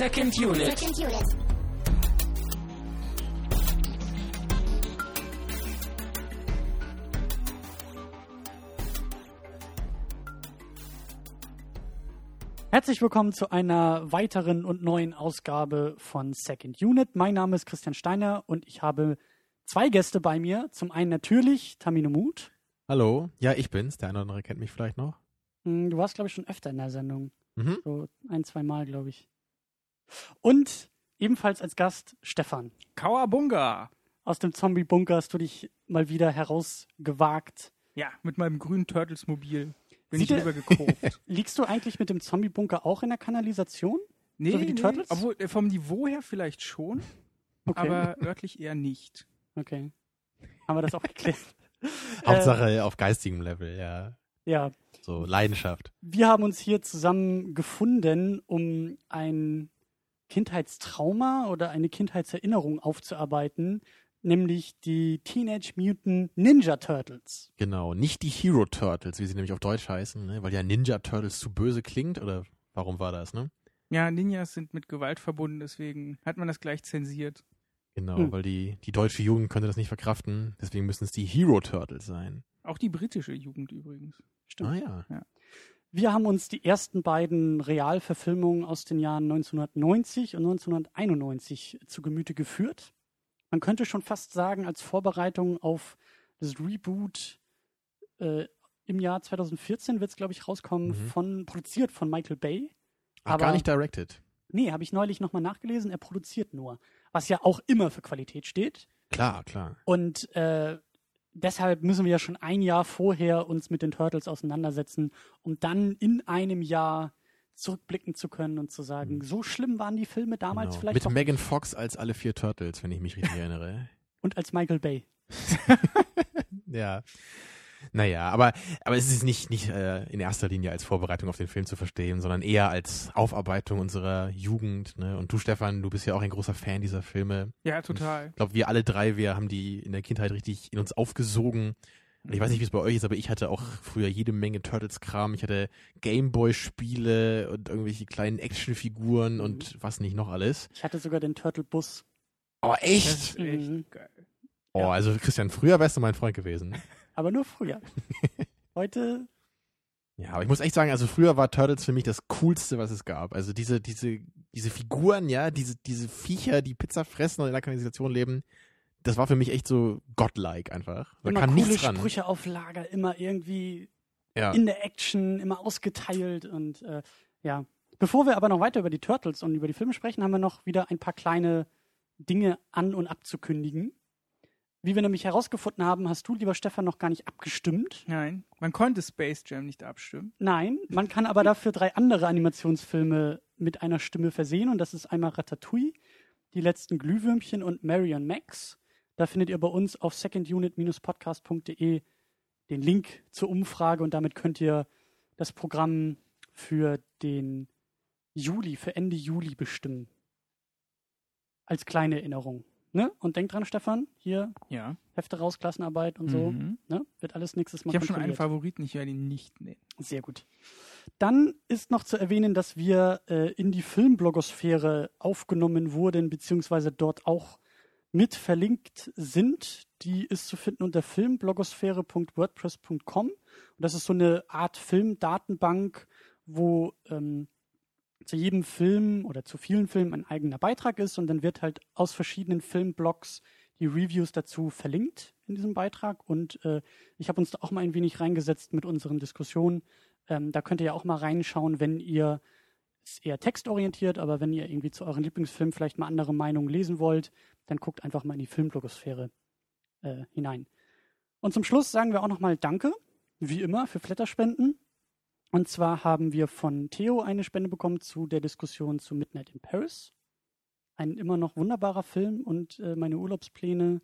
Second Unit. Second unit. Herzlich willkommen zu einer weiteren und neuen Ausgabe von Second Unit. Mein Name ist Christian Steiner und ich habe zwei Gäste bei mir. Zum einen natürlich Tamino Mut. Hallo, ja, ich bin's. Der eine oder andere kennt mich vielleicht noch. Hm, Du warst, glaube ich, schon öfter in der Sendung. Mhm. So ein, zwei Mal, glaube ich. Und ebenfalls als Gast Stefan. Kawabunga. Aus dem Zombie-Bunker hast du dich mal wieder herausgewagt. Ja, mit meinem grünen Turtles-Mobil bin Sieht ich rübergekrocht. Liegst du eigentlich mit dem Zombie-Bunker auch in der Kanalisation? nee, So wie die nee, Turtles? Obwohl, äh, vom Niveau her vielleicht schon, Okay. aber örtlich eher nicht. okay. Haben wir das auch geklärt? Hauptsache auf geistigem Level, ja. Ja, So Leidenschaft. Wir haben uns hier zusammen gefunden, um ein Kindheitstrauma oder eine Kindheitserinnerung aufzuarbeiten, nämlich die Teenage Mutant Ninja Turtles. Genau. Nicht die Hero Turtles, wie sie nämlich auf Deutsch heißen, ne? weil ja Ninja Turtles zu böse klingt, oder warum war das, ne? Ja, Ninjas sind mit Gewalt verbunden, deswegen hat man das gleich zensiert. Genau, Hm. weil die, die deutsche Jugend könnte das nicht verkraften, deswegen müssen es die Hero Turtles sein. Auch die britische Jugend übrigens. Stimmt. Ah ja. Wir haben uns die ersten beiden Realverfilmungen aus den Jahren 1990 und 1991 zu Gemüte geführt. Man könnte schon fast sagen, als Vorbereitung auf das Reboot äh, im Jahr 2014 wird es, glaube ich, rauskommen, Mhm. von, produziert von Michael Bay. Ach, Aber- gar nicht directed. Nee, habe ich neulich nochmal nachgelesen, er produziert nur. Was ja auch immer für Qualität steht. Klar, klar. Und äh, deshalb müssen wir ja schon ein Jahr vorher uns mit den Turtles auseinandersetzen, um dann in einem Jahr zurückblicken zu können und zu sagen, so schlimm waren die Filme damals Genau. vielleicht Mit doch Megan Fox als alle vier Turtles, wenn ich mich richtig erinnere. und als Michael Bay. Ja. Naja, aber, aber es ist nicht, nicht äh, in erster Linie als Vorbereitung auf den Film zu verstehen, sondern eher als Aufarbeitung unserer Jugend. Ne? Und du, Stefan, du bist ja auch ein großer Fan dieser Filme. Ja, total. Ich glaube, wir alle drei, wir haben die in der Kindheit richtig in uns aufgesogen. Und ich weiß nicht, wie es bei euch ist, aber ich hatte auch früher jede Menge Turtles-Kram. Ich hatte Gameboy-Spiele und irgendwelche kleinen Actionfiguren und was nicht noch alles. Ich hatte sogar den Turtle-Bus. Oh, Das echt? ist echt Mhm. geil. Oh, also Christian, früher wärst du mein Freund gewesen. Aber nur früher. Heute, Ja, aber ich muss echt sagen, also früher war Turtles für mich das coolste, was es gab. Also diese, diese, diese Figuren, ja, diese, diese Viecher, die Pizza fressen und in der Kanalisation leben, das war für mich echt so godlike einfach. Da immer kam coole nichts dran. Sprüche auf Lager, immer irgendwie Ja. in der Action, immer ausgeteilt und äh, ja. Bevor wir aber noch weiter über die Turtles und über die Filme sprechen, haben wir noch wieder ein paar kleine Dinge an- und abzukündigen. Wie wir nämlich herausgefunden haben, hast du, lieber Stefan, noch gar nicht abgestimmt. Nein, man konnte Space Jam nicht abstimmen. Nein, man kann aber dafür drei andere Animationsfilme mit einer Stimme versehen und das ist einmal Ratatouille, Die letzten Glühwürmchen und Marion Max. Da findet ihr bei uns auf secondunit-podcast.de den Link zur Umfrage und damit könnt ihr das Programm für den Juli, für Ende Juli bestimmen. Als kleine Erinnerung. Ne? Und denkt dran, Stefan, hier Ja. Hefte raus, Klassenarbeit und so. Mhm. Ne? Wird alles nächstes Mal Ich habe schon einen. Favoriten, ich werde ihn nicht nennen. Sehr gut. Dann ist noch zu erwähnen, dass wir äh, in die Filmblogosphäre aufgenommen wurden, beziehungsweise dort auch mit verlinkt sind. Die ist zu finden unter filmblogosphäre.wordpress.com. Und das ist so eine Art Filmdatenbank, wo ähm, zu jedem Film oder zu vielen Filmen ein eigener Beitrag ist und dann wird halt aus verschiedenen Filmblogs die Reviews dazu verlinkt in diesem Beitrag und äh, ich habe uns da auch mal ein wenig reingesetzt mit unseren Diskussionen. Ähm, da könnt ihr ja auch mal reinschauen, wenn ihr es ist eher textorientiert, aber wenn ihr irgendwie zu euren Lieblingsfilmen vielleicht mal andere Meinungen lesen wollt, dann guckt einfach mal in die Filmblogosphäre äh, hinein. Und zum Schluss sagen wir auch nochmal Danke, wie immer, für Flatterspenden. Und zwar haben wir von Theo eine Spende bekommen zu der Diskussion zu Midnight in Paris. Ein immer noch wunderbarer Film und äh, meine Urlaubspläne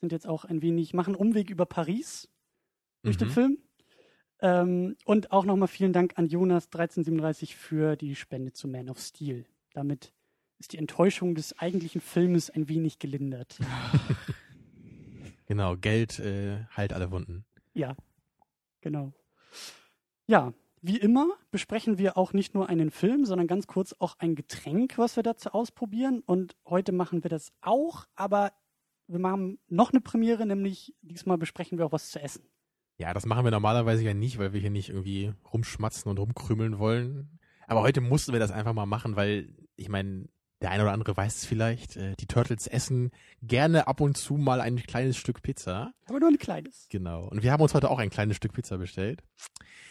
sind jetzt auch ein wenig, machen Umweg über Paris durch den Mhm. Film. Ähm, und auch nochmal vielen Dank an Jonas 1337 für die Spende zu Man of Steel. Damit ist die Enttäuschung des eigentlichen Filmes ein wenig gelindert. Genau, Geld äh, heilt alle Wunden. Ja, genau. Ja, wie immer besprechen wir auch nicht nur einen Film, sondern ganz kurz auch ein Getränk, was wir dazu ausprobieren. Und heute machen wir das auch, aber wir machen noch eine Premiere, nämlich diesmal besprechen wir auch was zu essen. Ja, das machen wir normalerweise ja nicht, weil wir hier nicht irgendwie rumschmatzen und rumkrümeln wollen. Aber heute mussten wir das einfach mal machen, weil ich meine, der eine oder andere weiß es vielleicht, äh, die Turtles essen gerne ab und zu mal ein kleines Stück Pizza. Aber nur ein kleines. Genau. Und wir haben uns heute auch ein kleines Stück Pizza bestellt.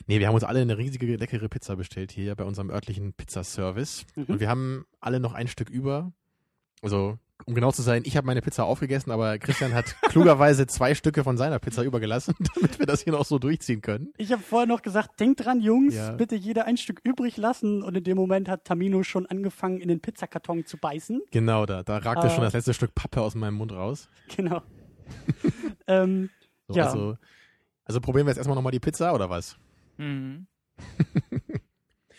Nee, wir haben uns alle eine riesige, leckere Pizza bestellt hier bei unserem örtlichen Pizzaservice. Mhm. Und wir haben alle noch ein Stück über. Also, um genau zu sein, ich habe meine Pizza aufgegessen, aber Christian hat klugerweise zwei Stücke von seiner Pizza übergelassen, damit wir das hier noch so durchziehen können. Ich habe vorher noch gesagt, denkt dran, Jungs, Ja. bitte jeder ein Stück übrig lassen. Und in dem Moment hat Tamino schon angefangen, in den Pizzakarton zu beißen. Genau, da, da ragte Ah. schon das letzte Stück Pappe aus meinem Mund raus. Genau. ähm, So, Ja. Also, also probieren wir jetzt erstmal nochmal die Pizza oder was? Mhm.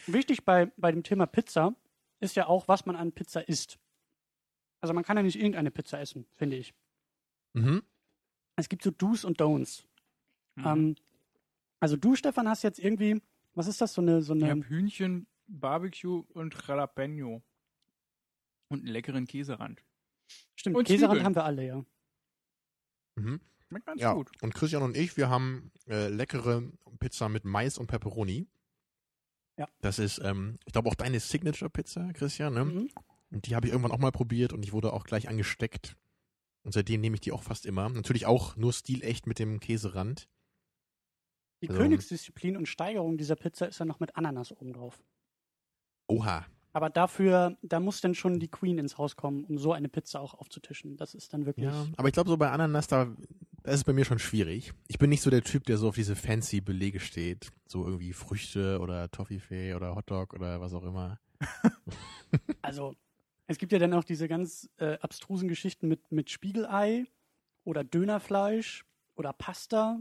wichtig bei, bei dem Thema Pizza ist ja auch, was man an Pizza isst. Also man kann ja nicht irgendeine Pizza essen, finde ich. Mhm. Es gibt so Do's und Don'ts. Mhm. Ähm, also du, Stefan, hast jetzt irgendwie, was ist das, so eine, so ich eine, habe Hühnchen, Barbecue und Jalapeno. Und einen leckeren Käserand. stimmt, und Käserand Zwiebeln. haben wir alle, ja. Mhm. Schmeckt ganz Ja, gut. und Christian und ich, wir haben äh, leckere Pizza mit Mais und Pepperoni. Ja. Das ist, ähm, ich glaube, auch deine Signature-Pizza, Christian, ne? Mhm. Und die habe ich irgendwann auch mal probiert und ich wurde auch gleich angesteckt. Und seitdem nehme ich die auch fast immer. Natürlich auch nur stilecht mit dem Käserand. Die Also- Königsdisziplin und Steigerung dieser Pizza ist dann noch mit Ananas oben drauf. Oha. Aber dafür, da muss dann schon die Queen ins Haus kommen, um so eine Pizza auch aufzutischen. Das ist dann wirklich. Ja, aber ich glaube, so bei Ananas, da, da ist es bei mir schon schwierig. Ich bin nicht so der Typ, der so auf diese fancy Belege steht. So irgendwie Früchte oder Toffifee oder Hotdog oder was auch immer. Also, es gibt ja dann auch diese ganz äh, abstrusen Geschichten mit, mit Spiegelei oder Dönerfleisch oder Pasta.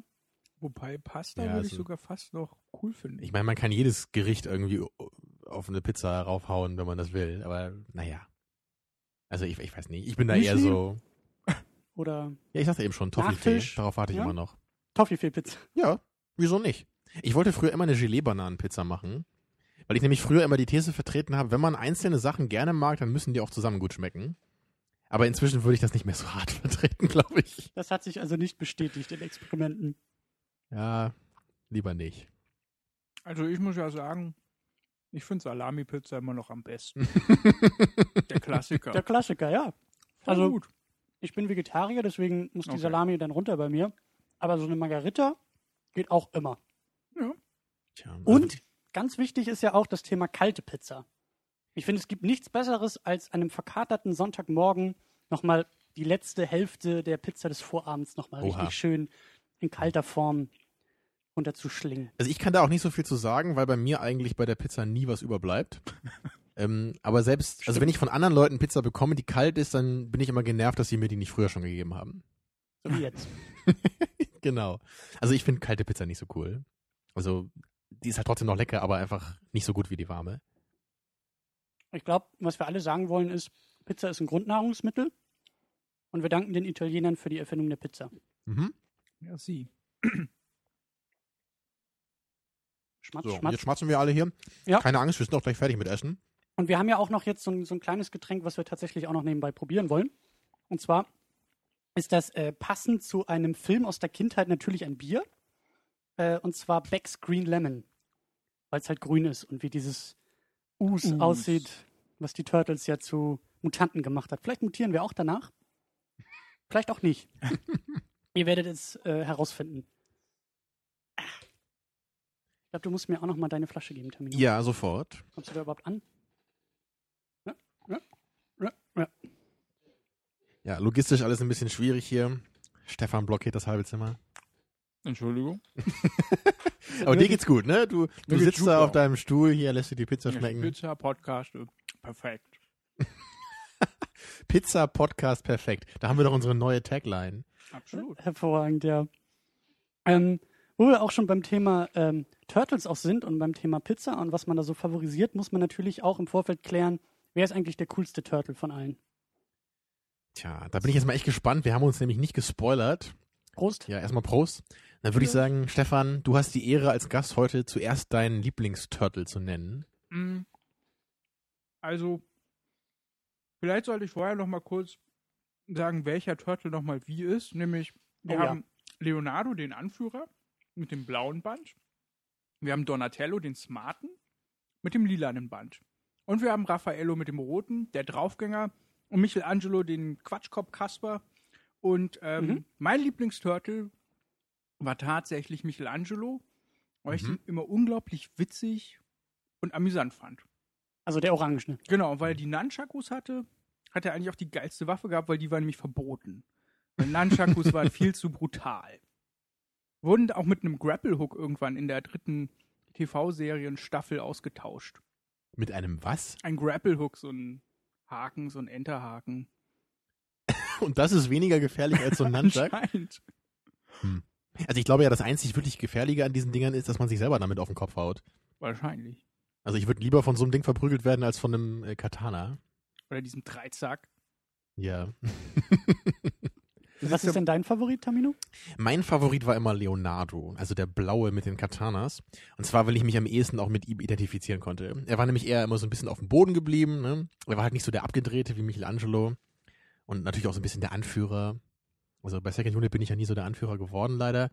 Wobei Pasta Ja, würde ich also- sogar fast noch cool finden. Ich meine, man kann jedes Gericht irgendwie auf eine Pizza raufhauen, wenn man das will. Aber naja. Also ich, ich weiß nicht. Ich bin da eher Müsli? so. Oder Ja, ich sagte eben schon, Toffifee. Darauf warte ich ja. immer noch. Toffifee-Pizza. Ja, wieso nicht? Ich wollte früher immer eine Gelee-Bananenpizza machen. Weil ich nämlich früher immer die These vertreten habe, wenn man einzelne Sachen gerne mag, dann müssen die auch zusammen gut schmecken. Aber inzwischen würde ich das nicht mehr so hart vertreten, glaube ich. Das hat sich also nicht bestätigt in Experimenten. Ja, lieber nicht. Also ich muss ja sagen, ich finde Salami-Pizza immer noch am besten. Der Klassiker. Der Klassiker, ja. Also- gut. Ich bin Vegetarier, deswegen muss die Okay. Salami dann runter bei mir. Aber so eine Margarita geht auch immer. Tja, also- Und ganz wichtig ist ja auch das Thema kalte Pizza. Ich finde, es gibt nichts Besseres, als an einem verkaterten Sonntagmorgen nochmal die letzte Hälfte der Pizza des Vorabends nochmal richtig schön in kalter Form runterzuschlingen. Also ich kann da auch nicht so viel zu sagen, weil bei mir eigentlich bei der Pizza nie was überbleibt. ähm, aber selbst, also wenn ich von anderen Leuten Pizza bekomme, die kalt ist, dann bin ich immer genervt, dass sie mir die nicht früher schon gegeben haben. So wie jetzt. genau. Also ich finde kalte Pizza nicht so cool. Also die ist halt trotzdem noch lecker, aber einfach nicht so gut wie die warme. Ich glaube, was wir alle sagen wollen, ist, Pizza ist ein Grundnahrungsmittel. Und wir danken den Italienern für die Erfindung der Pizza. Mhm. Ja, sie. Schmatz, So, schmatz. jetzt schmatzen wir alle hier. Ja. Keine Angst, wir sind auch gleich fertig mit Essen. Und wir haben ja auch noch jetzt so ein, so ein kleines Getränk, was wir tatsächlich auch noch nebenbei probieren wollen. Und zwar ist das äh, passend zu einem Film aus der Kindheit natürlich ein Bier. Äh, und zwar Beck's Green Lemon. Weil es halt grün ist und wie dieses Us, Us. aussieht, was die Turtles ja zu Mutanten gemacht hat. Vielleicht mutieren wir auch danach. Vielleicht auch nicht. Ihr werdet es äh, herausfinden. Ich glaube, du musst mir auch noch mal deine Flasche geben, Termin. Ja, sofort. Kommst du da überhaupt an? Ja, ja, ja, ja. Ja, logistisch alles ein bisschen schwierig hier. Stefan blockiert das halbe Zimmer. Entschuldigung. Aber dir geht's gut, ne? Du, du sitzt da auf deinem Stuhl hier, lässt dir die Pizza schmecken. Pizza, Podcast, äh, perfekt. Pizza Podcast perfekt. Da haben wir doch unsere neue Tagline. Absolut. Hervorragend, ja. Ähm, wo wir auch schon beim Thema ähm, Turtles auch sind und beim Thema Pizza und was man da so favorisiert, muss man natürlich auch im Vorfeld klären, wer ist eigentlich der coolste Turtle von allen. Tja, da bin ich jetzt mal echt gespannt. Wir haben uns nämlich nicht gespoilert. Prost. Ja, erstmal Prost. Dann würde ich sagen, Stefan, du hast die Ehre als Gast heute zuerst deinen Lieblingsturtle zu nennen. Mm. Also, vielleicht sollte ich vorher noch mal kurz sagen, welcher Turtle noch mal wie ist. Nämlich, wir Oh ja. haben Leonardo, den Anführer, mit dem blauen Band. Wir haben Donatello, den Smarten, mit dem lilanen Band. Und wir haben Raffaello mit dem roten, der Draufgänger, und Michelangelo, den Quatschkopf Kasper. Und ähm, Mhm. mein Lieblingsturtle war tatsächlich Michelangelo, weil ich Mhm. ihn immer unglaublich witzig und amüsant fand. Also der Orangene. Genau, weil er die Nunchakus hatte, hat er eigentlich auch die geilste Waffe gehabt, weil die waren nämlich verboten. Weil Nunchakus waren viel zu brutal. Wurden auch mit einem Grapple-Hook irgendwann in der dritten TV-Serien-Staffel ausgetauscht. Mit einem was? Ein Grapple-Hook, so ein Haken, so ein Enterhaken. Und das ist weniger gefährlich als so ein Nunchuck? Anscheinend. Also ich glaube ja, das einzig wirklich Gefährliche an diesen Dingern ist, dass man sich selber damit auf den Kopf haut. Wahrscheinlich. Also ich würde lieber von so einem Ding verprügelt werden, als von einem äh, Katana. Oder diesem Dreizack. Ja. Was ist denn dein Favorit, Tamino? Mein Favorit war immer Leonardo, also der Blaue mit den Katanas. Und zwar, weil ich mich am ehesten auch mit ihm identifizieren konnte. Er war nämlich eher immer so ein bisschen auf dem Boden geblieben. Ne? Er war halt nicht so der Abgedrehte wie Michelangelo. Und natürlich auch so ein bisschen der Anführer. Also bei Second Unit bin ich ja nie so der Anführer geworden, leider.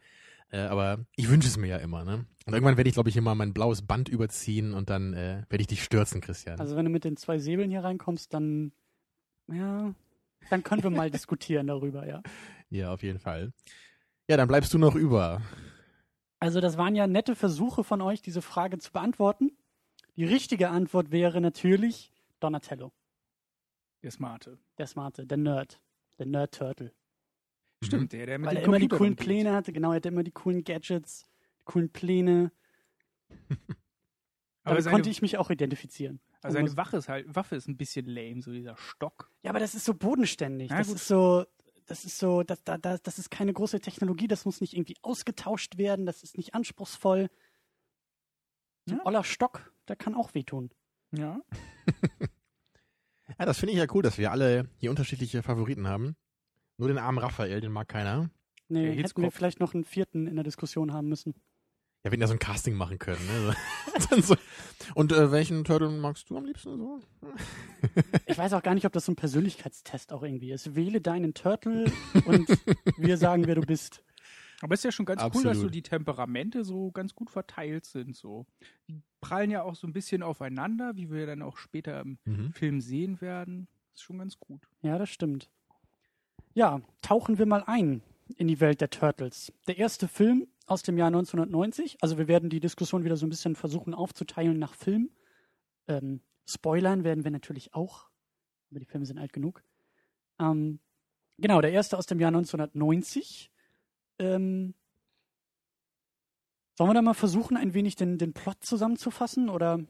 Äh, aber ich wünsche es mir ja immer. Ne? Und irgendwann werde ich, glaube ich, immer mein blaues Band überziehen und dann äh, werde ich dich stürzen, Christian. Also wenn du mit den zwei Säbeln hier reinkommst, dann ja, dann können wir mal diskutieren darüber, ja. ja, auf jeden Fall. Ja, dann bleibst du noch über. Also das waren ja nette Versuche von euch, diese Frage zu beantworten. Die richtige Antwort wäre natürlich Donatello, Der Smarte. der Smarte, der Nerd, der Nerd Turtle. Stimmt, der, der mit Weil er immer die coolen rumgeht. Pläne hatte, genau, er hatte immer die coolen Gadgets, die coolen Pläne. Aber seine, konnte ich mich auch identifizieren. also seine Waffe ist halt, Waffe ist ein bisschen lame, so dieser Stock. Ja, aber das ist so bodenständig. Ja, das gut. ist so, das ist so, das, da, da, das ist keine große Technologie, das muss nicht irgendwie ausgetauscht werden, das ist nicht anspruchsvoll. So ein Ja. oller Stock, der kann auch wehtun. Ja. Ja, das finde ich ja cool, dass wir alle hier unterschiedliche Favoriten haben. Nur den armen Raphael, den mag keiner. Nee, Der hätten wir vielleicht noch einen vierten in der Diskussion haben müssen. Ja, wir hätten ja so ein Casting machen können. Ne? So. Und äh, welchen Turtle magst du am liebsten so? Ich weiß auch gar nicht, ob das so ein Persönlichkeitstest auch irgendwie ist. Wähle deinen Turtle und wir sagen, wer du bist. Aber es ist ja schon ganz cool, dass so Absolut. die Temperamente so ganz gut verteilt sind. So. Die prallen ja auch so ein bisschen aufeinander, wie wir dann auch später im Mhm. Film sehen werden. Ist schon ganz gut. Ja, das stimmt. Ja, tauchen wir mal ein in die Welt der Turtles. Der erste Film aus dem Jahr 1990. Also wir werden die Diskussion wieder so ein bisschen versuchen aufzuteilen nach Film. Ähm, Spoilern werden wir natürlich auch, aber die Filme sind alt genug. Ähm, genau, der erste aus dem Jahr 1990. Ähm, sollen wir da mal versuchen, ein wenig den, den Plot zusammenzufassen? Oder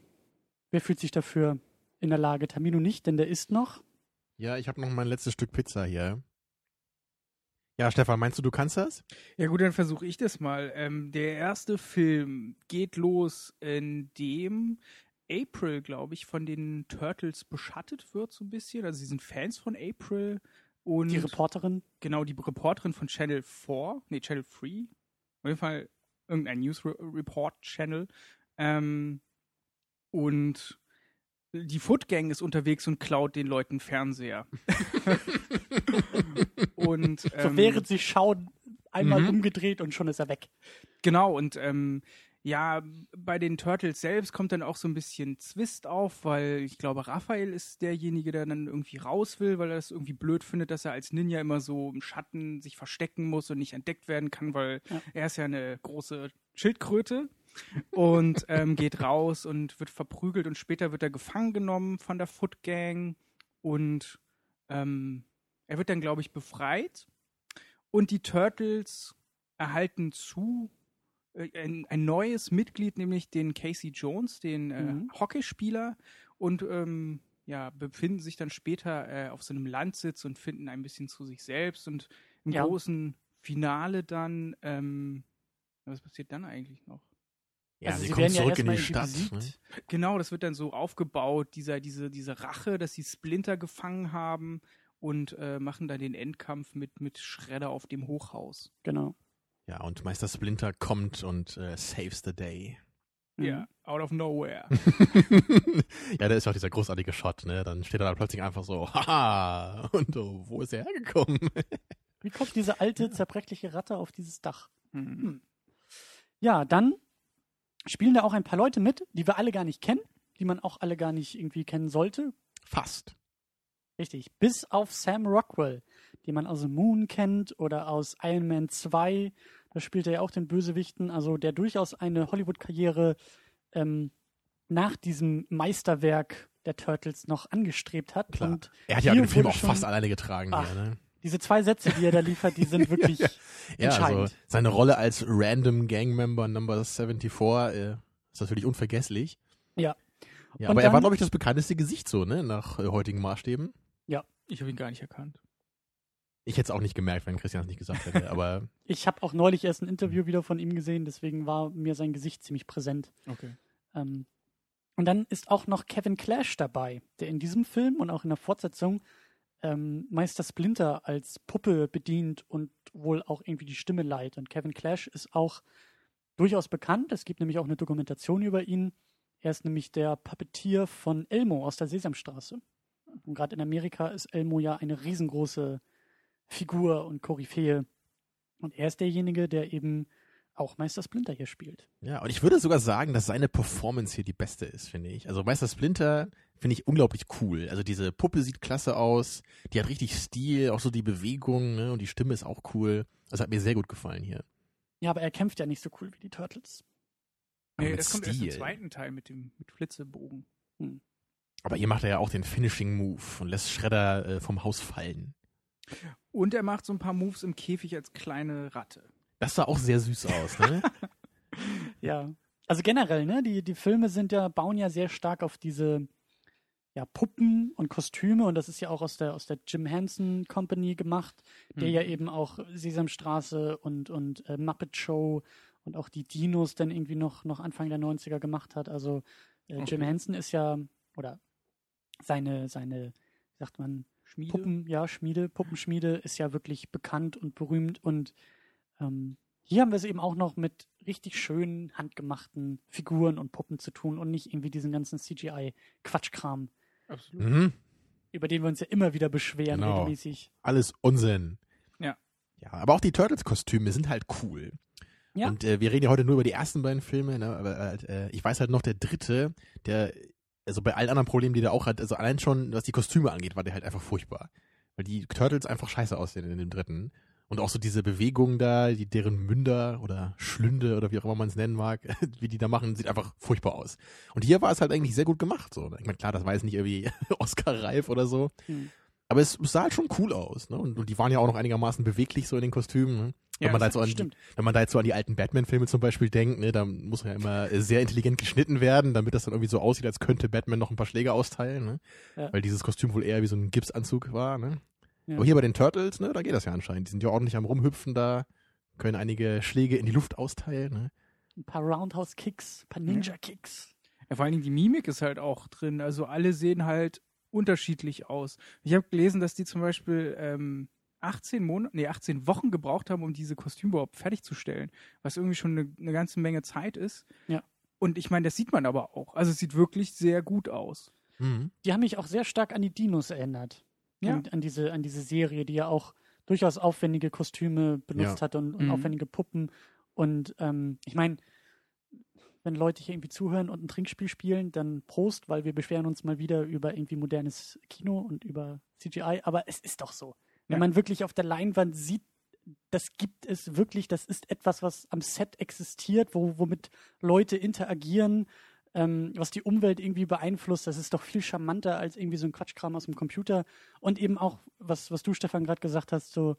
wer fühlt sich dafür in der Lage? Tamino nicht, denn der ist noch. Ja, ich habe noch mein letztes Stück Pizza hier. Ja, Stefan, meinst du, du kannst das? Ja gut, dann versuche ich das mal. Ähm, der erste Film geht los, in dem April, glaube ich, von den Turtles beschattet wird so ein bisschen. Also sie sind Fans von April und Die Reporterin. genau die Reporterin von Channel 4, nee, Channel 3, auf jeden Fall irgendein News Re Report Channel. Ähm, und die Foot Gang ist unterwegs und klaut den Leuten Fernseher. und So ähm, während sie schauen, einmal Mhm. umgedreht und schon ist er weg. Genau, und ähm, ja, bei den Turtles selbst kommt dann auch so ein bisschen Zwist auf, weil ich glaube, Raphael ist derjenige, der dann irgendwie raus will, weil er das irgendwie blöd findet, dass er als Ninja immer so im Schatten sich verstecken muss und nicht entdeckt werden kann, weil Ja. er ist ja eine große Schildkröte und ähm, geht raus und wird verprügelt und später wird er gefangen genommen von der Foot Gang und ähm, er wird dann, glaube ich, befreit und die Turtles erhalten zu ein, ein neues Mitglied, nämlich den Casey Jones, den äh, Mhm. Hockeyspieler und ähm, ja, befinden sich dann später äh, auf so einem Landsitz und finden ein bisschen zu sich selbst und im Ja. großen Finale dann ähm, was passiert dann eigentlich noch? Ja, Also sie, sie kommen werden ja zurück in die Stadt. Ne? Genau, das wird dann so aufgebaut, dieser, diese, diese Rache, dass sie Splinter gefangen haben und äh, machen dann den Endkampf mit, mit Schredder auf dem Hochhaus. Genau. Ja, und Meister Splinter kommt und äh, saves the day. Mhm. Ja, out of nowhere. ja, da ist auch dieser großartige Shot, ne? Dann steht er da plötzlich einfach so, haha, und oh, wo ist er hergekommen? Wie kommt diese alte, zerbrechliche Ratte auf dieses Dach? Hm. Ja, dann spielen da auch ein paar Leute mit, die wir alle gar nicht kennen, die man auch alle gar nicht irgendwie kennen sollte. Fast. Richtig. Bis auf Sam Rockwell, den man aus Moon kennt oder aus Iron Man 2. Da spielt er ja auch den Bösewichten. Also der durchaus eine Hollywood-Karriere ähm, nach diesem Meisterwerk der Turtles noch angestrebt hat. Klar. Und Er hat ja den Film auch schon- fast alleine getragen Ach, hier, ne? diese zwei Sätze, die er da liefert, die sind wirklich Ja, entscheidend. also seine Rolle als Random Gang Member Number 74 äh, ist natürlich unvergesslich. Ja. Ja, aber er war, dann- glaube ich, das bekannteste Gesicht so, ne, nach äh, heutigen Maßstäben. Ich habe ihn gar nicht erkannt. Ich hätte es auch nicht gemerkt, wenn Christian es nicht gesagt hätte, aber Ich habe auch neulich erst ein Interview wieder von ihm gesehen, deswegen war mir sein Gesicht ziemlich präsent. Okay. Ähm, und dann ist auch noch Kevin Clash dabei, der in diesem Film und auch in der Fortsetzung ähm, Meister Splinter als Puppe bedient und wohl auch irgendwie die Stimme leiht. Und Kevin Clash ist auch durchaus bekannt. Es gibt nämlich auch eine Dokumentation über ihn. Er ist nämlich der Puppetier von Elmo aus der Sesamstraße. Und gerade in Amerika ist Elmo ja eine riesengroße Figur und Koryphäe. Und er ist derjenige, der eben auch Meister Splinter hier spielt. ja, und ich würde sogar sagen, dass seine Performance hier die beste ist, finde ich. Also Meister Splinter finde ich unglaublich cool. Also diese Puppe sieht klasse aus, die hat richtig Stil, auch so die Bewegung, ne, und die Stimme ist auch cool. Das hat mir sehr gut gefallen hier. Ja, aber er kämpft ja nicht so cool wie die Turtles. Aber Nee, das kommt erst im Stil. zweiten Teil mit dem mit Flitzebogen. Aber hier macht er ja auch den Finishing Move und lässt Shredder äh, vom Haus fallen. Und er macht so ein paar Moves im Käfig als kleine Ratte. Das sah auch sehr süß aus, ne? Ja. Also generell, ne, die, die Filme sind ja, bauen ja sehr stark auf diese ja, Puppen und Kostüme und das ist ja auch aus der, aus der Jim Henson Company gemacht, der Mhm. ja eben auch Sesamstraße und, und äh, Muppet Show und auch die Dinos dann irgendwie noch, noch Anfang der 90er gemacht hat. Also äh, Jim Okay. Henson ist ja, oder seine, seine, wie sagt man, Schmiede. Puppen, ja, Schmiede, Puppenschmiede ist ja wirklich bekannt und berühmt und ähm, hier haben wir es eben auch noch mit richtig schönen, handgemachten Figuren und Puppen zu tun und nicht irgendwie diesen ganzen CGI-Quatschkram, Absolut. mhm. über den wir uns ja immer wieder beschweren, Genau. regelmäßig. Alles Unsinn. Ja. Ja, aber auch die Turtles-Kostüme sind halt cool. Ja. Und äh, wir reden ja heute nur über die ersten beiden Filme, ne? aber äh, ich weiß halt noch, der dritte, der, also bei allen anderen Problemen, die der auch hat, also allein schon, was die Kostüme angeht, war der halt einfach furchtbar. Weil die Turtles einfach scheiße aussehen in dem dritten. Und auch so diese Bewegungen da, die deren Münder oder Schlünde oder wie auch immer man es nennen mag, wie die da machen, sieht einfach furchtbar aus. Und hier war es halt eigentlich sehr gut gemacht. So. Ich meine, klar, das war jetzt nicht irgendwie Oscar-reif oder so. Hm. Aber es sah halt schon cool aus, ne? Und, und die waren ja auch noch einigermaßen beweglich so in den Kostümen. Ne? Wenn, Ja, man da so an die, stimmt. wenn man da jetzt so an die alten Batman-Filme zum Beispiel denkt, ne, da muss ja immer sehr intelligent geschnitten werden, damit das dann irgendwie so aussieht, als könnte Batman noch ein paar Schläge austeilen, ne? Ja. Weil dieses Kostüm wohl eher wie so ein Gipsanzug war, ne? Ja. Aber hier bei den Turtles, ne, da geht das ja anscheinend. Die sind ja ordentlich am Rumhüpfen da, können einige Schläge in die Luft austeilen, ne? Ein paar Roundhouse-Kicks, ein paar Ninja-Kicks. Ja, vor allen Dingen die Mimik ist halt auch drin. Also alle sehen halt unterschiedlich aus. Ich habe gelesen, dass die zum Beispiel ähm, 18 Monate, nee, 18 Wochen gebraucht haben, um diese Kostüme überhaupt fertigzustellen. Was irgendwie schon eine, eine ganze Menge Zeit ist. Ja. Und ich meine, das sieht man aber auch. Also es sieht wirklich sehr gut aus. Mhm. Die haben mich auch sehr stark an die Dinos erinnert. Ja. An, an, diese, an diese Serie, die ja auch durchaus aufwendige Kostüme benutzt Ja. hat und, und Mhm. aufwendige Puppen. Und ähm, ich meine, wenn Leute hier irgendwie zuhören und ein Trinkspiel spielen, dann Prost, weil wir beschweren uns mal wieder über irgendwie modernes Kino und über CGI. Aber es ist doch so. Wenn Ja. man wirklich auf der Leinwand sieht, das gibt es wirklich, das ist etwas, was am Set existiert, wo, womit Leute interagieren, ähm, was die Umwelt irgendwie beeinflusst. Das ist doch viel charmanter als irgendwie so ein Quatschkram aus dem Computer. Und eben auch, was, was du, Stefan, gerade gesagt hast, so,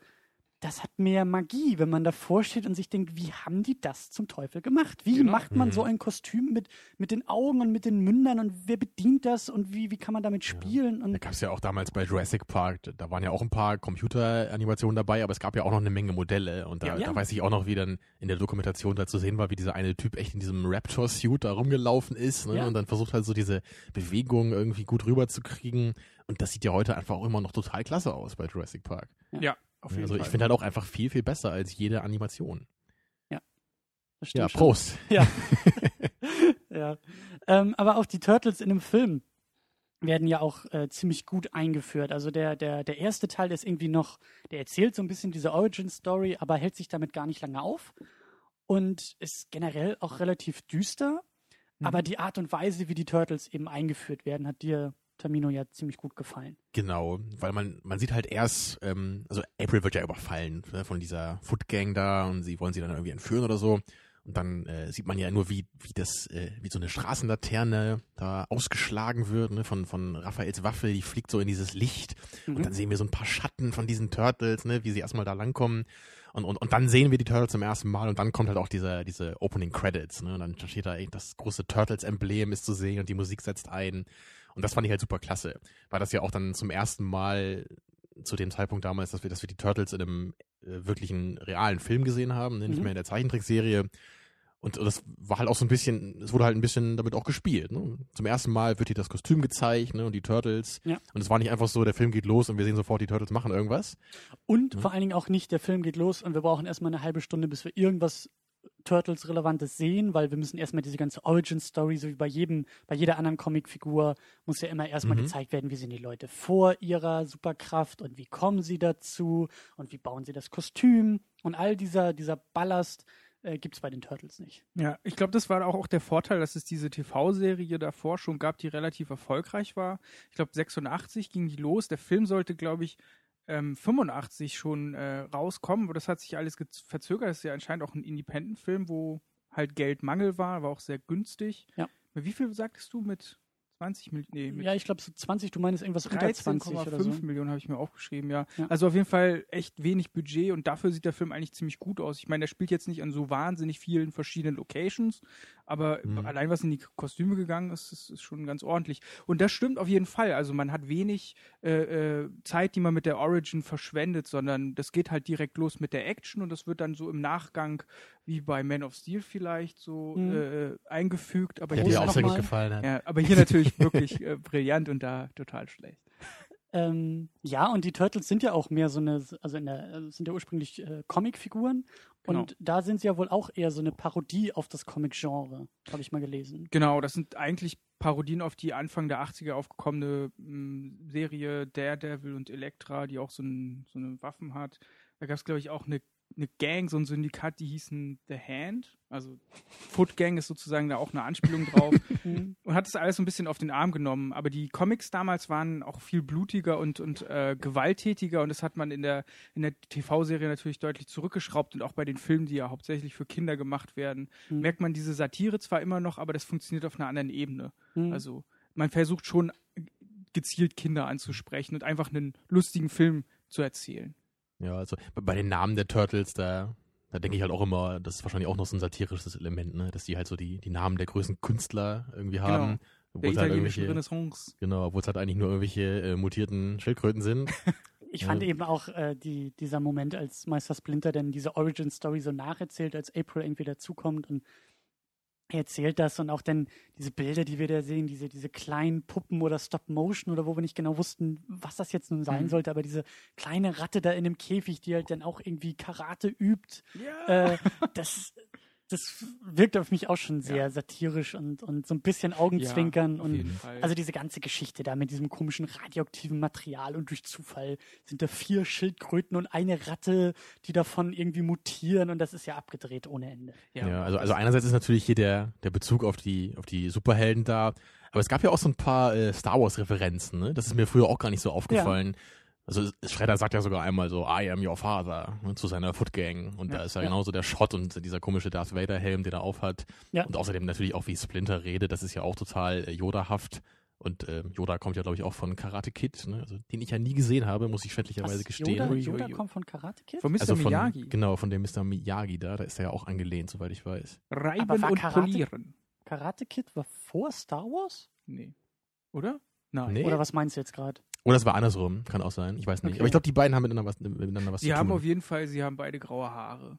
das hat mehr Magie, wenn man davor steht und sich denkt, wie haben die das zum Teufel gemacht? Wie Genau. macht man Mhm. so ein Kostüm mit, mit den Augen und mit den Mündern und wer bedient das und wie, wie kann man damit spielen? Da Und gab es ja auch damals bei Jurassic Park, da waren ja auch ein paar Computeranimationen dabei, aber es gab ja auch noch eine Menge Modelle. Und da, Ja, ja. da weiß ich auch noch, wie dann in der Dokumentation da zu sehen war, wie dieser eine Typ echt in diesem Raptor-Suit da rumgelaufen ist ne? Ja. und dann versucht halt so diese Bewegung irgendwie gut rüberzukriegen. Und das sieht ja heute einfach auch immer noch total klasse aus bei Jurassic Park. Ja, auf jeden Also Fall. ich finde halt auch einfach viel, viel besser als jede Animation. das stimmt Ja, schon. Prost. Ja. ja. Ähm, aber auch die Turtles in dem Film werden ja auch äh, ziemlich gut eingeführt. Also der, der, der erste Teil ist irgendwie noch, der erzählt so ein bisschen diese Origin-Story, aber hält sich damit gar nicht lange auf und ist generell auch relativ düster. Mhm. Aber die Art und Weise, wie die Turtles eben eingeführt werden, hat dir, Tamino, ja ziemlich gut gefallen. Genau, weil man, man sieht halt erst, ähm, also April wird ja überfallen ne, von dieser Foot Gang da und sie wollen sie dann irgendwie entführen oder so. Und dann äh, sieht man ja nur, wie, wie das, äh, wie so eine Straßenlaterne da ausgeschlagen wird, ne, von, von Raphaels Waffe, die fliegt so in dieses Licht. Mhm. Und dann sehen wir so ein paar Schatten von diesen Turtles, ne, wie sie erstmal da langkommen. Und, und, und dann sehen wir die Turtles zum ersten Mal und dann kommt halt auch diese, diese Opening Credits, ne? Und dann steht da ey, das große Turtles-Emblem ist zu sehen und die Musik setzt ein. Und das fand ich halt super klasse, weil das ja auch dann zum ersten Mal zu dem Zeitpunkt damals, dass wir, dass wir die Turtles in einem äh, wirklichen realen Film gesehen haben, ne? nicht Mhm. mehr in der Zeichentrickserie. Und das war halt auch so ein bisschen, es wurde halt ein bisschen damit auch gespielt. Ne? Zum ersten Mal wird hier das Kostüm gezeigt ne? und die Turtles. Ja. Und es war nicht einfach so, der Film geht los und wir sehen sofort, die Turtles machen irgendwas. Und Mhm. vor allen Dingen auch nicht, der Film geht los und wir brauchen erstmal eine halbe Stunde, bis wir irgendwas Turtles-Relevantes sehen, weil wir müssen erstmal diese ganze Origin-Story, so wie bei jedem, bei jeder anderen Comicfigur, muss ja immer erstmal Mhm. gezeigt werden, wie sind die Leute vor ihrer Superkraft und wie kommen sie dazu und wie bauen sie das Kostüm und all dieser, dieser Ballast äh, gibt es bei den Turtles nicht. Ja, ich glaube, das war auch, auch der Vorteil, dass es diese TV-Serie davor schon gab, die relativ erfolgreich war. Ich glaube, 86 ging die los. Der Film sollte, glaube ich, ähm, 85 schon äh, rauskommen, aber das hat sich alles verzögert. Das ist ja anscheinend auch ein Independent-Film, wo halt Geldmangel war, war auch sehr günstig. Ja. Wie viel sagtest du mit 20 Millionen? Nee, Ja, ich glaube so 20, du meinst irgendwas unter 20 oder 13,5 so. Millionen habe ich mir aufgeschrieben, ja. Ja. Also auf jeden Fall echt wenig Budget und dafür sieht der Film eigentlich ziemlich gut aus. Ich meine, der spielt jetzt nicht an so wahnsinnig vielen verschiedenen Locations, aber Mhm. allein was in die Kostüme gegangen ist, ist, ist schon ganz ordentlich. Und das stimmt auf jeden Fall. Also man hat wenig äh, äh, Zeit, die man mit der Origin verschwendet, sondern das geht halt direkt los mit der Action und das wird dann so im Nachgang wie bei Man of Steel vielleicht so Mhm. äh, eingefügt. Aber Wo hier auch sehr gut gefallen hat. ja, aber hier natürlich wirklich äh, brillant und da total schlecht. Ähm, ja, und die Turtles sind ja auch mehr so eine, also in der, äh, sind ja ursprünglich äh, Comicfiguren. Genau. Und da sind sie ja wohl auch eher so eine Parodie auf das Comic-Genre, habe ich mal gelesen. Genau, das sind eigentlich Parodien auf die Anfang der 80er aufgekommene mh, Serie Daredevil und Elektra, die auch so, ein, so eine Waffen hat. Da gab es, glaube ich, auch eine, eine Gang, so ein Syndikat, die hießen The Hand. Also Foot Gang ist sozusagen da auch eine Anspielung drauf. Und hat das alles so ein bisschen auf den Arm genommen. Aber die Comics damals waren auch viel blutiger und, und äh, gewalttätiger und das hat man in der, in der TV-Serie natürlich deutlich zurückgeschraubt und auch bei den Filmen, die ja hauptsächlich für Kinder gemacht werden, Mhm. merkt man diese Satire zwar immer noch, aber das funktioniert auf einer anderen Ebene. Mhm. Also man versucht schon gezielt Kinder anzusprechen und einfach einen lustigen Film zu erzählen. Ja, also bei- den Namen der Turtles, da, da denke ich halt auch immer, das ist wahrscheinlich auch noch so ein satirisches Element, ne? Dass die halt so die, die Namen der größten Künstler irgendwie haben. Der Obwohl halt italienischen irgendwelche, Renaissance. genau, obwohl es halt eigentlich nur irgendwelche äh, mutierten Schildkröten sind. Ich fand Ja. eben auch äh, die, dieser Moment, als Meister Splinter dann diese Origin-Story so nacherzählt, als April irgendwie dazukommt und er erzählt das und auch dann diese Bilder, die wir da sehen, diese, diese kleinen Puppen oder Stop-Motion oder wo wir nicht genau wussten, was das jetzt nun sein Mhm. sollte, aber diese kleine Ratte da in dem Käfig, die halt dann auch irgendwie Karate übt, Ja. äh, das, das wirkt auf mich auch schon sehr Ja. satirisch und, und so ein bisschen Augenzwinkern Ja, und Fall. also diese ganze Geschichte da mit diesem komischen radioaktiven Material und durch Zufall sind da vier Schildkröten und eine Ratte, die davon irgendwie mutieren und das ist ja abgedreht ohne Ende. Ja, also, also einerseits ist natürlich hier der, der Bezug auf die, auf die Superhelden da, aber es gab ja auch so ein paar äh, Star Wars-Referenzen, ne? Das ist mir früher auch gar nicht so aufgefallen. Also Shredder sagt ja sogar einmal so, I am your father, ne, zu seiner Foot Gang. Und Ja, da ist ja, ja. genauso der Shot und dieser komische Darth Vader-Helm, den er aufhat. Ja. Und außerdem natürlich auch wie Splinter redet, das ist ja auch total äh, Yoda-haft. Und ähm, Yoda kommt ja, glaube ich, auch von Karate Kid, ne? also, den ich ja nie gesehen habe, muss ich schändlicherweise Was, gestehen. Yoda, Yoda kommt von Karate Kid? Von Mr. Also von, Miyagi. genau, von dem Mr. Miyagi da, da ist er ja auch angelehnt, soweit ich weiß. Reiben Aber war und Karate- polieren. Karate Kid war vor Star Wars? Nee. Oder? Nein. Nee. Oder was meinst du jetzt gerade? Oder es war andersrum, kann auch sein, ich weiß nicht. Okay. Aber ich glaube, die beiden haben miteinander was, miteinander was Sie zu haben tun. auf jeden Fall, sie haben beide graue Haare.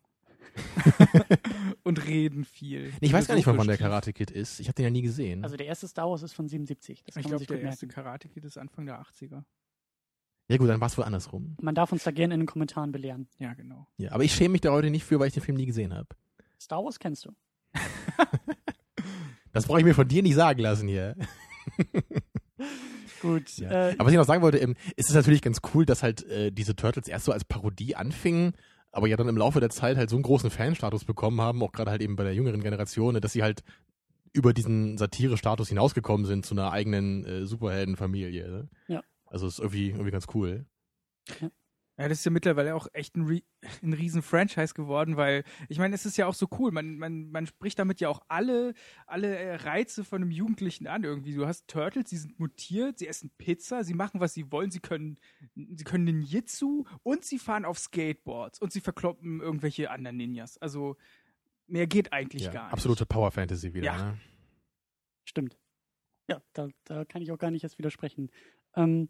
und reden viel. Nee, ich weiß gar nicht, von wann der Karate Kid ist. Ich habe den ja nie gesehen. Also der erste Star Wars ist von 77. Das. Ich glaube, der erste merken. Karate Kid ist Anfang der 80er. ja gut, dann war es wohl andersrum. Man darf uns da gerne in den Kommentaren belehren. Ja, genau. Ja, aber ich schäme mich da heute nicht für, weil ich den Film nie gesehen habe. Star Wars kennst du. Das brauche ich mir von dir nicht sagen lassen hier. Gut. Ja. Äh, Aber was ich noch sagen wollte, ähm, ist es natürlich ganz cool, dass halt äh, diese Turtles erst so als Parodie anfingen, aber ja dann im Laufe der Zeit halt so einen großen Fanstatus bekommen haben, auch gerade halt eben bei der jüngeren Generation, ne, dass sie halt über diesen Satire-Status hinausgekommen sind zu einer eigenen äh, Superheldenfamilie. Ne? Ja. Also ist irgendwie, irgendwie ganz cool. Ja, das ist ja mittlerweile auch echt ein, Re ein riesen Franchise geworden, weil ich meine, es ist ja auch so cool. Man, man, man spricht damit ja auch alle, alle äh, Reize von einem Jugendlichen an irgendwie. Du hast Turtles, die sind mutiert, sie essen Pizza, sie machen, was sie wollen, sie können, sie können Ninjitsu und sie fahren auf Skateboards und sie verkloppen irgendwelche anderen Ninjas. Also mehr geht eigentlich Ja, gar nicht. absolute Power Fantasy wieder. Ja. Ne? Stimmt. Ja, da, da kann ich auch gar nicht jetzt widersprechen. Ähm,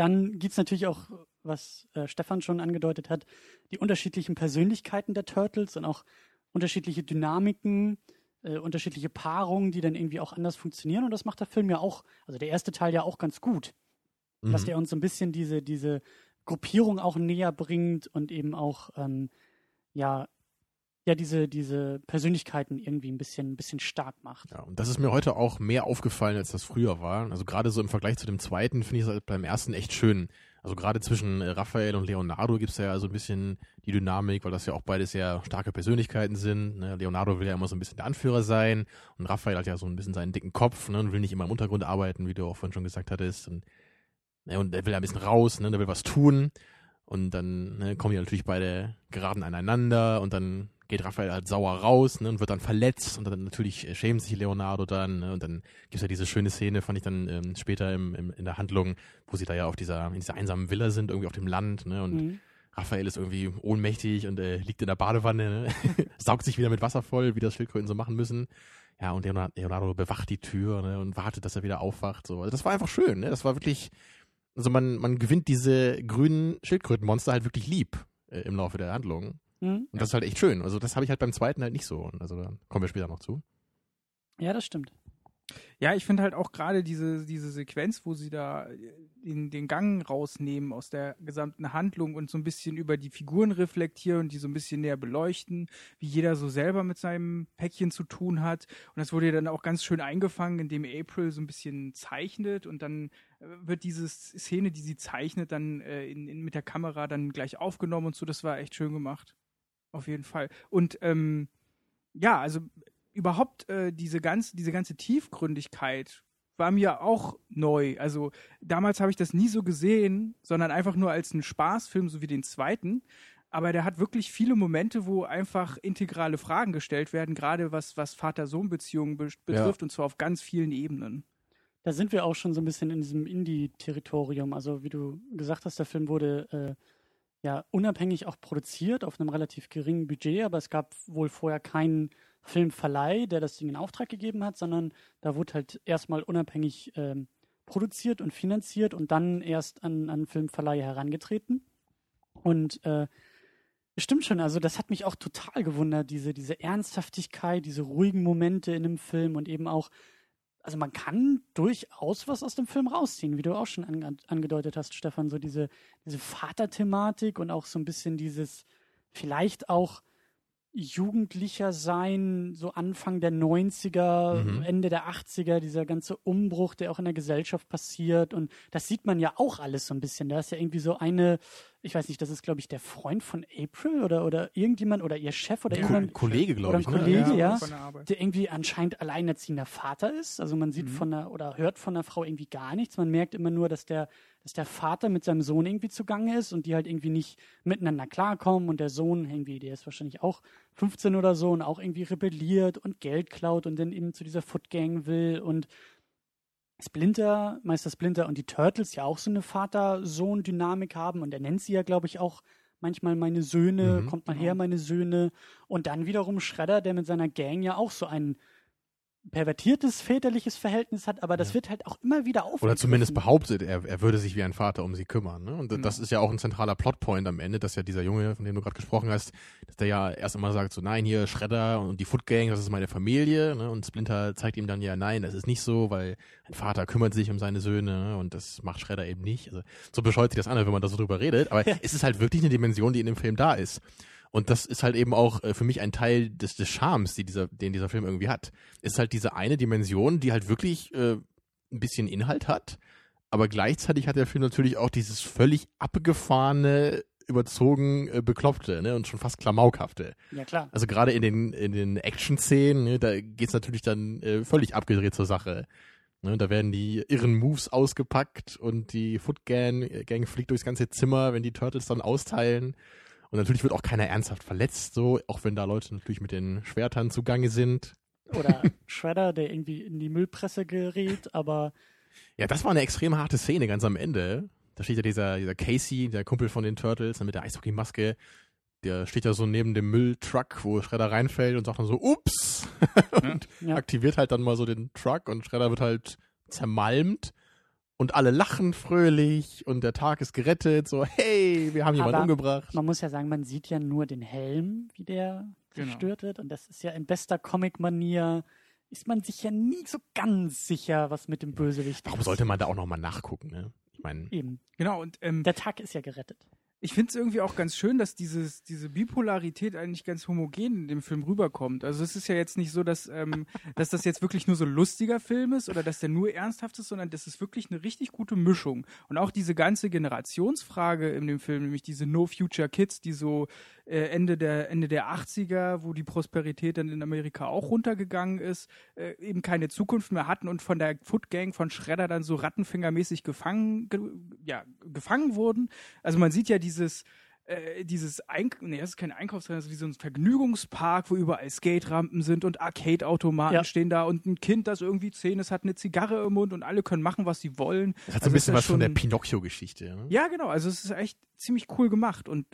dann gibt es natürlich auch, was äh, Stefan schon angedeutet hat, die unterschiedlichen Persönlichkeiten der Turtles und auch unterschiedliche Dynamiken, äh, unterschiedliche Paarungen, die dann irgendwie auch anders funktionieren. Und das macht der Film ja auch, also der erste Teil ja auch ganz gut, dass Mhm. der uns so ein bisschen diese, diese Gruppierung auch näher bringt und eben auch, ähm, ja, ja, diese, diese Persönlichkeiten irgendwie ein bisschen, ein bisschen stark macht. Ja, und das ist mir heute auch mehr aufgefallen, als das früher war. Also gerade so im Vergleich zu dem zweiten finde ich es halt beim ersten echt schön. Also gerade zwischen äh, Raphael und Leonardo gibt es ja so ein bisschen die Dynamik, weil das ja auch beide sehr starke Persönlichkeiten sind. Ne? Leonardo will ja immer so ein bisschen der Anführer sein und Raphael hat ja so ein bisschen seinen dicken Kopf ne? und will nicht immer im Untergrund arbeiten, wie du auch vorhin schon gesagt hattest. Und, ne? und er will ein bisschen raus, ne? der will was tun. Und dann ne, kommen die natürlich beide geraten aneinander und dann geht Raphael halt sauer raus ne, und wird dann verletzt und dann natürlich äh, schämt sich Leonardo dann ne, und dann gibt's ja diese schöne Szene, fand ich dann ähm, später im, im, in der Handlung, wo sie da ja auf dieser, in dieser einsamen Villa sind, irgendwie auf dem Land ne, und Mhm. Raphael ist irgendwie ohnmächtig und äh, liegt in der Badewanne, ne? saugt sich wieder mit Wasser voll, wie das Schildkröten so machen müssen. Ja, und Leonardo, Leonardo bewacht die Tür ne, und wartet, dass er wieder aufwacht. So. Also das war einfach schön, ne? Das war wirklich, also man, man gewinnt diese grünen Schildkrötenmonster halt wirklich lieb äh, im Laufe der Handlung. Mhm. Und das ist halt echt schön. Also das habe ich halt beim zweiten halt nicht so. Und Also da kommen wir später noch zu. Ja, das stimmt. Ja, ich finde halt auch gerade diese, diese Sequenz, wo sie da den, den Gang rausnehmen aus der gesamten Handlung und so ein bisschen über die Figuren reflektieren und die so ein bisschen näher beleuchten, wie jeder so selber mit seinem Päckchen zu tun hat. Und das wurde ja dann auch ganz schön eingefangen, indem April so ein bisschen zeichnet und dann äh, wird diese Szene, die sie zeichnet, dann äh, in, in, mit der Kamera dann gleich aufgenommen und so. Das war echt schön gemacht. Auf jeden Fall. Und ähm, ja, also überhaupt äh, diese ganze, diese ganze Tiefgründigkeit war mir auch neu. Also damals habe ich das nie so gesehen, sondern einfach nur als einen Spaßfilm, so wie den zweiten. Aber der hat wirklich viele Momente, wo einfach integrale Fragen gestellt werden, gerade was, was Vater-Sohn-Beziehungen be betrifft, und zwar auf ganz vielen Ebenen. Da sind wir auch schon so ein bisschen in diesem Indie-Territorium. Also wie du gesagt hast, der Film wurde äh, ja unabhängig auch produziert auf einem relativ geringen Budget, aber es gab wohl vorher keinen Filmverleih, der das Ding in Auftrag gegeben hat, sondern da wurde halt erstmal unabhängig ähm, produziert und finanziert und dann erst an, an Filmverleih herangetreten. Und äh, Stimmt schon, also das hat mich auch total gewundert, diese, diese Ernsthaftigkeit, diese ruhigen Momente in dem Film und eben auch, also man kann durchaus was aus dem Film rausziehen, wie du auch schon ange angedeutet hast, Stefan, so diese, diese Vaterthematik und auch so ein bisschen dieses vielleicht auch jugendlicher sein, so Anfang der 90er, Mhm. Ende der 80er, dieser ganze Umbruch, der auch in der Gesellschaft passiert und das sieht man ja auch alles so ein bisschen. Da ist ja irgendwie so eine, ich weiß nicht, das ist glaube ich der Freund von April oder, oder irgendjemand oder ihr Chef oder Ja, irgendjemand, Kollege, oder glaube ein ich. Ne? Kollege, ja. von der irgendwie anscheinend alleinerziehender Vater ist. Also man sieht Mhm. von der oder hört von der Frau irgendwie gar nichts. Man merkt immer nur, dass der, dass der Vater mit seinem Sohn irgendwie zugange ist und die halt irgendwie nicht miteinander klarkommen und der Sohn irgendwie, der ist wahrscheinlich auch 15 oder so und auch irgendwie rebelliert und Geld klaut und dann eben zu dieser Foot Gang will und Splinter, Meister Splinter und die Turtles ja auch so eine Vater-Sohn-Dynamik haben und er nennt sie ja, glaube ich, auch manchmal meine Söhne, Mhm. kommt mal her, meine Söhne. Und dann wiederum Shredder, der mit seiner Gang ja auch so ein pervertiertes väterliches Verhältnis hat, aber das Ja. wird halt auch immer wieder aufgegriffen. Oder zumindest behauptet, er, er würde sich wie ein Vater um sie kümmern. Ne? Und Genau. das ist ja auch ein zentraler Plotpoint am Ende, dass ja dieser Junge, von dem du gerade gesprochen hast, dass der ja erst einmal sagt, so nein, hier Shredder und die Foot Gang, das ist meine Familie. Ne? Und Splinter zeigt ihm dann ja, nein, das ist nicht so, weil ein Vater kümmert sich um seine Söhne ne? und das macht Shredder eben nicht. Also, so bescheuert sich das an, wenn man da so drüber redet. Aber es ist halt wirklich eine Dimension, die in dem Film da ist. Und das ist halt eben auch äh, für mich ein Teil des, des Charmes, die dieser, den dieser Film irgendwie hat. Es ist halt diese eine Dimension, die halt wirklich äh, ein bisschen Inhalt hat, aber gleichzeitig hat der Film natürlich auch dieses völlig abgefahrene, überzogen äh, bekloppte ne, und schon fast klamaukhafte. Ja, klar. Also gerade in den, in den Action-Szenen, ne, da geht's natürlich dann äh, völlig abgedreht zur Sache. Ne, da werden die irren Moves ausgepackt und die Foot Gang, äh, Gang fliegt durchs ganze Zimmer, wenn die Turtles dann austeilen. Und natürlich wird auch keiner ernsthaft verletzt, so, auch wenn da Leute natürlich mit den Schwertern zugange sind. Oder Shredder, der irgendwie in die Müllpresse gerät, aber Ja, das war eine extrem harte Szene ganz am Ende. Da steht ja dieser, dieser Casey, der Kumpel von den Turtles, mit der Eishockeymaske. Der steht ja so neben dem Mülltruck, wo Shredder reinfällt und sagt dann so, ups! und ja. aktiviert halt dann mal so den Truck und Shredder wird halt zermalmt. Und alle lachen fröhlich und der Tag ist gerettet. So, hey, wir haben jemanden Aber umgebracht. man muss ja sagen, man sieht ja nur den Helm, wie der Genau. zerstört wird. Und das ist ja in bester Comic-Manier, ist man sich ja nie so ganz sicher, was mit dem Bösewicht Warum ist. sollte man da auch nochmal nachgucken, ne? Ich meine, Eben. Genau, und ähm, Der Tag ist ja gerettet. Ich finde es irgendwie auch ganz schön, dass dieses, diese Bipolarität eigentlich ganz homogen in dem Film rüberkommt. Also es ist ja jetzt nicht so, dass, ähm, dass das jetzt wirklich nur so ein lustiger Film ist oder dass der nur ernsthaft ist, sondern das ist wirklich eine richtig gute Mischung. Und auch diese ganze Generationsfrage in dem Film, nämlich diese No Future Kids, die so äh, Ende, der, Ende der 80er, wo die Prosperität dann in Amerika auch runtergegangen ist, äh, eben keine Zukunft mehr hatten und von der Foot Gang von Shredder dann so rattenfingermäßig gefangen, ge ja, gefangen wurden. Also man sieht ja dieses äh, dieses Eink nee, das ist kein Einkaufscenter, das ist wie so ein Vergnügungspark, wo überall Skate-Rampen sind und Arcade-Automaten Ja. stehen da und ein Kind, das irgendwie zehn ist, hat eine Zigarre im Mund und alle können machen, was sie wollen. das hat so Also ein bisschen ist was das von der schon- Pinocchio-Geschichte. Ne? Ja, genau. Also es ist echt ziemlich cool gemacht und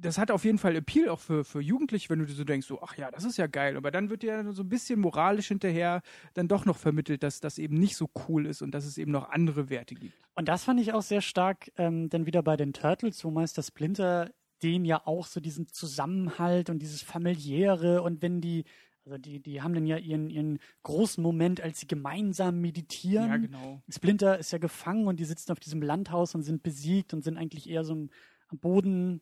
das hat auf jeden Fall Appeal auch für, für Jugendliche, wenn du dir so denkst, so, ach ja, das ist ja geil. Aber dann wird dir so ein bisschen moralisch hinterher dann doch noch vermittelt, dass das eben nicht so cool ist und dass es eben noch andere Werte gibt. Und das fand ich auch sehr stark, ähm, dann wieder bei den Turtles, wo Meister Splinter den ja auch so diesen Zusammenhalt und dieses familiäre und wenn die, also die, die haben dann ja ihren, ihren großen Moment, als sie gemeinsam meditieren. Ja, genau. Splinter ist ja gefangen und die sitzen auf diesem Landhaus und sind besiegt und sind eigentlich eher so am am Boden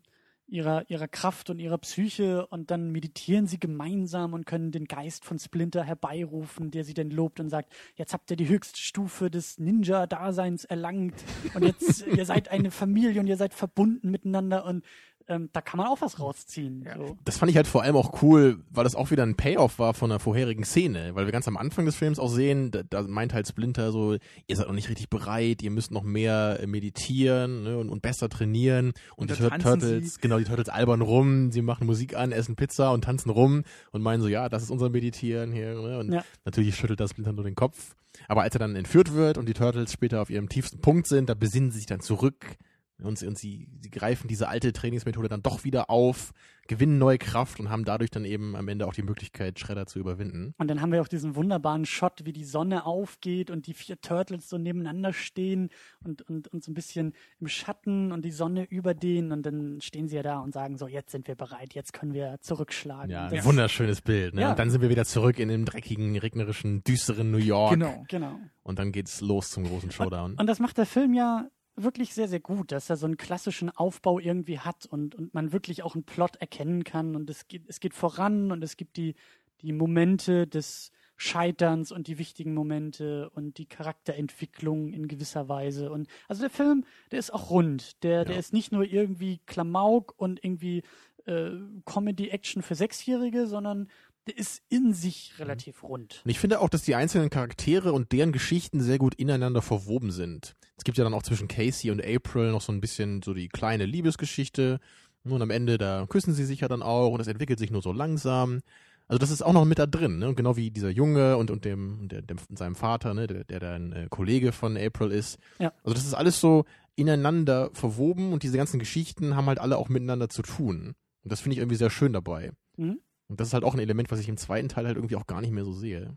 ihrer, ihrer Kraft und ihrer Psyche und dann meditieren sie gemeinsam und können den Geist von Splinter herbeirufen, der sie dann lobt und sagt, jetzt habt ihr die höchste Stufe des Ninja-Daseins erlangt und jetzt, ihr seid eine Familie und ihr seid verbunden miteinander und ähm, da kann man auch was rausziehen. Ja. So. das fand ich halt vor allem auch cool, weil das auch wieder ein Payoff war von einer vorherigen Szene, weil wir ganz am Anfang des Films auch sehen, da, da meint halt Splinter so, ihr seid noch nicht richtig bereit, ihr müsst noch mehr äh, meditieren ne, und, und besser trainieren und, Und die Turtles, sie. genau, die Turtles albern rum, sie machen Musik an, essen Pizza und tanzen rum und meinen so, ja, das ist unser Meditieren hier ne, und Ja. natürlich schüttelt das Splinter nur den Kopf, aber als er dann entführt wird und die Turtles später auf ihrem tiefsten Punkt sind, da besinnen sie sich dann zurück und, sie, und sie, sie greifen diese alte Trainingsmethode dann doch wieder auf, gewinnen neue Kraft und haben dadurch dann eben am Ende auch die Möglichkeit, Shredder zu überwinden. Und dann haben wir auch diesen wunderbaren Shot, wie die Sonne aufgeht und die vier Turtles so nebeneinander stehen und, und, und so ein bisschen im Schatten und die Sonne über denen und dann stehen sie ja da und sagen so, jetzt sind wir bereit, jetzt können wir zurückschlagen. Ja, Und ein wunderschönes Bild. Ne? Ja. Und dann sind wir wieder zurück in dem dreckigen, regnerischen, düsteren New York. Genau. Genau. Und dann geht's los zum großen Showdown. Und das macht der Film ja wirklich sehr, sehr gut, dass er so einen klassischen Aufbau irgendwie hat und, und man wirklich auch einen Plot erkennen kann und es geht, es geht voran und es gibt die, die Momente des Scheiterns und die wichtigen Momente und die Charakterentwicklung in gewisser Weise. Und also der Film, der ist auch rund. Der, der Ja. ist nicht nur irgendwie Klamauk und irgendwie äh, Comedy-Action für Sechsjährige, sondern der ist in sich relativ rund. Und ich finde auch, dass die einzelnen Charaktere und deren Geschichten sehr gut ineinander verwoben sind. Es gibt ja dann auch zwischen Casey und April noch so ein bisschen so die kleine Liebesgeschichte. Und am Ende, da küssen sie sich ja dann auch und es entwickelt sich nur so langsam. Also das ist auch noch mit da drin, ne? Genau wie dieser Junge und, und dem, und der, dem, seinem Vater, ne, der, der dann äh, Kollege von April ist. Ja. Also das ist alles so ineinander verwoben und diese ganzen Geschichten haben halt alle auch miteinander zu tun. Und das finde ich irgendwie sehr schön dabei. Mhm. Und das ist halt auch ein Element, was ich im zweiten Teil halt irgendwie auch gar nicht mehr so sehe.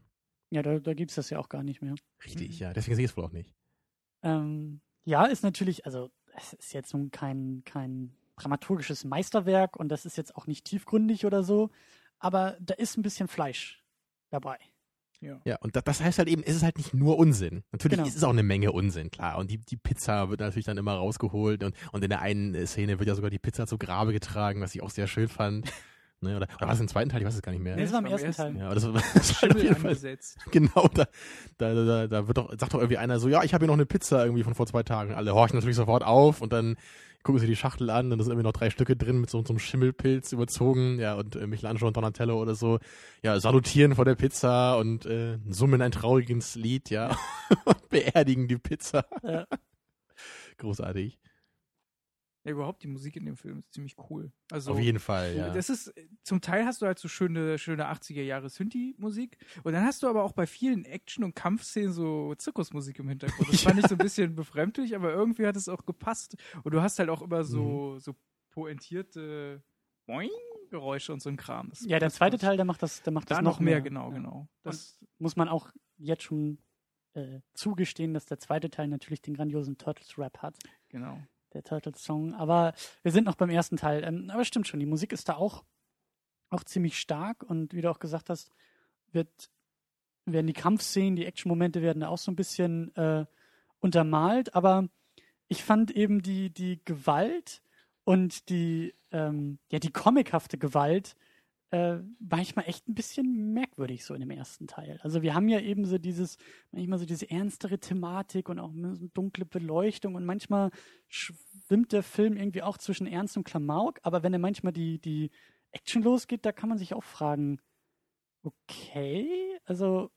Ja, da, da gibt es das ja auch gar nicht mehr. Richtig, Mhm. ja. Deswegen sehe ich es wohl auch nicht. Ähm, ja, ist natürlich, also es ist jetzt nun kein, kein dramaturgisches Meisterwerk und das ist jetzt auch nicht tiefgründig oder so, aber da ist ein bisschen Fleisch dabei. Ja. Ja, und das, das heißt halt eben, es ist halt nicht nur Unsinn. Natürlich Genau. ist es auch eine Menge Unsinn, klar. Und die, die Pizza wird natürlich dann immer rausgeholt und, und in der einen Szene wird ja sogar die Pizza zu Grabe getragen, was ich auch sehr schön fand. Ne, oder, oder war das im zweiten Teil? Ich weiß es gar nicht mehr. Nee, das war im ersten Teil. Ja, aber das, war- das war auf jeden Fall angesetzt. Genau, da, da, da, da wird doch, sagt doch irgendwie einer so, ja, ich habe hier noch eine Pizza irgendwie von vor zwei Tagen. Alle horchen natürlich sofort auf und dann gucken sie die Schachtel an und da sind irgendwie noch drei Stücke drin mit so, so einem Schimmelpilz überzogen, ja, und äh, Michelangelo und Donatello oder so, ja, salutieren vor der Pizza und äh, summen ein trauriges Lied, ja, und beerdigen die Pizza. Ja. Großartig. Ja, überhaupt die Musik in dem Film ist ziemlich cool. Also Auf jeden Fall, ja. Das ist, zum Teil hast du halt so schöne, schöne 80er Jahre Synthi-Musik und dann hast du aber auch bei vielen Action- und Kampfszenen so Zirkusmusik im Hintergrund. Das fand ich so ein bisschen befremdlich, aber irgendwie hat es auch gepasst. Und du hast halt auch immer Mhm. so, so pointierte Boing Geräusche und so ein Kram. Das, Ja, der zweite. Teil, der macht das, der macht Da das noch mehr, genau, Ja. genau. Das, Muss man auch jetzt schon äh, zugestehen, dass der zweite Teil natürlich den grandiosen Turtles-Rap hat. genau. Der Turtles-Song. Aber wir sind noch beim ersten Teil. Ähm, aber stimmt schon, die Musik ist da auch, auch ziemlich stark und wie du auch gesagt hast, wird, werden die Kampfszenen, die Action-Momente werden da auch so ein bisschen äh, untermalt. Aber ich fand eben die, die Gewalt und die, ähm, ja, die comichafte Gewalt äh, manchmal echt ein bisschen merkwürdig so in dem ersten Teil. Also wir haben ja eben so dieses, manchmal so diese ernstere Thematik und auch so eine dunkle Beleuchtung und manchmal schwimmt der Film irgendwie auch zwischen Ernst und Klamauk, aber wenn er manchmal die, die Action losgeht, da kann man sich auch fragen, okay, also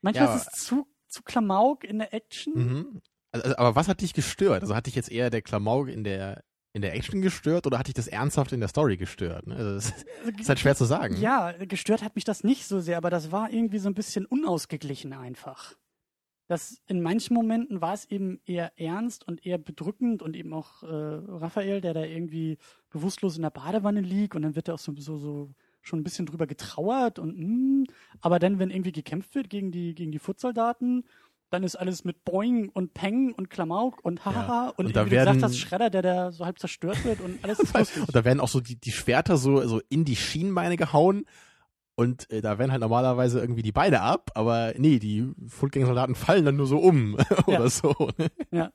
manchmal Ja, ist es zu, zu Klamauk in der Action. Mhm. Also, also, aber was hat dich gestört? Also hat dich jetzt eher der Klamauk in der in der Action gestört oder hat dich das ernsthaft in der Story gestört? Ne? Also das ist halt schwer zu sagen. Ja, gestört hat mich das nicht so sehr, aber das war irgendwie so ein bisschen unausgeglichen einfach. Das in manchen Momenten war es eben eher ernst und eher bedrückend und eben auch äh, Raphael, der da irgendwie bewusstlos in der Badewanne liegt und dann wird er auch so, so, so schon ein bisschen drüber getrauert und mm, aber dann, wenn irgendwie gekämpft wird gegen die, gegen die Footsoldaten, dann ist alles mit Boing und Peng und Klamauk und hahaha Ja. und, Und da wie du gesagt werden- hast, Schredder, der da so halb zerstört wird und alles ist lustig. Und da werden auch so die, die Schwerter so, so in die Schienbeine gehauen. Und äh, da werden halt normalerweise irgendwie die Beine ab, aber nee, die Footgang-Soldaten fallen dann nur so um oder Ja. so. Ne? Ja.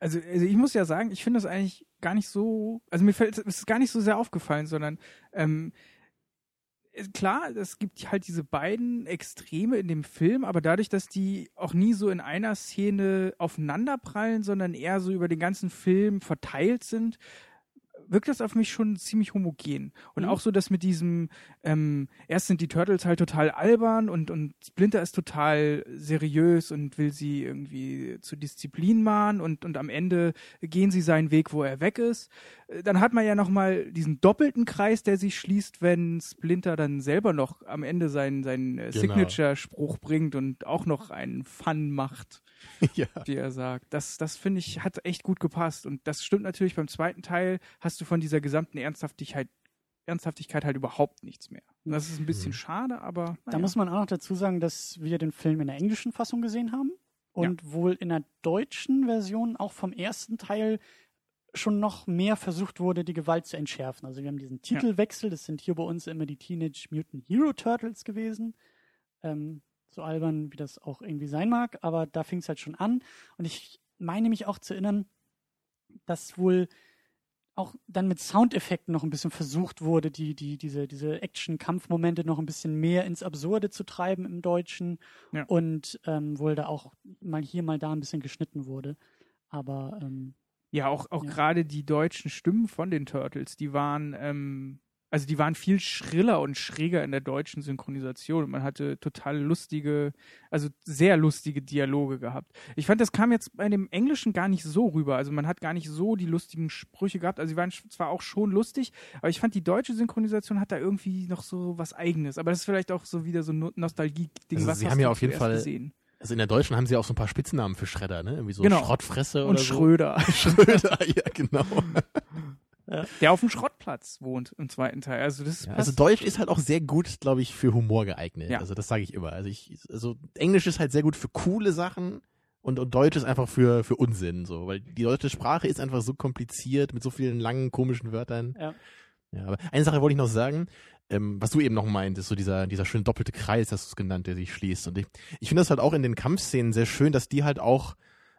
Also, also ich muss ja sagen, ich finde das eigentlich gar nicht so, also mir fällt es ist gar nicht so sehr aufgefallen, sondern ähm, äh, klar, es gibt halt diese beiden Extreme in dem Film, aber dadurch, dass die auch nie so in einer Szene aufeinanderprallen, sondern eher so über den ganzen Film verteilt sind, wirkt das auf mich schon ziemlich homogen. Und Mhm. auch so, dass mit diesem, ähm, erst sind die Turtles halt total albern und, und Splinter ist total seriös und will sie irgendwie zu Disziplin mahnen und, und am Ende gehen sie seinen Weg, wo er weg ist. Äh, Dann hat man ja nochmal diesen doppelten Kreis, der sich schließt, wenn Splinter dann selber noch am Ende seinen, seinen äh, Genau. Signature-Spruch bringt und auch noch einen Fun macht ja. die er sagt. Das, das finde ich, hat echt gut gepasst. Und das stimmt natürlich beim zweiten Teil, hast du von dieser gesamten Ernsthaftigkeit, Ernsthaftigkeit halt überhaupt nichts mehr. Und das ist ein bisschen Mhm. schade, aber. Da naja. muss man auch noch dazu sagen, dass wir den Film in der englischen Fassung gesehen haben und wohl in der deutschen Version auch vom ersten Teil schon noch mehr versucht wurde, die Gewalt zu entschärfen. Also wir haben diesen Ja. Titelwechsel, das sind hier bei uns immer die Teenage Mutant Hero Turtles gewesen. Ähm, so albern, wie das auch irgendwie sein mag, aber da fing es halt schon an. Und ich meine mich auch zu erinnern, dass wohl auch dann mit Soundeffekten noch ein bisschen versucht wurde, die, die, diese, diese Action-Kampfmomente noch ein bisschen mehr ins Absurde zu treiben im Deutschen. Ja. Und ähm, wohl da auch mal hier, mal da ein bisschen geschnitten wurde. Aber ähm, Ja, auch, auch Ja. gerade die deutschen Stimmen von den Turtles, die waren ähm, Also die waren viel schriller und schräger in der deutschen Synchronisation und man hatte total lustige, also sehr lustige Dialoge gehabt. Ich fand, das kam jetzt bei dem Englischen gar nicht so rüber. Also man hat gar nicht so die lustigen Sprüche gehabt. Also sie waren zwar auch schon lustig, aber ich fand, die deutsche Synchronisation hat da irgendwie noch so was Eigenes. Aber das ist vielleicht auch so wieder so ein Nostalgie-Ding. Also was sie haben ja auf jeden Fall gesehen? Also in der Deutschen haben sie auch so ein paar Spitznamen für Schredder, ne? Irgendwie so Genau. Schrottfresse Und oder Schröder, so. Schröder, ja, genau. der auf dem Schrottplatz wohnt im zweiten Teil. Also das Ja, also Deutsch ist halt auch sehr gut, glaube ich, für Humor geeignet. Ja. Also das sage ich immer. Also ich, also Englisch ist halt sehr gut für coole Sachen und, und Deutsch ist einfach für, für Unsinn, so. Weil die deutsche Sprache ist einfach so kompliziert mit so vielen langen, komischen Wörtern. Ja. Ja, aber eine Sache wollte ich noch sagen, ähm, was du eben noch meintest, so dieser, dieser schöne doppelte Kreis, hast du es genannt, der sich schließt. Und ich, ich finde das halt auch in den Kampfszenen sehr schön, dass die halt auch,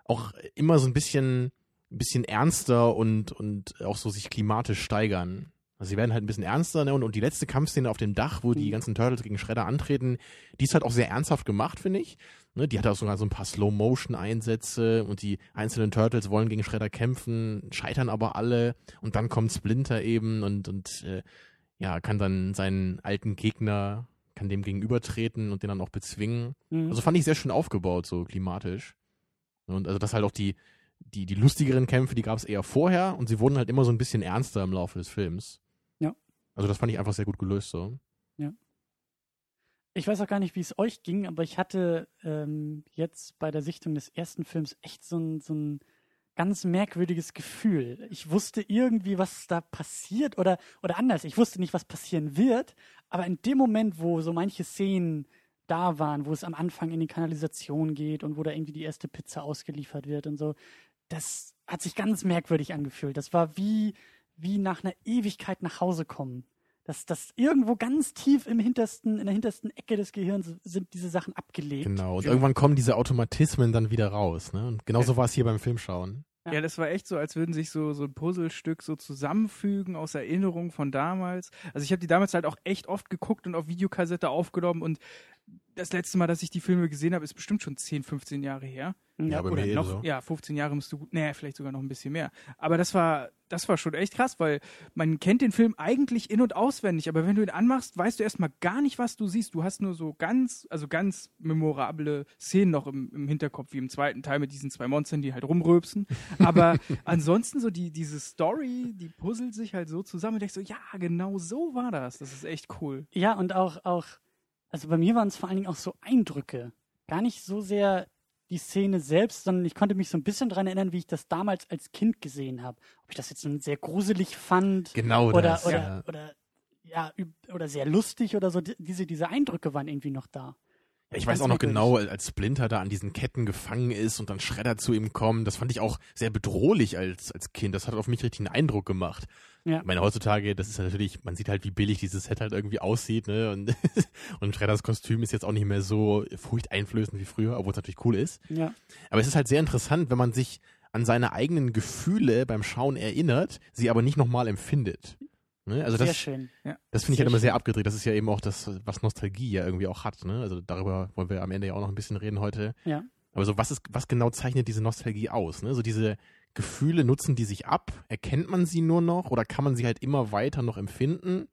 auch immer so ein bisschen, ein bisschen ernster und, und auch so sich klimatisch steigern. Also sie werden halt ein bisschen ernster, ne? Und, und die letzte Kampfszene auf dem Dach, wo die Mhm. ganzen Turtles gegen Shredder antreten, die ist halt auch sehr ernsthaft gemacht, finde ich. Ne? Die hat auch sogar so ein paar Slow-Motion-Einsätze und die einzelnen Turtles wollen gegen Shredder kämpfen, scheitern aber alle und dann kommt Splinter eben und, und äh, ja, kann dann seinen alten Gegner, kann dem gegenübertreten und den dann auch bezwingen. Mhm. Also fand ich sehr schön aufgebaut, so klimatisch. Und also das halt auch die, die, die lustigeren Kämpfe, die gab es eher vorher und sie wurden halt immer so ein bisschen ernster im Laufe des Films. Ja. Also das fand ich einfach sehr gut gelöst so. Ich weiß auch gar nicht, wie es euch ging, aber ich hatte ähm, jetzt bei der Sichtung des ersten Films echt so ein, so ein ganz merkwürdiges Gefühl. Ich wusste irgendwie, was da passiert oder, oder anders. Ich wusste nicht, was passieren wird, aber in dem Moment, wo so manche Szenen da waren, wo es am Anfang in die Kanalisation geht und wo da irgendwie die erste Pizza ausgeliefert wird und so, das hat sich ganz merkwürdig angefühlt. Das war wie, wie nach einer Ewigkeit nach Hause kommen. Das, das irgendwo ganz tief im hintersten, in der hintersten Ecke des Gehirns sind diese Sachen abgelegt. Genau. Und Ja. irgendwann kommen diese Automatismen dann wieder raus. Ne? Und genauso war es hier beim Filmschauen. Ja. Ja, das war echt so, als würden sich so, so ein Puzzlestück so zusammenfügen aus Erinnerungen von damals. Also ich habe die damals halt auch echt oft geguckt und auf Videokassette aufgenommen und das letzte Mal, dass ich die Filme gesehen habe, ist bestimmt schon 10, 15 Jahre her. Ja, bei Oder mir noch, ebenso. ja, 15 Jahre müsste gut, nee, vielleicht sogar noch ein bisschen mehr. Aber das war, das war schon echt krass, weil man kennt den Film eigentlich in- und auswendig, aber wenn du ihn anmachst, weißt du erstmal gar nicht, was du siehst. Du hast nur so ganz, also ganz memorable Szenen noch im, im Hinterkopf, wie im zweiten Teil mit diesen zwei Monstern, die halt rumröpsen. Aber ansonsten so die, diese Story, die puzzelt sich halt so zusammen und denkst so, ja, genau so war das. Das ist echt cool. Ja, und auch, auch, also bei mir waren es vor allen Dingen auch so Eindrücke. Gar nicht so sehr die Szene selbst, sondern ich konnte mich so ein bisschen daran erinnern, wie ich das damals als Kind gesehen habe. Ob ich das jetzt nun sehr gruselig fand Genau oder, das. oder, ja. oder, ja, oder sehr lustig oder so. Die- Diese, diese Eindrücke waren irgendwie noch da. Ich weiß auch noch genau, als Splinter da an diesen Ketten gefangen ist und dann Shredder zu ihm kommen, das fand ich auch sehr bedrohlich als, als Kind. Das hat auf mich richtig einen Eindruck gemacht. Ja. Ich meine, heutzutage, das ist ja natürlich, man sieht halt, wie billig dieses Set halt irgendwie aussieht, ne? Und, und Shredders Kostüm ist jetzt auch nicht mehr so furchteinflößend wie früher, obwohl es natürlich cool ist. Ja, Aber es ist halt sehr interessant, wenn man sich an seine eigenen Gefühle beim Schauen erinnert, sie aber nicht nochmal empfindet. Ne? Also sehr das, schön. das finde ich halt immer sehr abgedreht. Das ist ja eben auch das, was Nostalgie ja irgendwie auch hat. Ne? Also darüber wollen wir am Ende ja auch noch ein bisschen reden heute. Ja. Aber so, was ist, was genau zeichnet diese Nostalgie aus? Ne? So diese Gefühle, nutzen die sich ab? Erkennt man sie nur noch oder kann man sie halt immer weiter noch empfinden?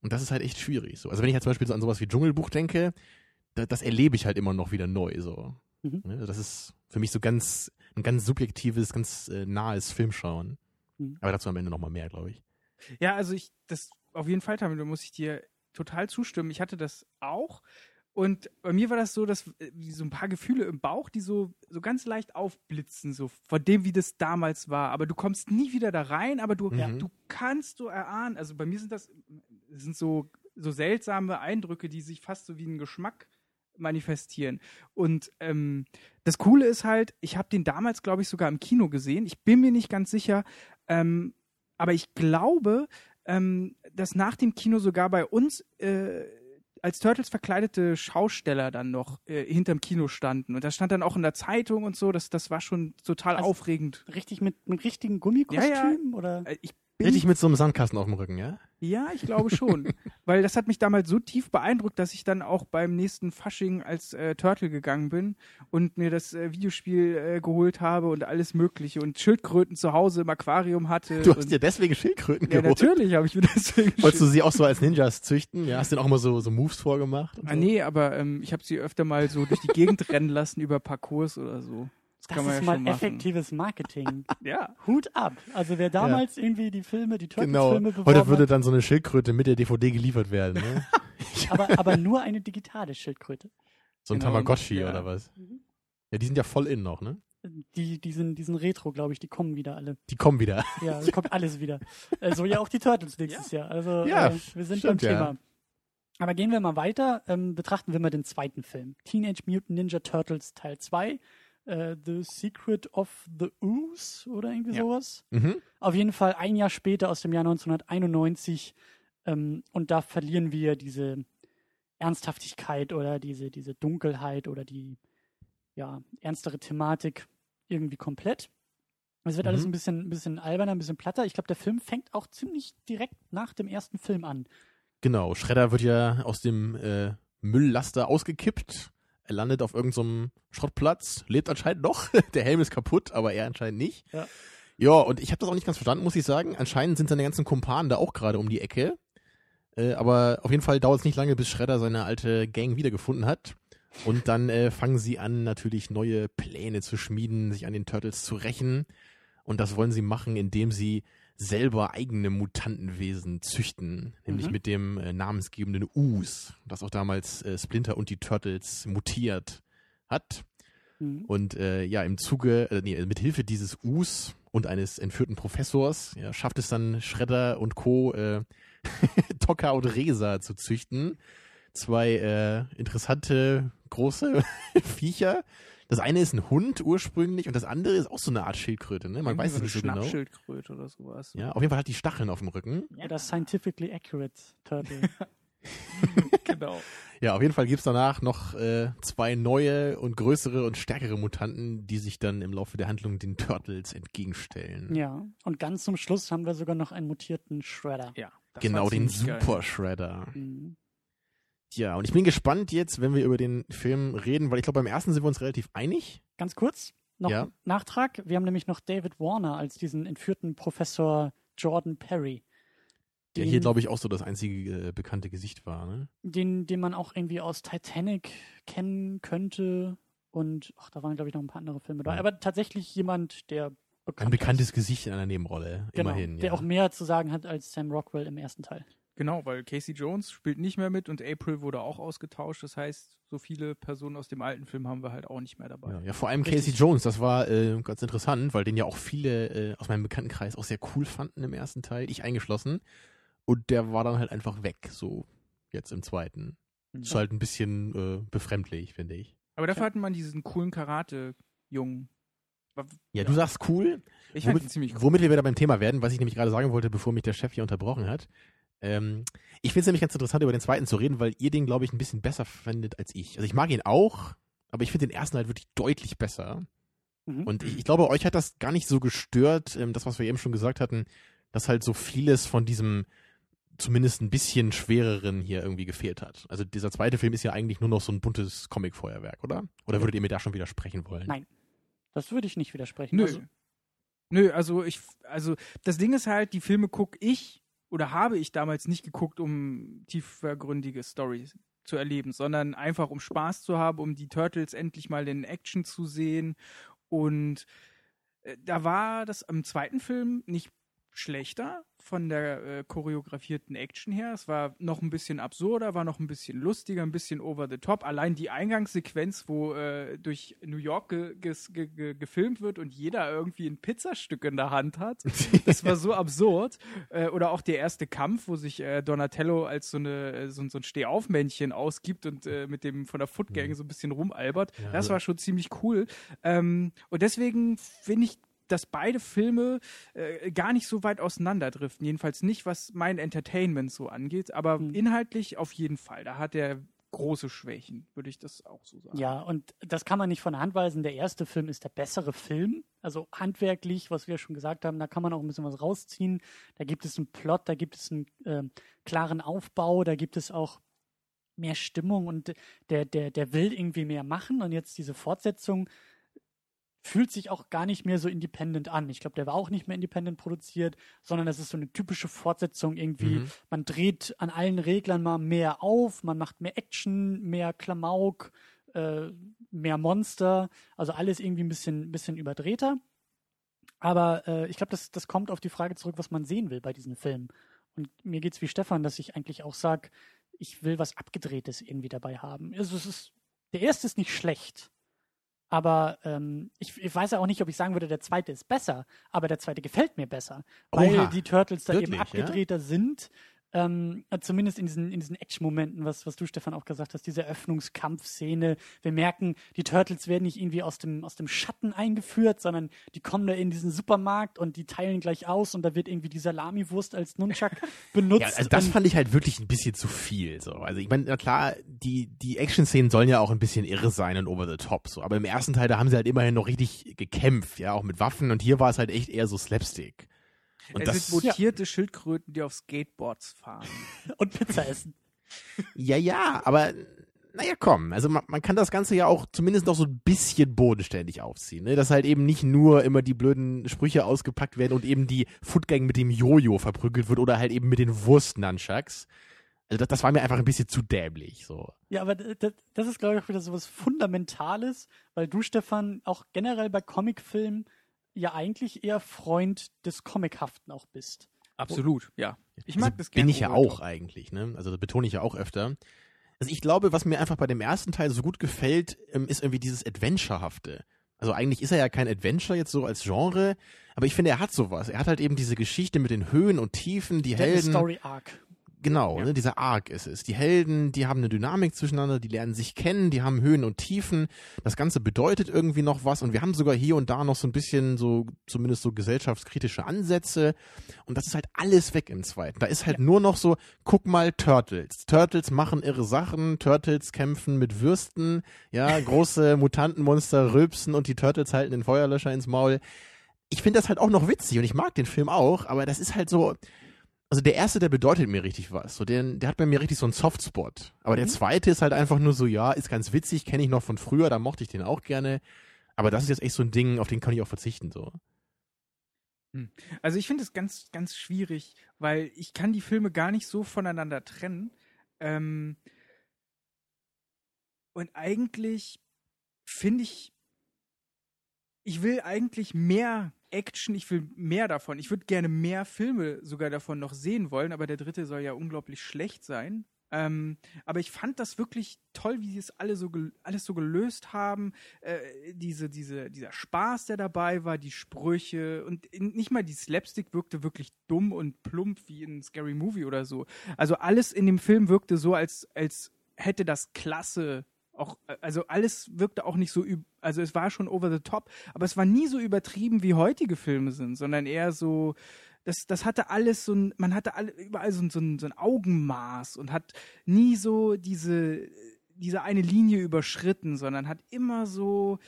Und das ist halt echt schwierig. So. Also wenn ich halt zum Beispiel so an sowas wie Dschungelbuch denke, da, das erlebe ich halt immer noch wieder neu. So. Mhm. Ne? Das ist für mich so ganz, ein ganz subjektives, ganz äh, nahes Filmschauen. Mhm. Aber dazu am Ende nochmal mehr, glaube ich. Ja, also ich, das auf jeden Fall, Tamil, da muss ich dir total zustimmen. Ich hatte das auch. Und bei mir war das so, dass äh, so ein paar Gefühle im Bauch, die so, so ganz leicht aufblitzen, so von dem, wie das damals war. Aber du kommst nie wieder da rein, aber du, Ja. du kannst so erahnen, also bei mir sind das, das sind so, so seltsame Eindrücke, die sich fast so wie ein Geschmack manifestieren. Und ähm, das Coole ist halt, ich habe den damals, glaube ich, sogar im Kino gesehen. Ich bin mir nicht ganz sicher, ähm, aber ich glaube, ähm, dass nach dem Kino sogar bei uns äh, als Turtles verkleidete Schausteller dann noch äh, hinterm Kino standen. Und das stand dann auch in der Zeitung und so. Das, das war schon total Also- aufregend. Richtig mit, mit richtigen Gummikostümen oder? Äh, Ich Richtig mit so einem Sandkasten auf dem Rücken, ja? Ja, ich glaube schon. Weil das hat mich damals so tief beeindruckt, dass ich dann auch beim nächsten Fasching als äh, Turtle gegangen bin und mir das äh, Videospiel äh, geholt habe und alles Mögliche und Schildkröten zu Hause im Aquarium hatte. Du hast dir deswegen Schildkröten Ja, geholt. natürlich habe ich mir deswegen Wolltest du sie auch so als Ninjas züchten? Ja, hast du denn auch immer so, so Moves vorgemacht? Ah, so? nee, aber ähm, ich habe sie öfter mal so durch die Gegend rennen lassen über Parcours oder so. Das, Das kann man ist ja mal effektives Marketing. Ja. Hut ab. Also wer damals irgendwie die Filme, die Genau. Turtles-Filme beworben Heute würde dann so eine Schildkröte mit der DVD geliefert werden, ne? aber, aber nur eine digitale Schildkröte. So ein Genau, Tamagotchi ja. oder was? Mhm. Ja, die sind ja voll in noch, ne? Die, die, sind, die sind Retro, glaube ich, die kommen wieder alle. Die kommen wieder. Ja, es kommt alles wieder. Äh, so ja auch die Turtles nächstes Jahr. Also Ja, äh, wir sind stimmt, beim ja. Thema. Aber gehen wir mal weiter. Ähm, betrachten wir mal den zweiten Film. Teenage Mutant Ninja Turtles Teil 2. Äh, the Secret of the Ooze oder irgendwie Ja. sowas. Mhm. Auf jeden Fall ein Jahr später aus dem Jahr 1991. Ähm, und da verlieren wir diese Ernsthaftigkeit oder diese, diese Dunkelheit oder die ja, ernstere Thematik irgendwie komplett. Es wird alles Mhm. ein bisschen, ein bisschen alberner, ein bisschen platter. Ich glaube, der Film fängt auch ziemlich direkt nach dem ersten Film an. Genau, Shredder wird ja aus dem äh, Mülllaster ausgekippt. Er landet auf irgendeinem Schrottplatz, lebt anscheinend noch. Der Helm ist kaputt, aber er anscheinend nicht. Ja. Ja, und ich habe das auch nicht ganz verstanden, muss ich sagen. Anscheinend sind seine ganzen Kumpanen da auch gerade um die Ecke. Äh, aber auf jeden Fall dauert es nicht lange, bis Shredder seine alte Gang wiedergefunden hat. Und dann äh, fangen sie an, natürlich neue Pläne zu schmieden, sich an den Turtles zu rächen. Und das wollen sie machen, indem sie selber eigene Mutantenwesen züchten, nämlich Mhm. mit dem äh, namensgebenden Us, das auch damals äh, Splinter und die Turtles mutiert hat. Mhm. Und äh, ja, im Zuge, äh, nee, mit Hilfe dieses Us und eines entführten Professors, ja, schafft es dann Shredder und Co. Äh, Tokka und Resa zu züchten. Zwei äh, interessante große Viecher. Das eine ist ein Hund ursprünglich und das andere ist auch so eine Art Schildkröte, ne? Man Irgendwie weiß es so nicht so genau. Schnappschildkröte oder sowas. Ja, auf jeden Fall hat die Stacheln auf dem Rücken. Oder Scientifically Accurate Turtle. genau. Ja, auf jeden Fall gibt's danach noch äh, zwei neue und größere und stärkere Mutanten, die sich dann im Laufe der Handlung den Turtles entgegenstellen. ja. Und ganz zum Schluss haben wir sogar noch einen mutierten Shredder. Ja. das genau, den ziemlich geil. Super Shredder. Mhm. Ja, und ich bin gespannt jetzt, wenn wir über den Film reden, weil ich glaube, beim ersten sind wir uns relativ einig. Ganz kurz, noch Ja. Nachtrag. Wir haben nämlich noch David Warner als diesen entführten Professor Jordan Perry. Der Den- hier, glaube ich, auch so das einzige äh, bekannte Gesicht war. Ne? den, den man auch irgendwie aus Titanic kennen könnte. Und ach, da waren, glaube ich, noch ein paar andere Filme da. Ja. Aber tatsächlich jemand, der bekannt Ein bekanntes ist. Gesicht in einer Nebenrolle, genau, immerhin. Der ja. auch mehr zu sagen hat als Sam Rockwell im ersten Teil. Genau, weil Casey Jones spielt nicht mehr mit und April wurde auch ausgetauscht. Das heißt, so viele Personen aus dem alten Film haben wir halt auch nicht mehr dabei. Ja, ja, vor allem Richtig. Casey Jones, das war äh, ganz interessant, weil den ja auch viele äh, aus meinem Bekanntenkreis auch sehr cool fanden im ersten Teil, ich eingeschlossen. Und der war dann halt einfach weg, so jetzt im zweiten. Ist halt ein bisschen äh, befremdlich, finde ich. Aber dafür Ja. hatten man diesen coolen Karate-Jungen. Ja, Ja. du sagst cool, Ich fand womit, ihn ziemlich cool. womit wir wieder beim Thema werden, was ich nämlich gerade sagen wollte, bevor mich der Chef hier unterbrochen hat. Ähm, ich finde es nämlich ganz interessant, über den zweiten zu reden, weil ihr den, glaube ich, ein bisschen besser findet als ich. Also ich mag ihn auch, aber ich finde den ersten halt wirklich deutlich besser. Mhm. Und ich, ich glaube, euch hat das gar nicht so gestört, ähm, das, was wir eben schon gesagt hatten, dass halt so vieles von diesem zumindest ein bisschen schwereren hier irgendwie gefehlt hat. Also dieser zweite Film ist ja eigentlich nur noch so ein buntes Comic-Feuerwerk, oder? Oder würdet ihr mir da schon widersprechen wollen? Nein. Das würde ich nicht widersprechen. Nö. Also, Nö, also ich, also das Ding ist halt, die Filme gucke ich oder habe ich damals nicht geguckt, um tiefergründige Stories zu erleben, sondern einfach um Spaß zu haben, um die Turtles endlich mal in Action zu sehen. Und äh, da war das im zweiten Film nicht schlechter von der äh, choreografierten Action her. Es war noch ein bisschen absurder, war noch ein bisschen lustiger, ein bisschen over the top. Allein die Eingangssequenz, wo äh, durch New York ge ge ge gefilmt wird und jeder irgendwie ein Pizzastück in der Hand hat. Das war so absurd. Äh, oder auch der erste Kampf, wo sich äh, Donatello als so, eine, äh, so, so ein Stehaufmännchen ausgibt und äh, mit dem von der Foot Gang so ein bisschen rumalbert. Ja, das war schon ziemlich cool. Ähm, und deswegen finde ich, dass beide Filme äh, gar nicht so weit auseinanderdriften. Jedenfalls nicht, was mein Entertainment so angeht. Aber Mhm. inhaltlich auf jeden Fall. Da hat er große Schwächen, würde ich das auch so sagen. Ja, und das kann man nicht von der Hand weisen. Der erste Film ist der bessere Film. Also handwerklich, was wir schon gesagt haben, da kann man auch ein bisschen was rausziehen. Da gibt es einen Plot, da gibt es einen äh, klaren Aufbau, da gibt es auch mehr Stimmung und der, der, der will irgendwie mehr machen. Und jetzt diese Fortsetzung fühlt sich auch gar nicht mehr so independent an. Ich glaube, der war auch nicht mehr independent produziert, sondern das ist so eine typische Fortsetzung irgendwie. Mhm. Man dreht an allen Reglern mal mehr auf, man macht mehr Action, mehr Klamauk, äh, mehr Monster, also alles irgendwie ein bisschen, bisschen überdrehter. Aber äh, ich glaube, das, das kommt auf die Frage zurück, was man sehen will bei diesen Filmen. Und mir geht's wie Stefan, dass ich eigentlich auch sage, ich will was Abgedrehtes irgendwie dabei haben. Also es ist, der erste ist nicht schlecht. Aber ähm, ich, ich, weiß ja auch nicht, ob ich sagen würde, der zweite ist besser, aber der zweite gefällt mir besser, weil Oha, die Turtles da wirklich, eben abgedrehter ja? sind ähm, zumindest in diesen, in diesen Action-Momenten, was, was du, Stefan, auch gesagt hast, diese Öffnungskampfszene. Wir merken, die Turtles werden nicht irgendwie aus dem, aus dem Schatten eingeführt, sondern die kommen da in diesen Supermarkt und die teilen gleich aus und da wird irgendwie die Salami-Wurst als Nunchuck benutzt. ja, also das fand ich halt wirklich ein bisschen zu viel. So. Also ich meine, klar, die, die Action-Szenen sollen ja auch ein bisschen irre sein und over the top. So. Aber im ersten Teil, da haben sie halt immerhin noch richtig gekämpft, ja, auch mit Waffen und hier war es halt echt eher so Slapstick. Und es das, sind mutierte ja. Schildkröten, die auf Skateboards fahren. Und Pizza essen. Ja, ja, aber naja, komm, also man, man, kann das Ganze ja auch zumindest noch so ein bisschen bodenständig aufziehen, ne? dass halt eben nicht nur immer die blöden Sprüche ausgepackt werden und eben die Footgang mit dem Jojo verprügelt wird oder halt eben mit den Wurst-Nunchucks. Also das, das, war mir einfach ein bisschen zu dämlich, so. Ja, aber das, das ist, glaube ich, auch wieder so was Fundamentales, weil du, Stefan, auch generell bei Comicfilmen ja eigentlich eher Freund des Comichaften auch bist. Absolut, ja. Ich mag also das gerne. Bin ich ja auch eigentlich, ne? Also das betone ich ja auch öfter. Also ich glaube, was mir einfach bei dem ersten Teil so gut gefällt, ähm, ist irgendwie dieses Adventurehafte. Also eigentlich ist er ja kein Adventure jetzt so als Genre, aber ich finde, er hat sowas. Er hat halt eben diese Geschichte mit den Höhen und Tiefen, die Der Helden. Story Arc. Genau, ja. ne, dieser Arc ist es. Die Helden, die haben eine Dynamik zueinander, die lernen sich kennen, die haben Höhen und Tiefen. Das Ganze bedeutet irgendwie noch was und wir haben sogar hier und da noch so ein bisschen so, zumindest so gesellschaftskritische Ansätze. Und das ist halt alles weg im zweiten. Da ist halt ja. nur noch so, guck mal, Turtles. Turtles machen irre Sachen, Turtles kämpfen mit Würsten, ja, große Mutantenmonster rülpsen und die Turtles halten den Feuerlöscher ins Maul. Ich finde das halt auch noch witzig und ich mag den Film auch, aber das ist halt so, also der erste, der bedeutet mir richtig was. So, der, der hat bei mir richtig so einen Softspot. Aber mhm. der zweite ist halt einfach nur so, ja, ist ganz witzig, kenne ich noch von früher, da mochte ich den auch gerne. Aber das ist jetzt echt so ein Ding, auf den kann ich auch verzichten, so. Hm. Also ich finde es ganz, ganz schwierig, weil ich kann die Filme gar nicht so voneinander trennen. Ähm und eigentlich finde ich, ich will eigentlich mehr Action, ich will mehr davon. Ich würde gerne mehr Filme sogar davon noch sehen wollen, aber der dritte soll ja unglaublich schlecht sein. Ähm, aber ich fand das wirklich toll, wie sie es alle so alles so gelöst haben. Äh, diese, diese, dieser Spaß, der dabei war, die Sprüche und in, nicht mal die Slapstick wirkte wirklich dumm und plump wie in Scary Movie oder so. Also alles in dem Film wirkte so, als, als hätte das klasse auch, also alles wirkte auch nicht so, also es war schon over the top, aber es war nie so übertrieben, wie heutige Filme sind, sondern eher so, das, das hatte alles so ein, man hatte alle, überall so ein, so, ein, so ein Augenmaß und hat nie so diese, diese eine Linie überschritten, sondern hat immer so,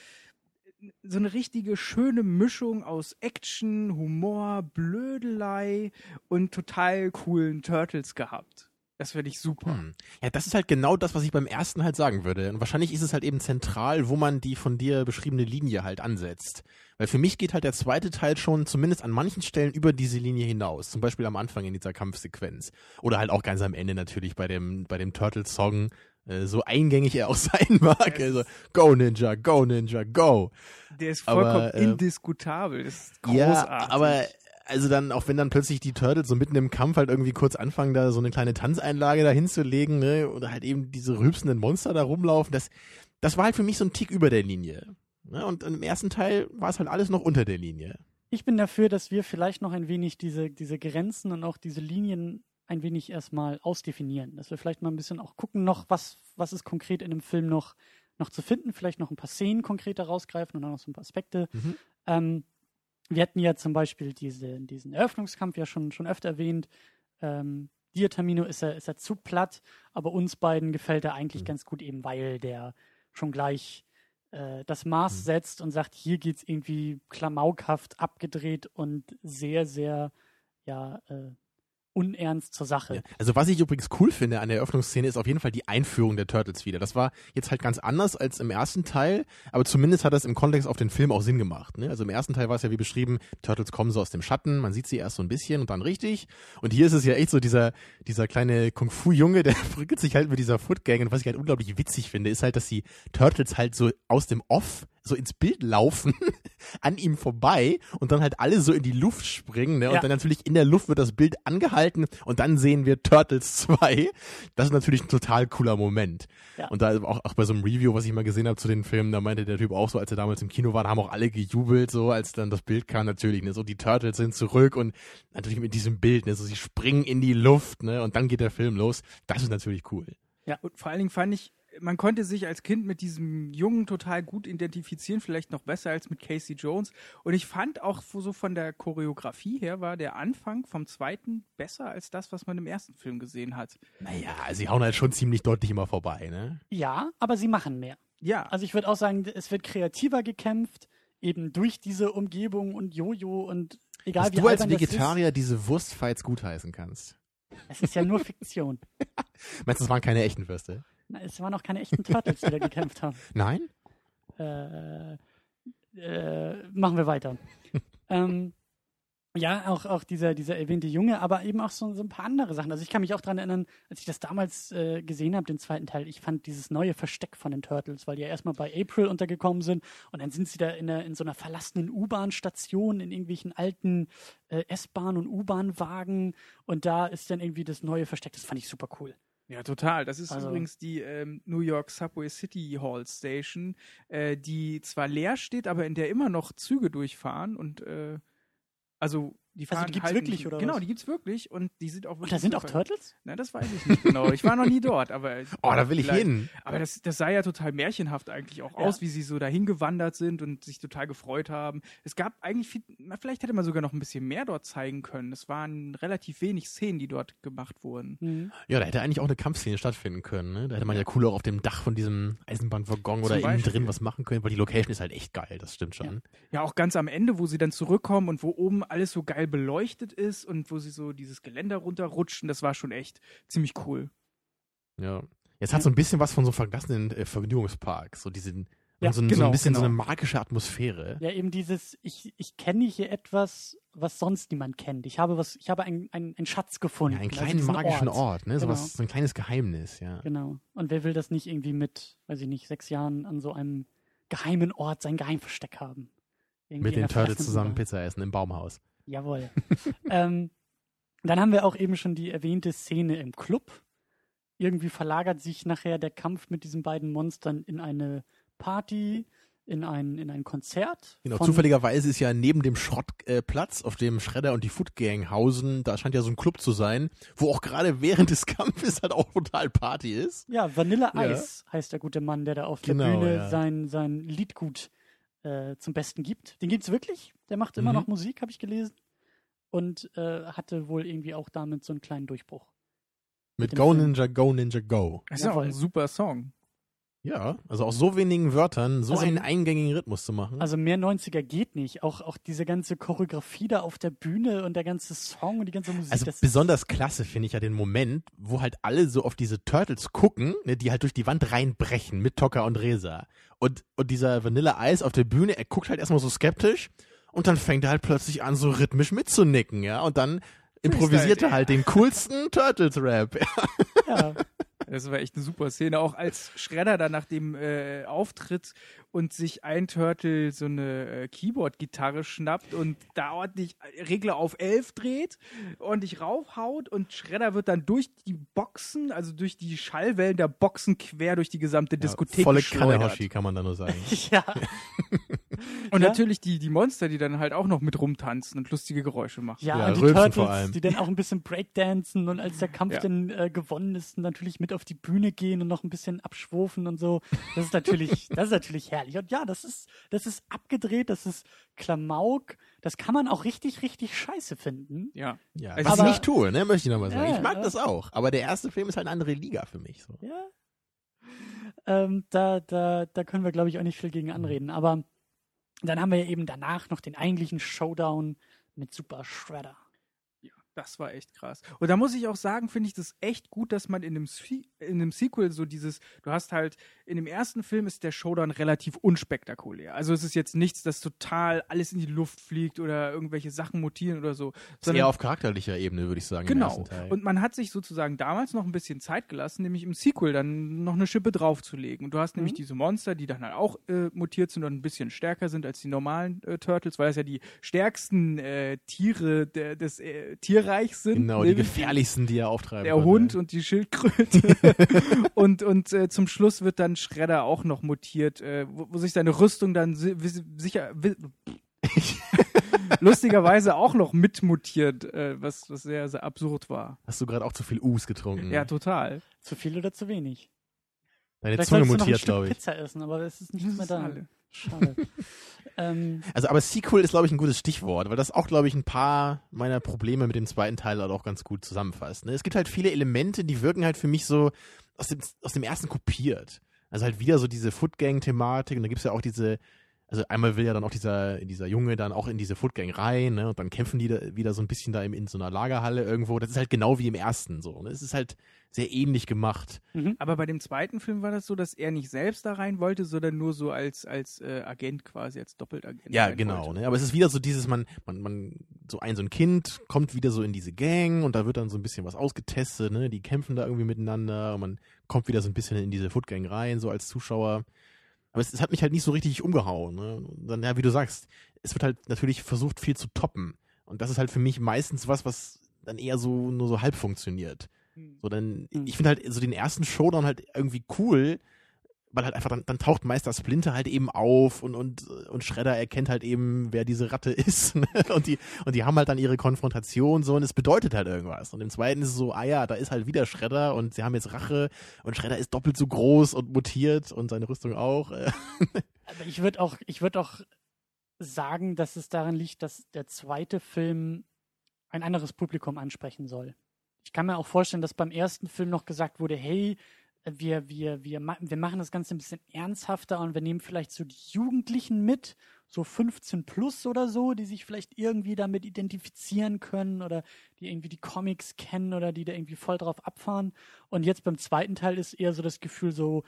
so eine richtige schöne Mischung aus Action, Humor, Blödelei und total coolen Turtles gehabt. Das finde ich super. Hm. Ja, das ist halt genau das, was ich beim ersten halt sagen würde. Und wahrscheinlich ist es halt eben zentral, wo man die von dir beschriebene Linie halt ansetzt. Weil für mich geht halt der zweite Teil schon zumindest an manchen Stellen über diese Linie hinaus. Zum Beispiel am Anfang in dieser Kampfsequenz. Oder halt auch ganz am Ende natürlich bei dem, bei dem Turtle-Song, äh, so eingängig er auch sein mag. Also, go Ninja, go Ninja, go. Der ist vollkommen aber, äh, indiskutabel. Das ist großartig. Ja, aber also dann, auch wenn dann plötzlich die Turtles so mitten im Kampf halt irgendwie kurz anfangen, da so eine kleine Tanzeinlage da hinzulegen, ne, oder halt eben diese rülpsenden Monster da rumlaufen, das, das war halt für mich so ein Tick über der Linie. Ne? Und im ersten Teil war es halt alles noch unter der Linie. Ich bin dafür, dass wir vielleicht noch ein wenig diese, diese Grenzen und auch diese Linien ein wenig erstmal ausdefinieren. Dass wir vielleicht mal ein bisschen auch gucken noch, was, was ist konkret in dem Film noch, noch zu finden, vielleicht noch ein paar Szenen konkreter rausgreifen und dann noch so ein paar Aspekte. Mhm. Ähm, wir hatten ja zum Beispiel diese, diesen Eröffnungskampf ja schon, schon öfter erwähnt. Ähm, dir, Tamino, ist er, ist er zu platt, aber uns beiden gefällt er eigentlich Mhm. ganz gut, eben weil der schon gleich äh, das Maß Mhm. setzt und sagt, hier geht's irgendwie klamaukhaft abgedreht und sehr, sehr, ja, äh, unernst zur Sache. Ja. Also was ich übrigens cool finde an der Eröffnungsszene ist auf jeden Fall die Einführung der Turtles wieder. Das war jetzt halt ganz anders als im ersten Teil, aber zumindest hat das im Kontext auf den Film auch Sinn gemacht. Ne? Also im ersten Teil war es ja wie beschrieben, Turtles kommen so aus dem Schatten, man sieht sie erst so ein bisschen und dann richtig. Und hier ist es ja echt so dieser, dieser kleine Kung-Fu-Junge, der prügelt sich halt mit dieser Foot-Gang und was ich halt unglaublich witzig finde, ist halt, dass die Turtles halt so aus dem Off so ins Bild laufen, an ihm vorbei und dann halt alle so in die Luft springen. Ne? Und Ja. dann natürlich in der Luft wird das Bild angehalten und dann sehen wir Turtles 2. Das ist natürlich ein total cooler Moment. Ja. Und da auch, auch bei so einem Review, was ich mal gesehen habe zu den Filmen, da meinte der Typ auch so, als er damals im Kino war, da haben auch alle gejubelt, so als dann das Bild kam natürlich. Ne? So die Turtles sind zurück und natürlich mit diesem Bild, ne? so sie springen in die Luft ne? und dann geht der Film los. Das ist natürlich cool. Und vor allen Dingen fand ich, man konnte sich als Kind mit diesem Jungen total gut identifizieren, vielleicht noch besser als mit Casey Jones. Und ich fand auch so von der Choreografie her war der Anfang vom zweiten besser als das, was man im ersten Film gesehen hat. Naja, also sie hauen halt schon ziemlich deutlich immer vorbei. Ne? Ja, aber sie machen mehr. Ja, Also ich würde auch sagen, es wird kreativer gekämpft, eben durch diese Umgebung und Jojo und egal Dass wie du als Vegetarier diese Wurstfights gutheißen kannst. es ist ja nur Fiktion. Meinst du, das waren keine echten Würste? Na, Es waren auch keine echten Turtles, die da gekämpft haben. Nein? Äh, äh, machen wir weiter. ähm, ja, auch, auch dieser, dieser erwähnte Junge, aber eben auch so, so ein paar andere Sachen. Also ich kann mich auch daran erinnern, als ich das damals äh, gesehen habe, den zweiten Teil, ich fand dieses neue Versteck von den Turtles, weil die ja erstmal bei April untergekommen sind und dann sind sie da in, der, in so einer verlassenen U-Bahn-Station, in irgendwelchen alten äh, S-Bahn- und U-Bahn-Wagen und da ist dann irgendwie das neue Versteck. Das fand ich super cool. Ja, total. Das ist Also- übrigens die ähm, New York Subway City Hall Station, äh, die zwar leer steht, aber in der immer noch Züge durchfahren und äh, also die Also fahren die gibt's halt wirklich, oder Genau, was? die gibt's wirklich und die sind auch wirklich. Und da sind auch. Turtles? Na, das weiß ich nicht genau. Ich war noch nie dort, aber. Oh, da will ich hin. Aber das, das sah ja total märchenhaft eigentlich auch Ja. aus, wie sie so dahin gewandert sind und sich total gefreut haben. Es gab eigentlich viel, na, vielleicht hätte man sogar noch ein bisschen mehr dort zeigen können. Es waren relativ wenig Szenen, die dort gemacht wurden. Mhm. Ja, da hätte eigentlich auch eine Kampfszene stattfinden können. Ne? Da hätte man ja cool auch auf dem Dach von diesem Eisenbahnwaggon oder Zum innen Beispiel. drin was machen können, weil die Location ist halt echt geil, das stimmt schon. Ja, auch ganz am Ende, wo sie dann zurückkommen und wo oben alles so geil beleuchtet ist und wo sie so dieses Geländer runterrutschen, das war schon echt ziemlich cool. Ja. Jetzt hat so ein bisschen was von so einem verlassenen äh, Vergnügungspark, so diesen Ja, so, ein, so genau, ein bisschen so genau. eine magische Atmosphäre. Ja, eben dieses, ich, ich kenne hier etwas, was sonst niemand kennt. Ich habe was, ich habe einen ein Schatz gefunden. Ja, einen Also kleinen diesen magischen Ort, ne? so, Genau. was, so ein kleines Geheimnis, ja. Genau. Und wer will das nicht irgendwie mit, weiß ich nicht, sechs Jahren an so einem geheimen Ort sein Geheimversteck haben? Irgendwie Mit den Turtles zusammen. Pizza essen im Baumhaus. Jawohl. ähm, dann haben wir auch eben schon die erwähnte Szene im Club. Irgendwie verlagert sich nachher der Kampf mit diesen beiden Monstern in eine Party, in ein, in ein Konzert. Genau, zufälligerweise ist ja neben dem Schrottplatz, äh, auf dem Shredder und die Foot Gang hausen, da scheint ja so ein Club zu sein, wo auch gerade während des Kampfes halt auch total Party ist. Ja, Vanilla Ja. Ice heißt der gute Mann, der da auf Genau, der Bühne ja. sein, sein Liedgut äh, zum Besten gibt. Den gibt's wirklich. Der macht immer Mhm. noch Musik, habe ich gelesen. Und äh, hatte wohl irgendwie auch damit so einen kleinen Durchbruch. Mit dem Go Film. Ninja, Go Ninja, Go. Das ist auch Jawohl. ein super Song. Ja, also aus so wenigen Wörtern so Also- einen eingängigen Rhythmus zu machen. Also mehr 90er geht nicht. Auch, auch diese ganze Choreografie da auf der Bühne und der ganze Song und die ganze Musik. Also das ist- besonders klasse finde ich ja den Moment, wo halt alle so auf diese Turtles gucken, ne, die halt durch die Wand reinbrechen mit Tocker und Resa. Und, und dieser Vanilla Ice auf der Bühne, er guckt halt erstmal so skeptisch und dann fängt er halt plötzlich an, so rhythmisch mitzunicken, ja. Und dann improvisiert er halt den coolsten Turtles-Rap. ja, Das war echt eine super Szene. Auch als Schredder dann nach dem äh, Auftritt und sich ein Turtle so eine äh, Keyboard-Gitarre schnappt und da ordentlich Regler auf 11 dreht, ordentlich raufhaut und Schredder wird dann durch die Boxen, also durch die Schallwellen der Boxen quer durch die gesamte Diskothek Volle geschleudert. Kanne Hoshi, kann man da nur sagen. ja. Und Ja. natürlich die, die Monster, die dann halt auch noch mit rumtanzen und lustige Geräusche machen. Ja, Ja, und die Rülpsen Turtles, vor allem. die dann auch ein bisschen Breakdancen und als der Kampf Ja. dann äh, gewonnen ist, natürlich mit auf die Bühne gehen und noch ein bisschen abschwurfen und so. Das ist natürlich, das ist natürlich herrlich. Und ja, das ist, das ist abgedreht, das ist Klamauk. Das kann man auch richtig, richtig scheiße finden. Ja. Ja, was ich aber- nicht tue, ne, möchte ich nochmal sagen. Ja, ich mag ja. das auch, aber der erste Film ist halt eine andere Liga für mich. So. Ja. Ähm, da, da, da können wir, glaube ich, auch nicht viel gegen anreden. Aber dann haben wir ja eben danach noch den eigentlichen Showdown mit Super Shredder. Das war echt krass. Und da muss ich auch sagen, finde ich das echt gut, dass man in dem, in dem Sequel so dieses, du hast halt, in dem ersten Film ist der Showdown relativ unspektakulär. Also es ist jetzt nichts, das total alles in die Luft fliegt oder irgendwelche Sachen mutieren oder so. Ist eher auf charakterlicher Ebene, würde ich sagen. Genau. Und man hat sich sozusagen damals noch ein bisschen Zeit gelassen, nämlich im Sequel dann noch eine Schippe draufzulegen. Und du hast nämlich Mhm. diese Monster, die dann halt auch äh, mutiert sind und ein bisschen stärker sind als die normalen äh, Turtles, weil das ja die stärksten äh, Tiere der, des äh, Tierreichs sind. genau, die gefährlichsten, die er auftreiben Der konnte. Hund und die Schildkröte. und und äh, zum Schluss wird dann Shredder auch noch mutiert, äh, wo, wo sich seine Rüstung dann si sicher lustigerweise auch noch mitmutiert, äh, was, was sehr, sehr absurd war. Hast du gerade auch zu viel Us getrunken? Ja, total. Zu viel oder zu wenig? Deine Vielleicht Zunge mutiert, glaube ich. Pizza essen, aber es ist nichts Das mehr da. alle. Schade. ähm, Also, aber Sequel ist, glaube ich, ein gutes Stichwort, weil das auch, glaube ich, ein paar meiner Probleme mit dem zweiten Teil halt auch ganz gut zusammenfasst. Ne? Es gibt halt viele Elemente, die wirken halt für mich so aus dem, aus dem ersten kopiert. Also halt wieder so diese Footgang-Thematik und da gibt's ja auch diese, also einmal will ja dann auch dieser, dieser Junge dann auch in diese Footgang rein, ne? Und dann kämpfen die da wieder so ein bisschen da im, in so einer Lagerhalle irgendwo. Das ist halt genau wie im ersten so. Ne? Es ist halt sehr ähnlich gemacht. mhm. Aber bei dem zweiten Film war das so, dass er nicht selbst da rein wollte, sondern nur so als, als äh, Agent quasi, als Doppeltagent. Ja, rein genau. wollte. Ne? Aber es ist wieder so dieses, man, man, man, so ein so ein Kind kommt wieder so in diese Gang und da wird dann so ein bisschen was ausgetestet, ne? Die kämpfen da irgendwie miteinander und man kommt wieder so ein bisschen in diese Footgang rein, so als Zuschauer. Aber es, es hat mich halt nicht so richtig umgehauen. Ne? Dann, ja, wie du sagst, es wird halt natürlich versucht, viel zu toppen. Und das ist halt für mich meistens was, was dann eher so nur so halb funktioniert. Hm. So, dann, Mhm. ich finde halt so den ersten Showdown halt irgendwie cool, weil halt einfach dann, dann taucht Meister Splinter halt eben auf und, und, und Shredder erkennt halt eben, wer diese Ratte ist. Ne? Und die, und die haben halt dann ihre Konfrontation so und es bedeutet halt irgendwas. Und im zweiten ist es so, ah ja, da ist halt wieder Shredder und sie haben jetzt Rache und Shredder ist doppelt so groß und mutiert und seine Rüstung auch. Äh, Aber ich würde auch, ich würde auch sagen, dass es daran liegt, dass der zweite Film ein anderes Publikum ansprechen soll. Ich kann mir auch vorstellen, dass beim ersten Film noch gesagt wurde, hey, wir, wir, wir, wir machen das Ganze ein bisschen ernsthafter und wir nehmen vielleicht so die Jugendlichen mit, so 15 plus oder so, die sich vielleicht irgendwie damit identifizieren können oder die irgendwie die Comics kennen oder die da irgendwie voll drauf abfahren. Und jetzt beim zweiten Teil ist eher so das Gefühl so,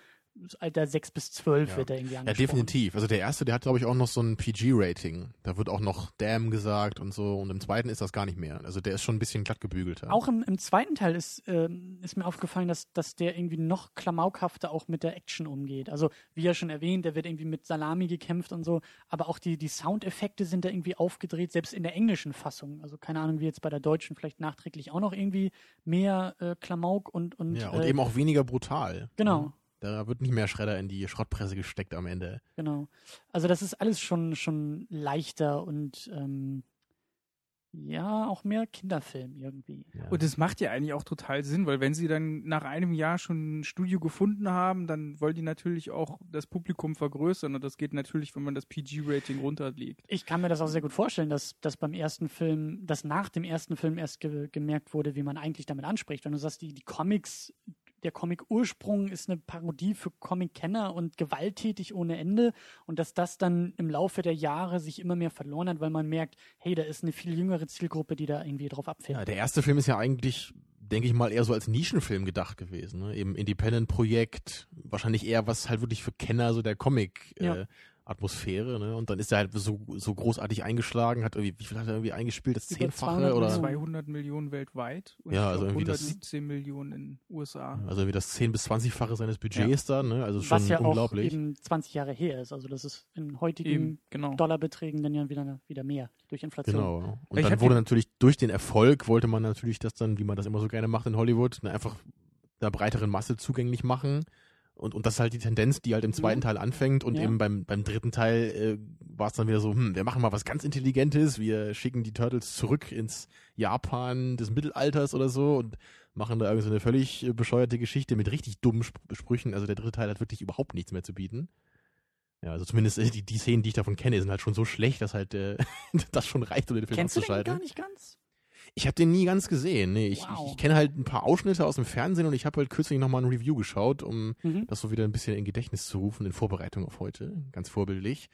Alter 6 bis 12 Ja. wird da irgendwie ja, angesprochen. definitiv. Also der erste, der hat, glaube ich, auch noch so ein PG-Rating. Da wird auch noch Damn gesagt und so. Und im zweiten ist das gar nicht mehr. Also der ist schon ein bisschen glatt gebügelter. Auch im, im zweiten Teil ist, ähm, ist mir aufgefallen, dass, dass der irgendwie noch klamaukhafter auch mit der Action umgeht. Also, wie ja schon erwähnt, der wird irgendwie mit Salami gekämpft und so, aber auch die, die Soundeffekte sind da irgendwie aufgedreht, selbst in der englischen Fassung. Also, keine Ahnung, wie jetzt bei der deutschen, vielleicht nachträglich auch noch irgendwie mehr äh, Klamauk und. und, ja, und äh, eben auch weniger brutal. Genau. Da wird nicht mehr Schredder in die Schrottpresse gesteckt am Ende. Genau. Also das ist alles schon, schon leichter und ähm, ja, auch mehr Kinderfilm irgendwie. Ja. Und es macht ja eigentlich auch total Sinn, weil wenn sie dann nach einem Jahr schon ein Studio gefunden haben, dann wollen die natürlich auch das Publikum vergrößern und das geht natürlich, wenn man das PG-Rating runterlegt. Ich kann mir das auch sehr gut vorstellen, dass, dass beim ersten Film, dass nach dem ersten Film erst ge gemerkt wurde, wie man eigentlich damit anspricht. Wenn du sagst, die, die Comics, der Comic-Ursprung ist eine Parodie für Comic-Kenner und gewalttätig ohne Ende und dass das dann im Laufe der Jahre sich immer mehr verloren hat, weil man merkt, hey, da ist eine viel jüngere Zielgruppe, die da irgendwie drauf abfährt. Ja, der erste Film ist ja eigentlich, denke ich mal, eher so als Nischenfilm gedacht gewesen. Ne? Eben Independent-Projekt, wahrscheinlich eher was halt wirklich für Kenner so der Comic- Ja. äh, Atmosphäre, ne? Und dann ist er halt so, so großartig eingeschlagen, hat irgendwie, wie viel hat er irgendwie eingespielt? Das Über Zehnfache 200 oder? Millionen. 200 Millionen weltweit und Ja, also irgendwie das- 117 Millionen in USA. Also wie das 10- bis 20-fache seines Budgets dann, ne? Also schon Was ja auch unglaublich. eben 20 Jahre her ist. Also das ist in heutigen Eben, genau. Dollarbeträgen dann ja wieder, wieder mehr durch Inflation. Genau. Und Ich dann wurde ja- natürlich durch den Erfolg wollte man natürlich das dann, wie man das immer so gerne macht in Hollywood, ne, einfach der breiteren Masse zugänglich machen. Und, und das ist halt die Tendenz, die halt im zweiten Mhm. Teil anfängt und Ja. eben beim, beim dritten Teil äh, war es dann wieder so, hm, wir machen mal was ganz Intelligentes, wir schicken die Turtles zurück ins Japan des Mittelalters oder so und machen da irgendwie so eine völlig äh, bescheuerte Geschichte mit richtig dummen Sp Sprüchen. Also der dritte Teil hat wirklich überhaupt nichts mehr zu bieten. Ja, also zumindest äh, die, die Szenen, die ich davon kenne, sind halt schon so schlecht, dass halt äh, das schon reicht, um den Film Kennst du den abzuschalten. gar nicht ganz? Ich habe den nie ganz gesehen. Nee, ich, Wow. ich, ich kenne halt ein paar Ausschnitte aus dem Fernsehen und ich habe halt kürzlich nochmal ein Review geschaut, um Mhm. das so wieder ein bisschen in Gedächtnis zu rufen, in Vorbereitung auf heute. Ganz vorbildlich.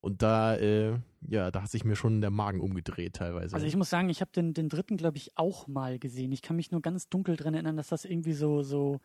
Und da, äh, ja, da hat sich mir schon der Magen umgedreht teilweise. Also ich muss sagen, ich habe den, den dritten, glaube ich, auch mal gesehen. Ich kann mich nur ganz dunkel dran erinnern, dass das irgendwie so, so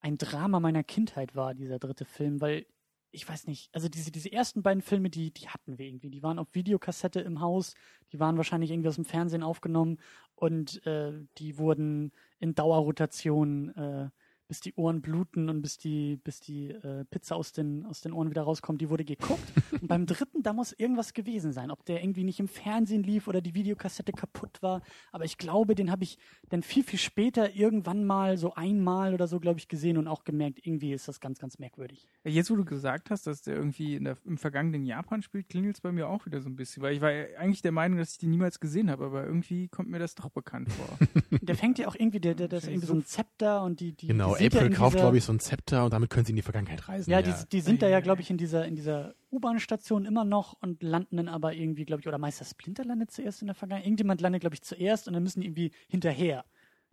ein Drama meiner Kindheit war, dieser dritte Film, weil ich weiß nicht, also diese, diese ersten beiden Filme, die, die hatten wir irgendwie. Die waren auf Videokassette im Haus, die waren wahrscheinlich irgendwie aus dem Fernsehen aufgenommen und äh, die wurden in Dauerrotation, äh, bis die Ohren bluten und bis die, bis die äh, Pizza aus den, aus den Ohren wieder rauskommt, die wurde geguckt. Und beim dritten, da muss irgendwas gewesen sein. Ob der irgendwie nicht im Fernsehen lief oder die Videokassette kaputt war. Aber ich glaube, den habe ich dann viel, viel später irgendwann mal so einmal oder so, glaube ich, gesehen und auch gemerkt, irgendwie ist das ganz, ganz merkwürdig. Jetzt, wo du gesagt hast, dass der irgendwie in der, im vergangenen Japan spielt, klingelt es bei mir auch wieder so ein bisschen. Weil ich war ja eigentlich der Meinung, dass ich den niemals gesehen habe, aber irgendwie kommt mir das doch bekannt vor. Der fängt ja auch irgendwie, der, der, der ist irgendwie so ein Zepter und die, die genau, die ja April in kauft, dieser- glaube ich, so ein Zepter und damit können sie in die Vergangenheit reisen. Ja, die, die sind da ja, Ja. glaube ich, in dieser, in dieser U-Bahn-Station immer noch und landen dann aber irgendwie, glaube ich, oder Meister Splinter landet zuerst in der Vergangenheit. Irgendjemand landet, glaube ich, zuerst und dann müssen die irgendwie hinterher.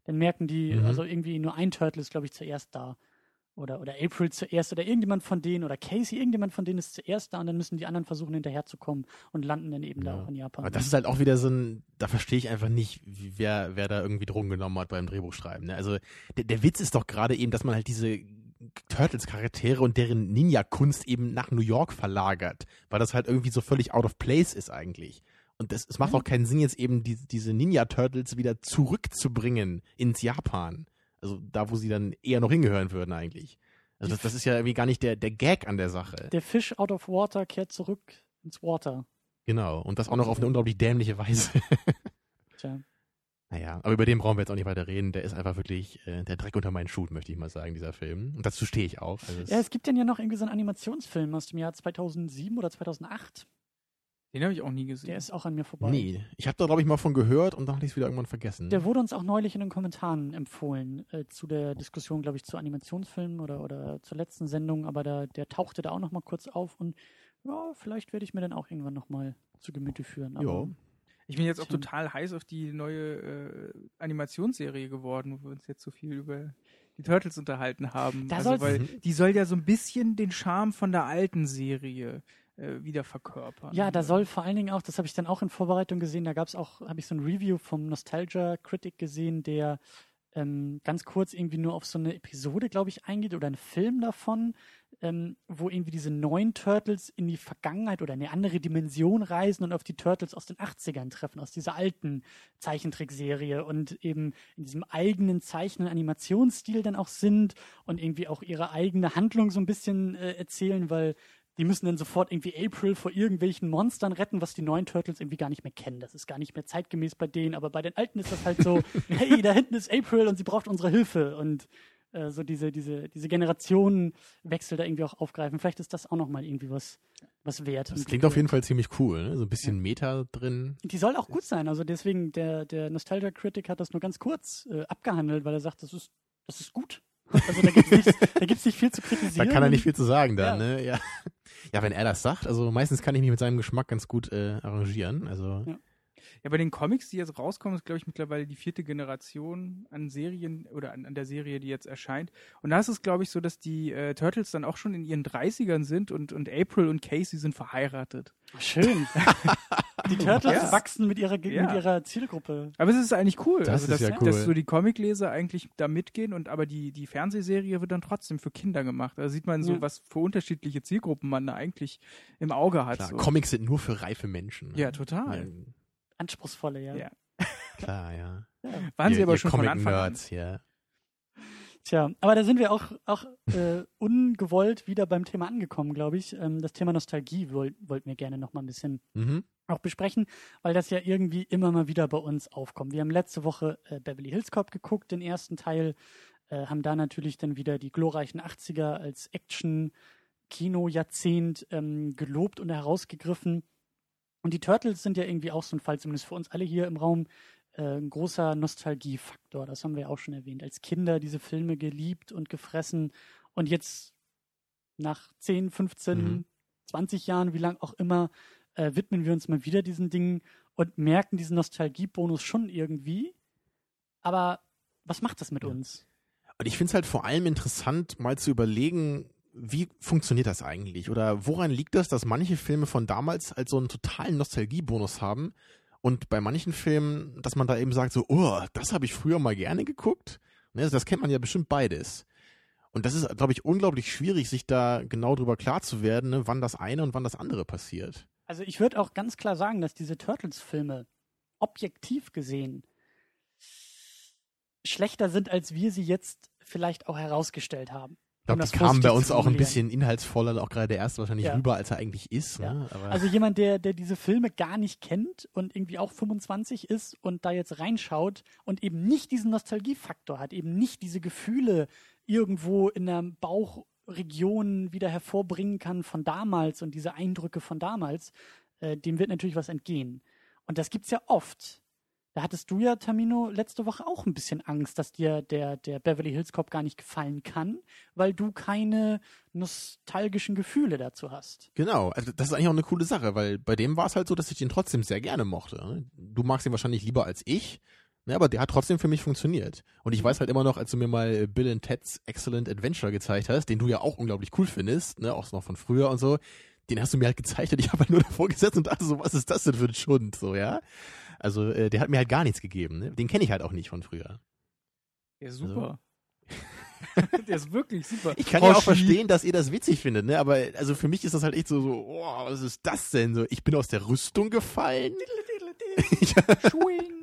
Dann merken die, Mhm. also irgendwie nur ein Turtle ist, glaube ich, zuerst da. Oder, oder April zuerst oder irgendjemand von denen oder Casey, irgendjemand von denen ist zuerst da und dann müssen die anderen versuchen hinterherzukommen und landen dann eben da Ja. auch in Japan. Aber das ist halt auch wieder so ein, da verstehe ich einfach nicht, wer, wer da irgendwie Drogen genommen hat beim Drehbuchschreiben. Ne? Also der, der Witz ist doch gerade eben, dass man halt diese Turtles-Charaktere und deren Ninja-Kunst eben nach New York verlagert, weil das halt irgendwie so völlig out of place ist eigentlich. Und das, es macht Mhm. auch keinen Sinn, jetzt eben die, diese Ninja-Turtles wieder zurückzubringen ins Japan. Also da, wo sie dann eher noch hingehören würden eigentlich. Also das, das ist ja irgendwie gar nicht der, der Gag an der Sache. der Fish out of water kehrt zurück ins Water. Genau. Und das auch noch auf eine unglaublich dämliche Weise. Tja. Naja, aber über den brauchen wir jetzt auch nicht weiter reden. Der ist einfach wirklich äh, der Dreck unter meinen Schuhen, möchte ich mal sagen, dieser Film. Und dazu stehe ich auch. Also Ja, es gibt dann ja noch irgendwie so einen Animationsfilm aus dem Jahr 2007 oder 2008. Den habe ich auch nie gesehen. Der ist auch an mir vorbei. nee, ich habe da, glaube ich, mal von gehört und dann hatte ich es wieder irgendwann vergessen. Der wurde uns auch neulich in den Kommentaren empfohlen, äh, zu der Diskussion, glaube ich, zu Animationsfilmen oder, oder zur letzten Sendung, aber da, der tauchte da auch noch mal kurz auf und ja, vielleicht werde ich mir den auch irgendwann noch mal zu Gemüte führen. Aber Jo. Ich bin jetzt auch total heiß auf die neue äh, Animationsserie geworden, wo wir uns jetzt so viel über die Turtles unterhalten haben. Da also, weil Mhm. die soll ja so ein bisschen den Charme von der alten Serie äh, wieder verkörpern. Ja, da soll vor allen Dingen auch, das habe ich dann auch in Vorbereitung gesehen, da gab es auch, habe ich so ein Review vom Nostalgia Critic gesehen, der ähm, ganz kurz irgendwie nur auf so eine Episode, glaube ich, eingeht oder einen Film davon, ähm, wo irgendwie diese neuen Turtles in die Vergangenheit oder in eine andere Dimension reisen und auf die Turtles aus den 80ern treffen, aus dieser alten Zeichentrickserie und eben in diesem eigenen Zeichen- und Animationsstil dann auch sind und irgendwie auch ihre eigene Handlung so ein bisschen äh, erzählen, weil die müssen dann sofort irgendwie April vor irgendwelchen Monstern retten, was die neuen Turtles irgendwie gar nicht mehr kennen. Das ist gar nicht mehr zeitgemäß bei denen, aber bei den alten ist das halt so, hey, da hinten ist April und sie braucht unsere Hilfe und äh, so diese, diese, diese Generationenwechsel da irgendwie auch aufgreifen. Vielleicht ist das auch nochmal irgendwie was, was wert. das klingt auf jeden Fall ziemlich cool, ne? So ein bisschen Meta drin. die soll auch gut sein. Also deswegen, der, der Nostalgia Critic hat das nur ganz kurz äh, abgehandelt, weil er sagt, das ist, das ist gut. Also da gibt es nicht, da gibt's nicht viel zu Da kritisieren. kann er nicht viel zu sagen dann, Ja. ne? Ja. Ja, wenn er das sagt, also meistens kann ich mich mit seinem Geschmack ganz gut äh, arrangieren. Also Ja. Ja, bei den Comics, die jetzt rauskommen, ist, glaube ich, mittlerweile die vierte Generation an Serien oder an, an der Serie, die jetzt erscheint. Und da ist es, glaube ich, so, dass die äh, Turtles dann auch schon in ihren 30ern sind und, und April und Casey sind verheiratet. Schön. Die Turtles Ja. wachsen mit ihrer, Ja. mit ihrer Zielgruppe. Aber es ist eigentlich cool. Das also, ist dass, ja cool. dass so die Comicleser eigentlich da mitgehen und aber die, die Fernsehserie wird dann trotzdem für Kinder gemacht. Da sieht man so, Ja. was für unterschiedliche Zielgruppen man da eigentlich im Auge hat. klar, so. Comics sind nur für reife Menschen. Ne? Ja, total. Ja, Anspruchsvolle, ja. Ja. klar, ja. Waren sie Ihr- aber ihr schon von Anfang an. Comic-Nerds hier. Tja, aber da sind wir auch, auch äh, ungewollt wieder beim Thema angekommen, glaube ich. Ähm, das Thema Nostalgie woll, wollten wir gerne noch mal ein bisschen Mhm. auch besprechen, weil das ja irgendwie immer mal wieder bei uns aufkommt. Wir haben letzte Woche äh, Beverly Hills Cop geguckt, den ersten Teil. äh, haben da natürlich dann wieder die glorreichen 80er als Action-Kino-Jahrzehnt ähm, gelobt und herausgegriffen. Und die Turtles sind ja irgendwie auch so ein Fall, zumindest für uns alle hier im Raum, äh, ein großer Nostalgiefaktor. Das haben wir ja auch schon erwähnt. Als Kinder diese Filme geliebt und gefressen und jetzt nach 10, 15, Mhm. 20 Jahren, wie lang auch immer, äh, widmen wir uns mal wieder diesen Dingen und merken diesen Nostalgiebonus schon irgendwie. Aber was macht das mit Ja. uns? Und ich finde es halt vor allem interessant, mal zu überlegen, wie funktioniert das eigentlich? Oder woran liegt das, dass manche Filme von damals halt so einen totalen Nostalgiebonus haben und bei manchen Filmen, dass man da eben sagt, so, oh, das habe ich früher mal gerne geguckt? Ne, das kennt man ja bestimmt beides. Und das ist, glaube ich, unglaublich schwierig, sich da genau drüber klar zu werden, ne, wann das eine und wann das andere passiert. Also ich würde auch ganz klar sagen, dass diese Turtles-Filme objektiv gesehen schlechter sind, als wir sie jetzt vielleicht auch herausgestellt haben. Ich glaube, das die kamen bei uns auch ein bisschen inhaltsvoller, auch gerade der erste wahrscheinlich Ja. rüber, als er eigentlich ist. Ja. Ne? Also jemand, der, der diese Filme gar nicht kennt und irgendwie auch 25 ist und da jetzt reinschaut und eben nicht diesen Nostalgiefaktor hat, eben nicht diese Gefühle irgendwo in der Bauchregion wieder hervorbringen kann von damals und diese Eindrücke von damals, äh, dem wird natürlich was entgehen. Und das gibt's ja oft. Da hattest du ja, Tamino, letzte Woche auch ein bisschen Angst, dass dir der, der Beverly Hills Cop gar nicht gefallen kann, weil du keine nostalgischen Gefühle dazu hast. Genau, also das ist eigentlich auch eine coole Sache, weil bei dem war es halt so, dass ich den trotzdem sehr gerne mochte. Du magst ihn wahrscheinlich lieber als ich, ne, aber der hat trotzdem für mich funktioniert. Und ich weiß halt immer noch, als du mir mal Bill and Ted's Excellent Adventure gezeigt hast, den du ja auch unglaublich cool findest, ne, auch noch von früher und so, den hast du mir halt gezeigt und ich habe halt nur davor gesetzt und dachte so, was ist das denn für ein Schund, so, ja? Also, äh, der hat mir halt gar nichts gegeben, ne? Den kenne ich halt auch nicht von früher. Der ist super. der ist wirklich super. Ich kann ja auch verstehen, dass ihr das witzig findet, ne? Aber also für mich ist das halt echt so, so, oh, was ist das denn? So, ich bin aus der Rüstung gefallen. Schwing.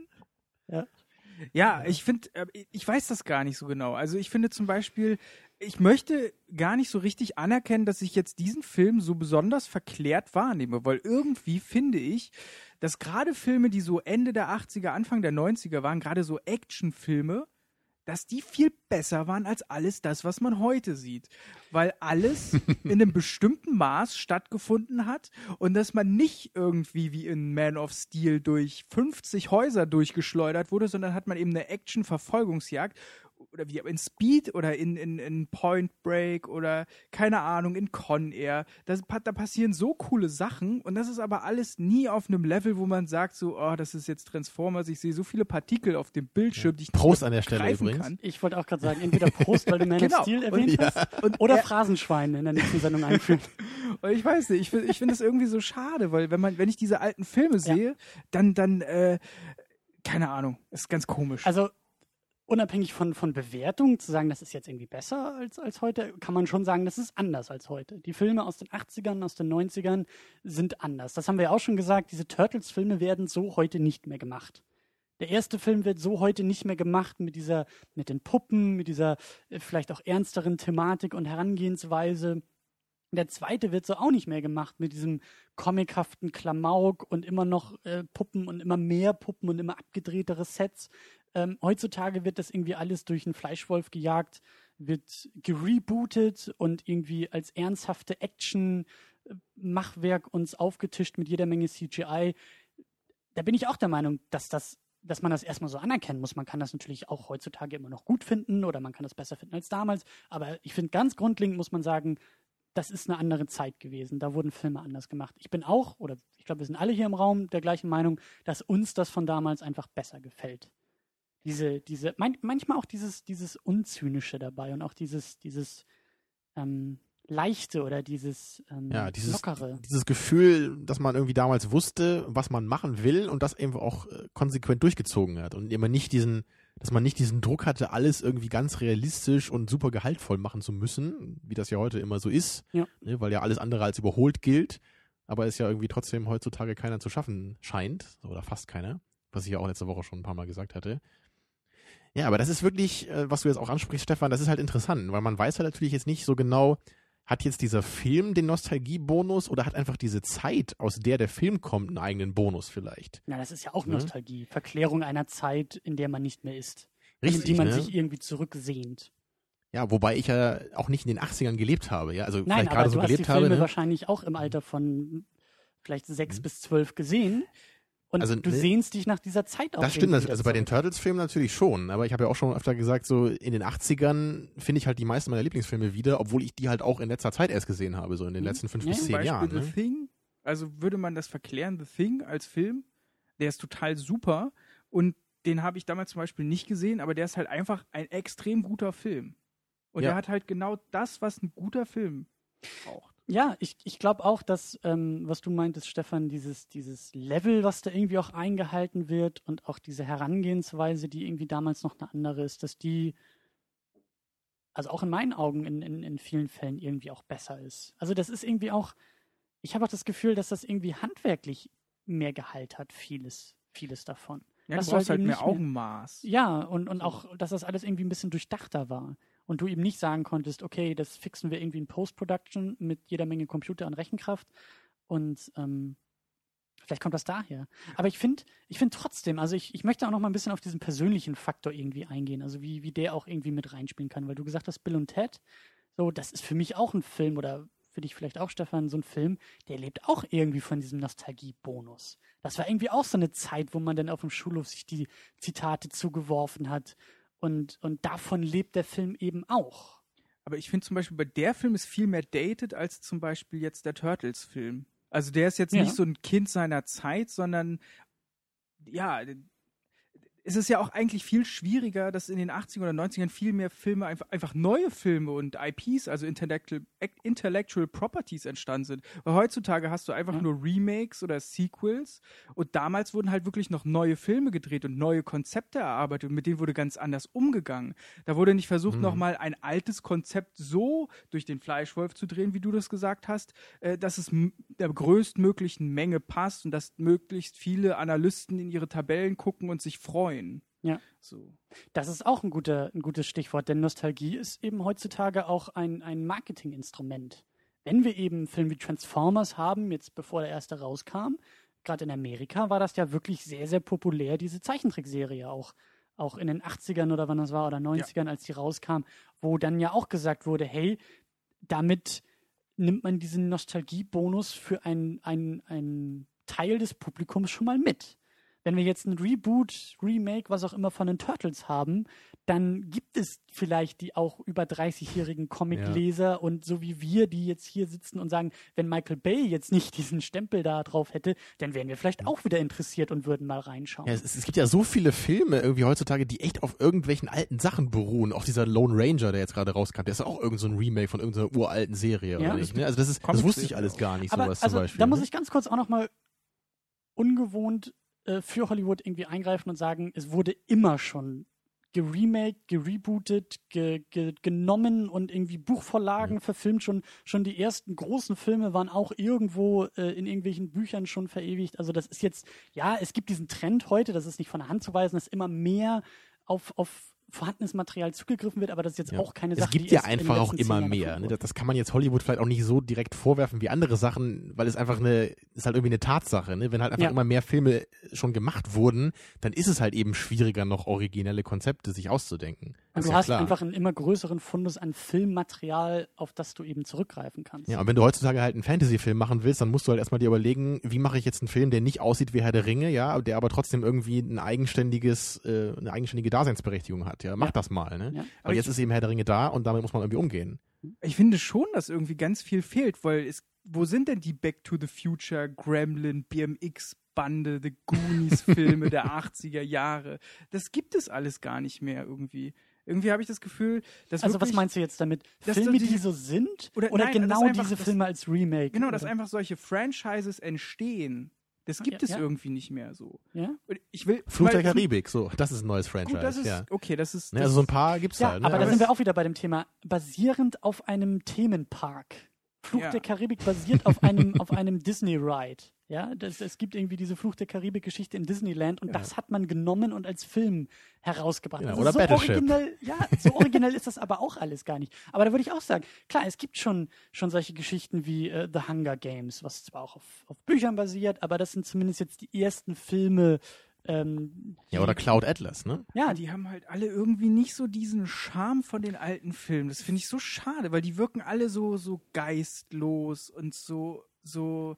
Ja, ich finde, ich weiß das gar nicht so genau. Also ich finde zum Beispiel, ich möchte gar nicht so richtig anerkennen, dass ich jetzt diesen Film so besonders verklärt wahrnehme, weil irgendwie finde ich, dass gerade Filme, die so Ende der 80er, Anfang der 90er waren, gerade so Actionfilme, dass die viel besser waren als alles das, was man heute sieht. Weil alles in einem bestimmten Maß stattgefunden hat und dass man nicht irgendwie wie in Man of Steel durch 50 Häuser durchgeschleudert wurde, sondern hat man eben eine Action-Verfolgungsjagd oder wie in Speed oder in, in, in Point Break oder keine Ahnung, in Con Air. Das, da passieren so coole Sachen und das ist aber alles nie auf einem Level, wo man sagt so, oh, das ist jetzt Transformers, ich sehe so viele Partikel auf dem Bildschirm, die ich nicht Prost an der Stelle greifen übrigens. kann. Ich wollte auch gerade sagen, entweder Prost, weil du Man Genau. of Steel Und- erwähnt ja. hast, Und oder er- Phrasenschwein in der nächsten Sendung einführen. Und ich weiß nicht, ich finde ich find das irgendwie so schade, weil wenn man, wenn ich diese alten Filme sehe, dann, dann, äh, keine Ahnung, ist ganz komisch. Also unabhängig von, von Bewertung, zu sagen, das ist jetzt irgendwie besser als, als heute, kann man schon sagen, das ist anders als heute. Die Filme aus den 80ern, aus den 90ern sind anders. Das haben wir ja auch schon gesagt, diese Turtles-Filme werden so heute nicht mehr gemacht. Der erste Film wird so heute nicht mehr gemacht mit dieser, mit den Puppen, mit dieser äh, vielleicht auch ernsteren Thematik und Herangehensweise. Der zweite wird so auch nicht mehr gemacht mit diesem comichaften Klamauk und immer noch äh, Puppen und immer mehr Puppen und immer abgedrehtere Sets. Ähm, heutzutage wird das irgendwie alles durch einen Fleischwolf gejagt, wird gerebootet und irgendwie als ernsthafte Action-Machwerk uns aufgetischt mit jeder Menge CGI. Da bin ich auch der Meinung, dass das dass man das erstmal so anerkennen muss. Man kann das natürlich auch heutzutage immer noch gut finden oder man kann das besser finden als damals. Aber ich finde, ganz grundlegend muss man sagen, das ist eine andere Zeit gewesen. Da wurden Filme anders gemacht. Ich bin auch, oder ich glaube, wir sind alle hier im Raum der gleichen Meinung, dass uns das von damals einfach besser gefällt. Diese, diese, man, manchmal auch dieses, dieses Unzynische dabei und auch dieses, dieses ähm, Leichte oder dieses ähm, Ja, dieses, Lockere. dieses Gefühl, dass man irgendwie damals wusste, was man machen will und das eben auch äh, konsequent durchgezogen hat und immer nicht diesen, dass man nicht diesen Druck hatte, alles irgendwie ganz realistisch und super gehaltvoll machen zu müssen, wie das ja heute immer so ist, Ja. ne, weil ja alles andere als überholt gilt, aber es ja irgendwie trotzdem heutzutage keiner zu schaffen scheint, oder fast keiner, was ich ja auch letzte Woche schon ein paar Mal gesagt hatte. Ja, aber das ist wirklich, äh, was du jetzt auch ansprichst, Stefan, das ist halt interessant, weil man weiß halt natürlich jetzt nicht so genau, hat jetzt dieser Film den Nostalgiebonus oder hat einfach diese Zeit, aus der der Film kommt, einen eigenen Bonus vielleicht? Ja, das ist ja auch Ne? Nostalgie. Verklärung einer Zeit, in der man nicht mehr ist. Richtig, in die man ne? sich irgendwie zurücksehnt. Ja, wobei ich ja auch nicht in den 80ern gelebt habe, ja. Also Nein, vielleicht aber gerade so gelebt habe. Filme Ne? wahrscheinlich auch im Alter von vielleicht sechs Mhm. bis zwölf gesehen. Und Also, du ne- sehnst dich nach dieser Zeit auch Das stimmt, also bei den Turtles-Filmen natürlich schon. Aber ich habe ja auch schon öfter gesagt, so in den 80ern finde ich halt die meisten meiner Lieblingsfilme wieder, obwohl ich die halt auch in letzter Zeit erst gesehen habe, so in den Mhm. letzten fünf Ja, bis zehn Beispiel Jahren. The Ne? Thing, also würde man das verklären, The Thing als Film, der ist total super und den habe ich damals zum Beispiel nicht gesehen, aber der ist halt einfach ein extrem guter Film. Und Ja. der hat halt genau das, was ein guter Film braucht. Ja, ich, ich glaube auch, dass, ähm, was du meintest, Stefan, dieses, dieses Level, was da irgendwie auch eingehalten wird und auch diese Herangehensweise, die irgendwie damals noch eine andere ist, dass die, also auch in meinen Augen in, in, in vielen Fällen irgendwie auch besser ist. Also das ist irgendwie auch, ich habe auch das Gefühl, dass das irgendwie handwerklich mehr Gehalt hat, vieles, vieles davon. Ja, Dass du brauchst halt halt mehr nicht mehr- Augenmaß. Ja, und, und auch, dass das alles irgendwie ein bisschen durchdachter war. Und du eben nicht sagen konntest, okay, das fixen wir irgendwie in Post-Production mit jeder Menge Computer und Rechenkraft. Und ähm, vielleicht kommt das daher. Aber ich finde, ich finde trotzdem, also ich, ich möchte auch noch mal ein bisschen auf diesen persönlichen Faktor irgendwie eingehen, also wie, wie der auch irgendwie mit reinspielen kann, weil du gesagt hast, Bill und Ted, so, das ist für mich auch ein Film oder für dich vielleicht auch, Stefan, so ein Film, der lebt auch irgendwie von diesem Nostalgie-Bonus. Das war irgendwie auch so eine Zeit, wo man dann auf dem Schulhof sich die Zitate zugeworfen hat. Und, und davon lebt der Film eben auch. Aber ich finde zum Beispiel, bei der Film ist viel mehr dated als zum Beispiel jetzt der Turtles-Film. Also der ist jetzt Ja. nicht so ein Kind seiner Zeit, sondern ja, es ist ja auch eigentlich viel schwieriger, dass in den 80ern oder 90ern viel mehr Filme, einfach, einfach neue Filme und IPs, also Intellectual, Intellectual Properties entstanden sind. Weil heutzutage hast du einfach Ja. nur Remakes oder Sequels und damals wurden halt wirklich noch neue Filme gedreht und neue Konzepte erarbeitet und mit denen wurde ganz anders umgegangen. Da wurde nicht versucht, Mhm. nochmal ein altes Konzept so durch den Fleischwolf zu drehen, wie du das gesagt hast, äh, dass es der größtmöglichen Menge passt und dass möglichst viele Analysten in ihre Tabellen gucken und sich freuen. Ja. So. Das ist auch ein, guter, ein gutes Stichwort, denn Nostalgie ist eben heutzutage auch ein, ein Marketinginstrument. Wenn wir eben Filme wie Transformers haben, jetzt bevor der erste rauskam, gerade in Amerika war das ja wirklich sehr, sehr populär, diese Zeichentrickserie auch. Auch in den 80ern oder wann das war, oder 90ern, als die rauskam, wo dann ja auch gesagt wurde, hey, damit nimmt man diesen Nostalgiebonus für einen ein Teil des Publikums schon mal mit. Wenn wir jetzt ein Reboot, Remake, was auch immer von den Turtles haben, dann gibt es vielleicht die auch über 30-jährigen Comicleser und so wie wir, die jetzt hier sitzen und sagen, wenn Michael Bay jetzt nicht diesen Stempel da drauf hätte, dann wären wir vielleicht auch wieder interessiert und würden mal reinschauen. Ja, es, es gibt ja so viele Filme irgendwie heutzutage, die echt auf irgendwelchen alten Sachen beruhen. Auch dieser Lone Ranger, der jetzt gerade rauskam, der ist auch irgend so ein Remake von irgendeiner uralten Serie, Ja, oder nicht? Ne? Also das ist, das wusste ich alles gar nicht, Aber sowas also, zum Beispiel. da muss ne? ich ganz kurz auch nochmal ungewohnt äh, für Hollywood irgendwie eingreifen und sagen, es wurde immer schon geremaked, gerebootet, ge, ge, genommen und irgendwie Buchvorlagen verfilmt. Schon, schon die ersten großen Filme waren auch irgendwo äh, in irgendwelchen Büchern schon verewigt. Also das ist jetzt, ja, es gibt diesen Trend heute, das ist nicht von der Hand zu weisen, dass immer mehr auf, auf vorhandenes Material zugegriffen wird, aber das ist jetzt Ja. auch keine es Sache, gibt die ja einfach auch immer mehr. Ne? Das, kann man jetzt Hollywood vielleicht auch nicht so direkt vorwerfen wie andere Sachen, weil es einfach eine, ist halt irgendwie eine Tatsache. Ne? Wenn halt einfach Ja. immer mehr Filme schon gemacht wurden, dann ist es halt eben schwieriger, noch originelle Konzepte sich auszudenken. Und du ja hast klar. einfach einen immer größeren Fundus an Filmmaterial, auf das du eben zurückgreifen kannst. Ja, und wenn du heutzutage halt einen Fantasy-Film machen willst, dann musst du halt erstmal dir überlegen, wie mache ich jetzt einen Film, der nicht aussieht wie Herr der Ringe, ja, der aber trotzdem irgendwie ein eigenständiges, äh, eine eigenständige Daseinsberechtigung hat. Ja, mach Ja. das mal, ne? Ja. Weil jetzt ist eben Herr der Ringe da und damit muss man irgendwie umgehen. Ich finde schon, dass irgendwie ganz viel fehlt, weil es, wo sind denn die Back to the Future, Gremlin, BMX Bande, The Goonies Filme der 80er Jahre? Das gibt es alles gar nicht mehr irgendwie. Irgendwie habe ich das Gefühl, dass Also was wirklich, meinst du jetzt damit? dass Filme, die die- so sind? Oder- Oder, nein, genau einfach- diese das- Filme als Remake? genau, dass oder? einfach solche Franchises entstehen. Das gibt Ja, es ja. irgendwie nicht mehr so. Ja? Ich will Fluch der Karibik, so, das ist ein neues Franchise, Gut, das ist ja. okay, das ist Ne, das also so ein paar gibt's Ja, halt. Ne? aber da sind es- wir auch wieder bei dem Thema. Basierend auf einem Themenpark. Fluch Ja. der Karibik basiert auf einem, auf einem Disney-Ride. Ja, das, es gibt irgendwie diese Fluch der Karibik-Geschichte in Disneyland und Ja. das hat man genommen und als Film herausgebracht. Ja, Also oder so Battleship. originell, ja, so originell ist das aber auch alles gar nicht. Aber da würde ich auch sagen, klar, es gibt schon, schon solche Geschichten wie äh, The Hunger Games, was zwar auch auf, auf Büchern basiert, aber das sind zumindest jetzt die ersten Filme, ähm, Ja, oder Cloud Atlas, ne? ja, die haben halt alle irgendwie nicht so diesen Charme von den alten Filmen. Das finde ich so schade, weil die wirken alle so so geistlos und so so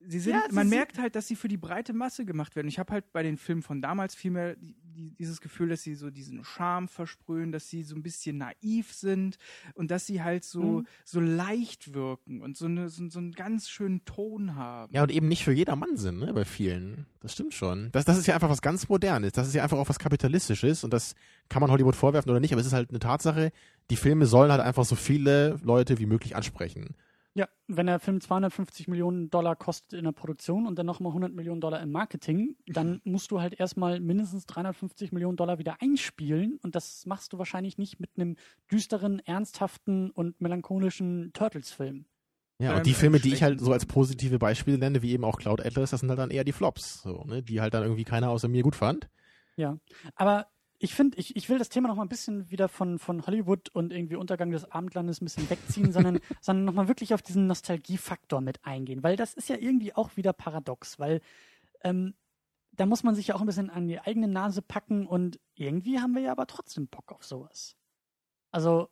sie sind Ja, sie man sind- merkt halt, dass sie für die breite Masse gemacht werden. Ich habe halt bei den Filmen von damals viel mehr die, die, dieses Gefühl, dass sie so diesen Charme versprühen, dass sie so ein bisschen naiv sind und dass sie halt so Mhm. so leicht wirken und so eine so, so einen ganz schönen Ton haben. Ja, und eben nicht für jedermann sind, ne, bei vielen. Das stimmt schon. Das, das ist ja einfach was ganz Modernes. Das ist ja einfach auch was Kapitalistisches und das kann man Hollywood vorwerfen oder nicht, aber es ist halt eine Tatsache, die Filme sollen halt einfach so viele Leute wie möglich ansprechen. Ja, wenn der Film 250 Millionen Dollar kostet in der Produktion und dann nochmal 100 Millionen Dollar im Marketing, dann musst du halt erstmal mindestens 350 Millionen Dollar wieder einspielen und das machst du wahrscheinlich nicht mit einem düsteren, ernsthaften und melancholischen Turtles-Film. Ja, Ähm, und die Filme, die ich halt so als positive Beispiele nenne, wie eben auch Cloud Atlas, das sind halt dann eher die Flops, so, ne, die halt dann irgendwie keiner außer mir gut fand. Ja, aber ich finde, ich, ich will das Thema noch mal ein bisschen wieder von, von Hollywood und irgendwie Untergang des Abendlandes ein bisschen wegziehen, sondern, sondern noch mal wirklich auf diesen Nostalgiefaktor mit eingehen, weil das ist ja irgendwie auch wieder paradox, weil ähm, da muss man sich ja auch ein bisschen an die eigene Nase packen und irgendwie haben wir ja aber trotzdem Bock auf sowas. Also,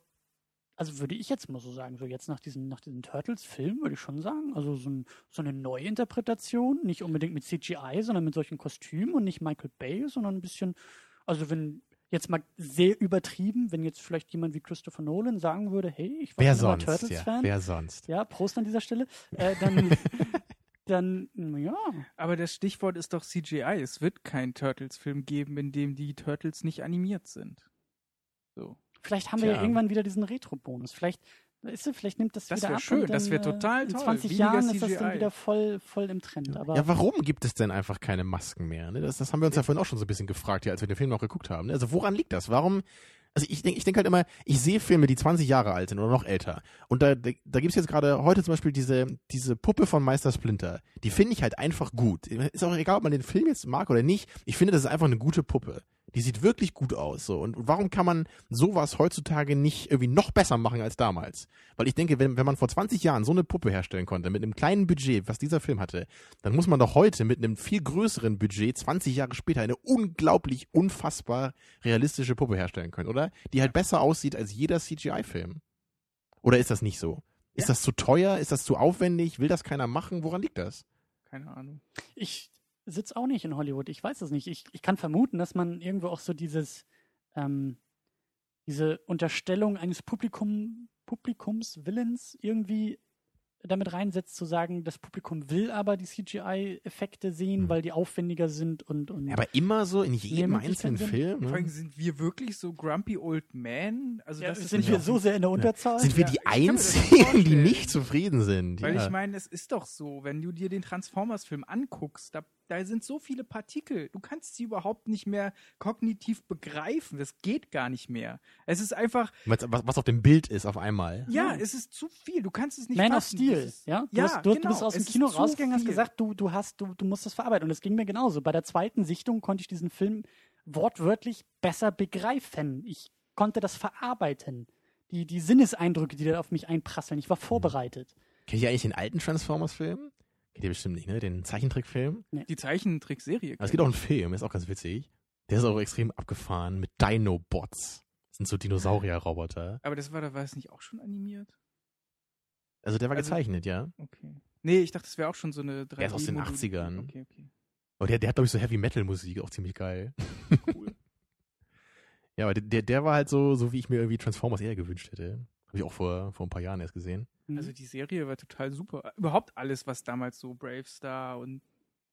also würde ich jetzt mal so sagen, so jetzt nach diesem, nach diesem Turtles-Film würde ich schon sagen, also so, ein, so eine Neuinterpretation, nicht unbedingt mit CGI, sondern mit solchen Kostümen und nicht Michael Bay, sondern ein bisschen, also wenn jetzt mal sehr übertrieben, wenn jetzt vielleicht jemand wie Christopher Nolan sagen würde, hey, ich war Wer immer sonst, ja, Turtles-Fan, wer sonst? ja, Prost an dieser Stelle, äh, dann, dann, ja, Aber das Stichwort ist doch CGI. Es wird keinen Turtles-Film geben, in dem die Turtles nicht animiert sind. So. vielleicht haben wir ja Tja. irgendwann wieder diesen Retro-Bonus, vielleicht, weißt du, vielleicht nimmt das, Das wieder ab schön, und dann, das wär äh, total in toll. 20 Weniger Jahren ist das dann CGI. wieder voll, voll im Trend, aber Ja, warum gibt es denn einfach keine Masken mehr? Ne? Das, das haben wir uns ja vorhin auch schon so ein bisschen gefragt, ja, als wir den Film noch geguckt haben. Ne? Also woran liegt das? Warum? Also ich denke ich denk halt immer, ich sehe Filme, die 20 Jahre alt sind oder noch älter. Und da, da, da gibt es jetzt gerade heute zum Beispiel diese, diese Puppe von Meister Splinter. Die finde ich halt einfach gut. Ist auch egal, ob man den Film jetzt mag oder nicht. Ich finde, das ist einfach eine gute Puppe. Die sieht wirklich gut aus. So. Und warum kann man sowas heutzutage nicht irgendwie noch besser machen als damals? Weil ich denke, wenn, wenn man vor 20 Jahren so eine Puppe herstellen konnte, mit einem kleinen Budget, was dieser Film hatte, dann muss man doch heute mit einem viel größeren Budget 20 Jahre später eine unglaublich, unfassbar realistische Puppe herstellen können, oder? Die halt besser aussieht als jeder CGI-Film. Oder ist das nicht so? Ist Ja. das zu teuer? Ist das zu aufwendig? Will das keiner machen? Woran liegt das? Keine Ahnung. Ich sitze auch nicht in Hollywood. Ich weiß es nicht. Ich, ich kann vermuten, dass man irgendwo auch so dieses, ähm, diese Unterstellung eines Publikum, Publikumswillens irgendwie damit reinsetzt, zu sagen, das Publikum will aber die CGI-Effekte sehen, Hm. weil die aufwendiger sind und, und Ja, aber immer so in jedem einzelnen. Film. Vor allem Ne? sind wir wirklich so grumpy old men? Also ja, sind wir so sehr in der Unterzahl? Sind wir die Einzigen, die nicht zufrieden sind? Weil ja. ich meine, es ist doch so, wenn du dir den Transformers-Film anguckst, da, da sind so viele Partikel. Du kannst sie überhaupt nicht mehr kognitiv begreifen. Das geht gar nicht mehr. Es ist einfach, was, was auf dem Bild ist auf einmal. ja, Hm. es ist zu viel. Du kannst es nicht Man of fassen. Steel, Das ist- ja? Du, ja, hast, du, du genau. bist aus dem Kino rausgegangen, hast viel. gesagt, du, du hast, du, du musst das verarbeiten. Und es ging mir genauso. Bei der zweiten Sichtung konnte ich diesen Film wortwörtlich besser begreifen. Ich konnte das verarbeiten. Die, die Sinneseindrücke, die da auf mich einprasseln. Ich war vorbereitet. Kennt ihr eigentlich den alten Transformers-Film? Kennt ihr bestimmt nicht, ne? Den Zeichentrickfilm? Die Zeichentrickserie. Es gibt auch einen Film, ist auch ganz witzig. Der ist auch extrem abgefahren mit Dinobots. Das sind so Dinosaurier-Roboter. Aber das war, da war es nicht auch schon animiert? Also der war Also- gezeichnet, ja. Okay. Nee, ich dachte, das wäre auch schon so eine 3D. Der ist aus den 80ern. Okay, okay. Aber der, der hat, glaube ich, so Heavy-Metal-Musik, auch ziemlich geil. Cool. Ja, aber der, der war halt so, so wie ich mir irgendwie Transformers eher gewünscht hätte. Habe ich auch vor, vor ein paar Jahren erst gesehen. Hm. Also die Serie war total super. Überhaupt alles, was damals so Brave Star und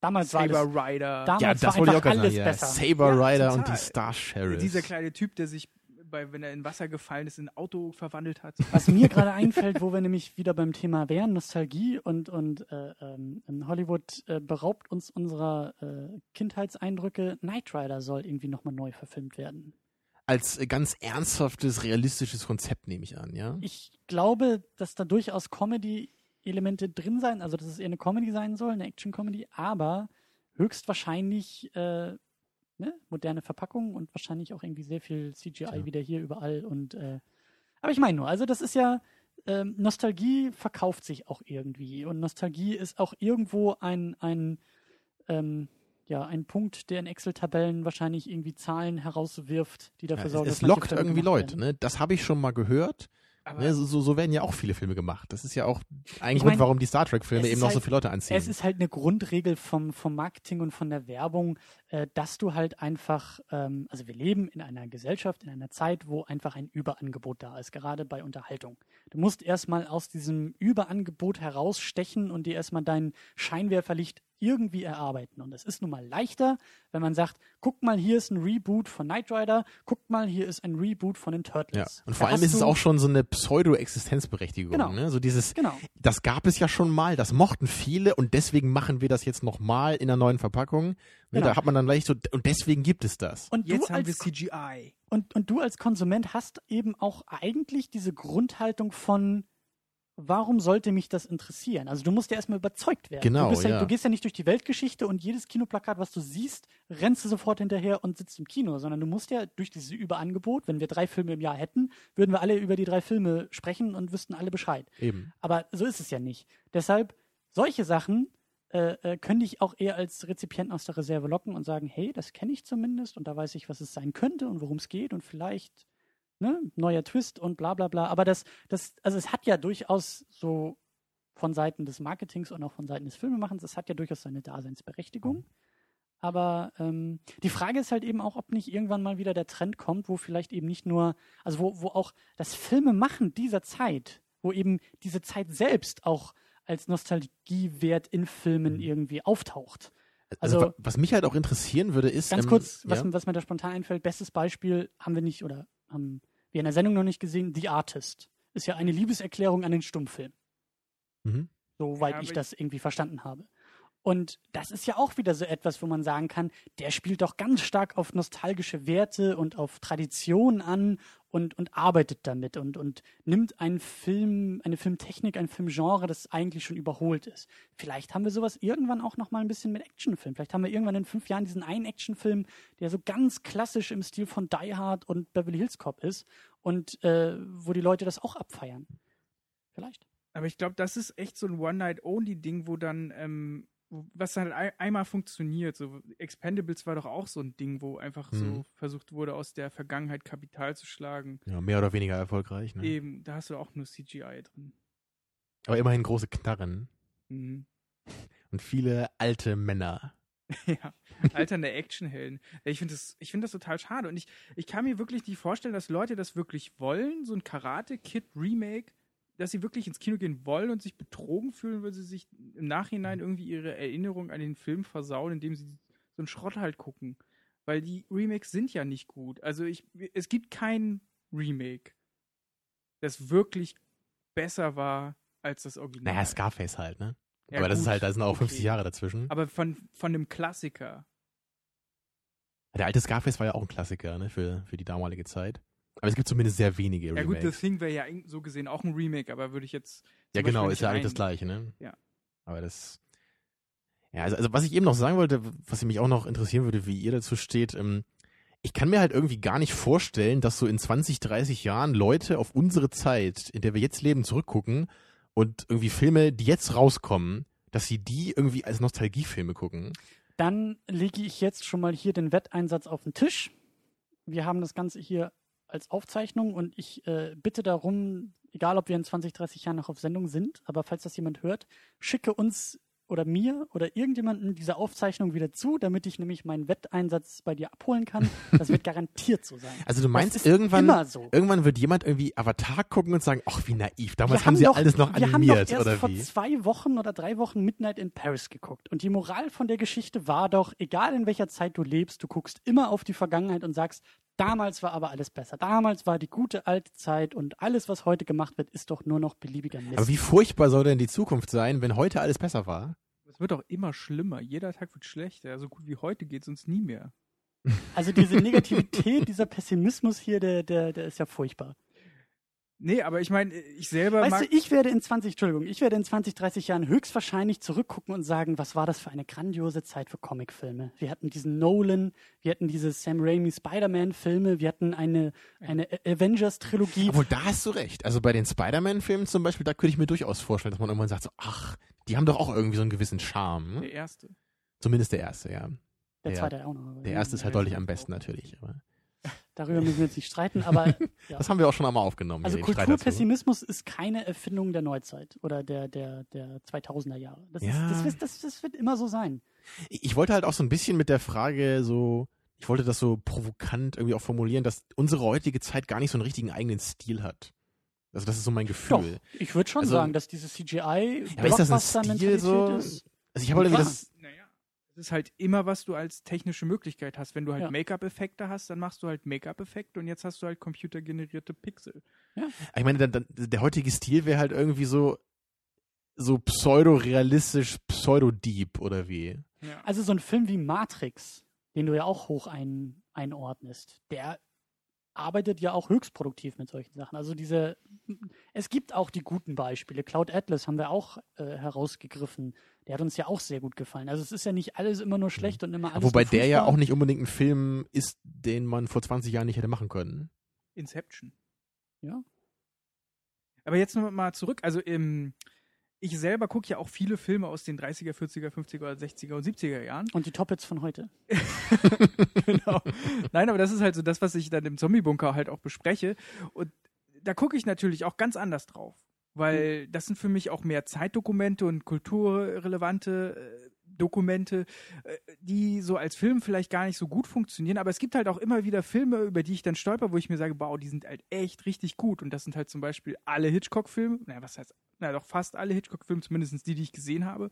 damals war Saber Rider. Damals ja, war das wollte ich auch einfach sagen. alles Ja. besser. Saber Ja, Rider total. und die Star Sheriffs. dieser kleine Typ, der sich, bei, wenn er in Wasser gefallen ist, in ein Auto verwandelt hat. was mir gerade einfällt, wo wir nämlich wieder beim Thema wären, Nostalgie und, und äh, ähm, Hollywood äh, beraubt uns unserer äh, Kindheitseindrücke. Knight Rider soll irgendwie nochmal neu verfilmt werden. Als äh, ganz ernsthaftes, realistisches Konzept nehme ich an, ja. Ich glaube, dass da durchaus Comedy-Elemente drin sein, also dass es eher eine Comedy sein soll, eine Action-Comedy, aber höchstwahrscheinlich äh, ne, moderne Verpackung und wahrscheinlich auch irgendwie sehr viel CGI Tja. wieder hier überall und äh, aber ich meine nur, also das ist ja ähm, Nostalgie verkauft sich auch irgendwie und Nostalgie ist auch irgendwo ein ein ähm, ja, ein Punkt, der in Excel-Tabellen wahrscheinlich irgendwie Zahlen herauswirft, die dafür Ja, sorgen, es dass lockt irgendwie Leute, ne? Das habe ich schon mal gehört. Aber Ne? So, so, so werden ja auch viele Filme gemacht. Das ist ja auch ein Ich Grund, mein, warum die Star Trek-Filme eben noch so halt- viele Leute anziehen. Es ist halt eine Grundregel vom, vom Marketing und von der Werbung, äh, dass du halt einfach, ähm, also wir leben in einer Gesellschaft, in einer Zeit, wo einfach ein Überangebot da ist, gerade bei Unterhaltung. Du musst erstmal aus diesem Überangebot herausstechen und dir erstmal dein Scheinwerferlicht irgendwie erarbeiten. Und es ist nun mal leichter, wenn man sagt, guck mal, hier ist ein Reboot von Knight Rider, guck mal, hier ist ein Reboot von den ja. Turtles. Und Da vor allem hast ist es auch schon so eine Pseudo-Existenzberechtigung. Genau. Ne? So dieses, Genau. das gab es ja schon mal, das mochten viele und deswegen machen wir das jetzt nochmal in einer neuen Verpackung. Ne? Genau. Da hat man dann gleich so, und deswegen gibt es das. Und jetzt haben als wir CGI. Und, und du als Konsument hast eben auch eigentlich diese Grundhaltung von, warum sollte mich das interessieren? Also du musst ja erstmal überzeugt werden. Genau, du, bist ja, ja. du gehst ja nicht durch die Weltgeschichte und jedes Kinoplakat, was du siehst, rennst du sofort hinterher und sitzt im Kino, sondern du musst ja durch dieses Überangebot, wenn wir drei Filme im Jahr hätten, würden wir alle über die drei Filme sprechen und wüssten alle Bescheid. Eben. Aber so ist es ja nicht. Deshalb, solche Sachen äh, äh, können dich auch eher als Rezipienten aus der Reserve locken und sagen, hey, das kenne ich zumindest und da weiß ich, was es sein könnte und worum es geht und vielleicht ne, neuer Twist und bla bla bla. Aber das, das, also es hat ja durchaus so von Seiten des Marketings und auch von Seiten des Filmemachens, es hat ja durchaus seine Daseinsberechtigung. Aber ähm, die Frage ist halt eben auch, ob nicht irgendwann mal wieder der Trend kommt, wo vielleicht eben nicht nur, also wo, wo auch das Filmemachen dieser Zeit, wo eben diese Zeit selbst auch als Nostalgiewert in Filmen Mhm. irgendwie auftaucht. Also, Also- wa- was mich halt auch interessieren würde, ist. Ganz ähm, kurz, was, ja? was mir da spontan einfällt, bestes Beispiel haben wir nicht oder haben wir in der Sendung noch nicht gesehen, The Artist. Ist ja eine Liebeserklärung an den Stummfilm, Mhm. soweit Ja, ich- das irgendwie verstanden habe. Und das ist ja auch wieder so etwas, wo man sagen kann, der spielt doch ganz stark auf nostalgische Werte und auf Tradition an und, und arbeitet damit und, und nimmt einen Film, eine Filmtechnik, ein Filmgenre, das eigentlich schon überholt ist. Vielleicht haben wir sowas irgendwann auch noch mal ein bisschen mit Actionfilm. Vielleicht haben wir irgendwann in fünf Jahren diesen einen Actionfilm, der so ganz klassisch im Stil von Die Hard und Beverly Hills Cop ist und äh, wo die Leute das auch abfeiern. Vielleicht. Aber ich glaube, das ist echt so ein One-Night-Only-Ding, wo dann, ähm, was halt ein, einmal funktioniert. So Expendables war doch auch so ein Ding, wo einfach so Mhm. versucht wurde, aus der Vergangenheit Kapital zu schlagen. ja, mehr oder weniger erfolgreich. Ne? Eben, da hast du auch nur CGI drin. Aber immerhin große Knarren Mhm. und viele alte Männer. Ja, alternde Actionhelden. Ich finde das, ich find das total schade. Und ich, ich kann mir wirklich nicht vorstellen, dass Leute das wirklich wollen, so ein Karate-Kid-Remake, dass sie wirklich ins Kino gehen wollen und sich betrogen fühlen, weil sie sich im Nachhinein irgendwie ihre Erinnerung an den Film versauen, indem sie so einen Schrott halt gucken. Weil die Remakes sind ja nicht gut. Also ich, es gibt kein Remake, das wirklich besser war als das Original. Naja, Scarface halt, ne? Ja, Aber das ist gut, halt, da sind auch okay. 50 Jahre dazwischen. Aber von, von einem Klassiker. Der alte Scarface war ja auch ein Klassiker, ne, für, für die damalige Zeit. Aber es gibt zumindest sehr wenige Ja gut, Remakes. The Thing wäre ja so gesehen auch ein Remake, aber würde ich jetzt. Ja, genau, ist ja eigentlich das Gleiche, ne? Ja. Aber das. Ja, also, also was ich eben noch sagen wollte, was mich auch noch interessieren würde, wie ihr dazu steht, ähm, ich kann mir halt irgendwie gar nicht vorstellen, dass so in 20, 30 Jahren Leute auf unsere Zeit, in der wir jetzt leben, zurückgucken und irgendwie Filme, die jetzt rauskommen, dass sie die irgendwie als Nostalgiefilme gucken. Dann lege ich jetzt schon mal hier den Wetteinsatz auf den Tisch. Wir haben das Ganze hier als Aufzeichnung und ich äh, bitte darum, egal ob wir in 20, 30 Jahren noch auf Sendung sind, aber falls das jemand hört, schicke uns oder mir oder irgendjemandem diese Aufzeichnung wieder zu, damit ich nämlich meinen Wetteinsatz bei dir abholen kann. Das wird garantiert so sein. Also du meinst irgendwann, immer so. irgendwann wird jemand irgendwie Avatar gucken und sagen, ach wie naiv, damals Wir haben sie doch, alles noch wir animiert haben doch erst oder vor wie? zwei Wochen oder drei Wochen Midnight in Paris geguckt. Und die Moral von der Geschichte war doch, egal in welcher Zeit du lebst, du guckst immer auf die Vergangenheit und sagst, damals war aber alles besser. Damals war die gute alte Zeit und alles, was heute gemacht wird, ist doch nur noch beliebiger Mist. Aber wie furchtbar soll denn die Zukunft sein, wenn heute alles besser war? Es wird auch immer schlimmer. Jeder Tag wird schlechter. So gut wie heute geht es uns nie mehr. also diese Negativität, dieser Pessimismus hier, der, der, der ist ja furchtbar. Nee, aber ich meine, ich selber Weißt mag. du, ich werde in 20, Entschuldigung, ich werde in 20, 30 Jahren höchstwahrscheinlich zurückgucken und sagen, was war das für eine grandiose Zeit für Comicfilme. Wir hatten diesen Nolan, wir hatten diese Sam Raimi Spider-Man-Filme, wir hatten eine, eine Avengers-Trilogie. Obwohl, da hast du recht. Also bei den Spider-Man-Filmen zum Beispiel, da könnte ich mir durchaus vorstellen, dass man irgendwann sagt so, ach, die haben doch auch irgendwie so einen gewissen Charme. Ne? der erste. Zumindest der erste, ja. Der Ja. zweite auch noch. Der erste ist halt deutlich am besten natürlich. Aber Darüber müssen wir jetzt nicht streiten, aber ja. Das haben wir auch schon einmal aufgenommen. Also. Kulturpessimismus ist keine Erfindung der Neuzeit oder der, der, der 2000er Jahre. Das, Ja. ist, das, wird- das, das wird immer so sein. Ich wollte halt auch so ein bisschen mit der Frage so, ich wollte das so provokant irgendwie auch formulieren, dass unsere heutige Zeit gar nicht so einen richtigen eigenen Stil hat. Also das ist so mein Doch, Gefühl. ich würde schon Also- sagen, dass diese CGI aber ist das ein Stil so? ist. Also ich habe halt irgendwie das, Naja, es ist halt immer, was du als technische Möglichkeit hast. Wenn du halt Ja. Make-up-Effekte hast, dann machst du halt Make-up-Effekte und jetzt hast du halt computergenerierte Pixel. ich meine, dann, dann, der heutige Stil wäre halt irgendwie so, so pseudo-realistisch, pseudo-deep oder wie. Ja. Also so ein Film wie Matrix, den du ja auch hoch ein, einordnest, der arbeitet ja auch höchstproduktiv mit solchen Sachen. Also diese, es gibt auch die guten Beispiele. Cloud Atlas haben wir auch äh, herausgegriffen. Der hat uns ja auch sehr gut gefallen. Also es ist ja nicht alles immer nur schlecht und immer alles Wobei der ja auch nicht unbedingt ein Film ist, den man vor 20 Jahren nicht hätte machen können. Inception. Ja. Aber jetzt noch mal zurück. Also im, ich selber gucke ja auch viele Filme aus den 30er, 40er, 50er, oder 60er und 70er Jahren. Und die Toppets von heute. genau. Nein, aber das ist halt so das, was ich dann im Zombie-Bunker halt auch bespreche. Und da gucke ich natürlich auch ganz anders drauf. Weil das sind für mich auch mehr Zeitdokumente und kulturrelevante äh, Dokumente, äh, die so als Film vielleicht gar nicht so gut funktionieren. Aber es gibt halt auch immer wieder Filme, über die ich dann stolper, wo ich mir sage, wow, die sind halt echt richtig gut. Und das sind halt zum Beispiel alle Hitchcock-Filme. Naja, was heißt, na doch fast alle Hitchcock-Filme, zumindest die, die ich gesehen habe.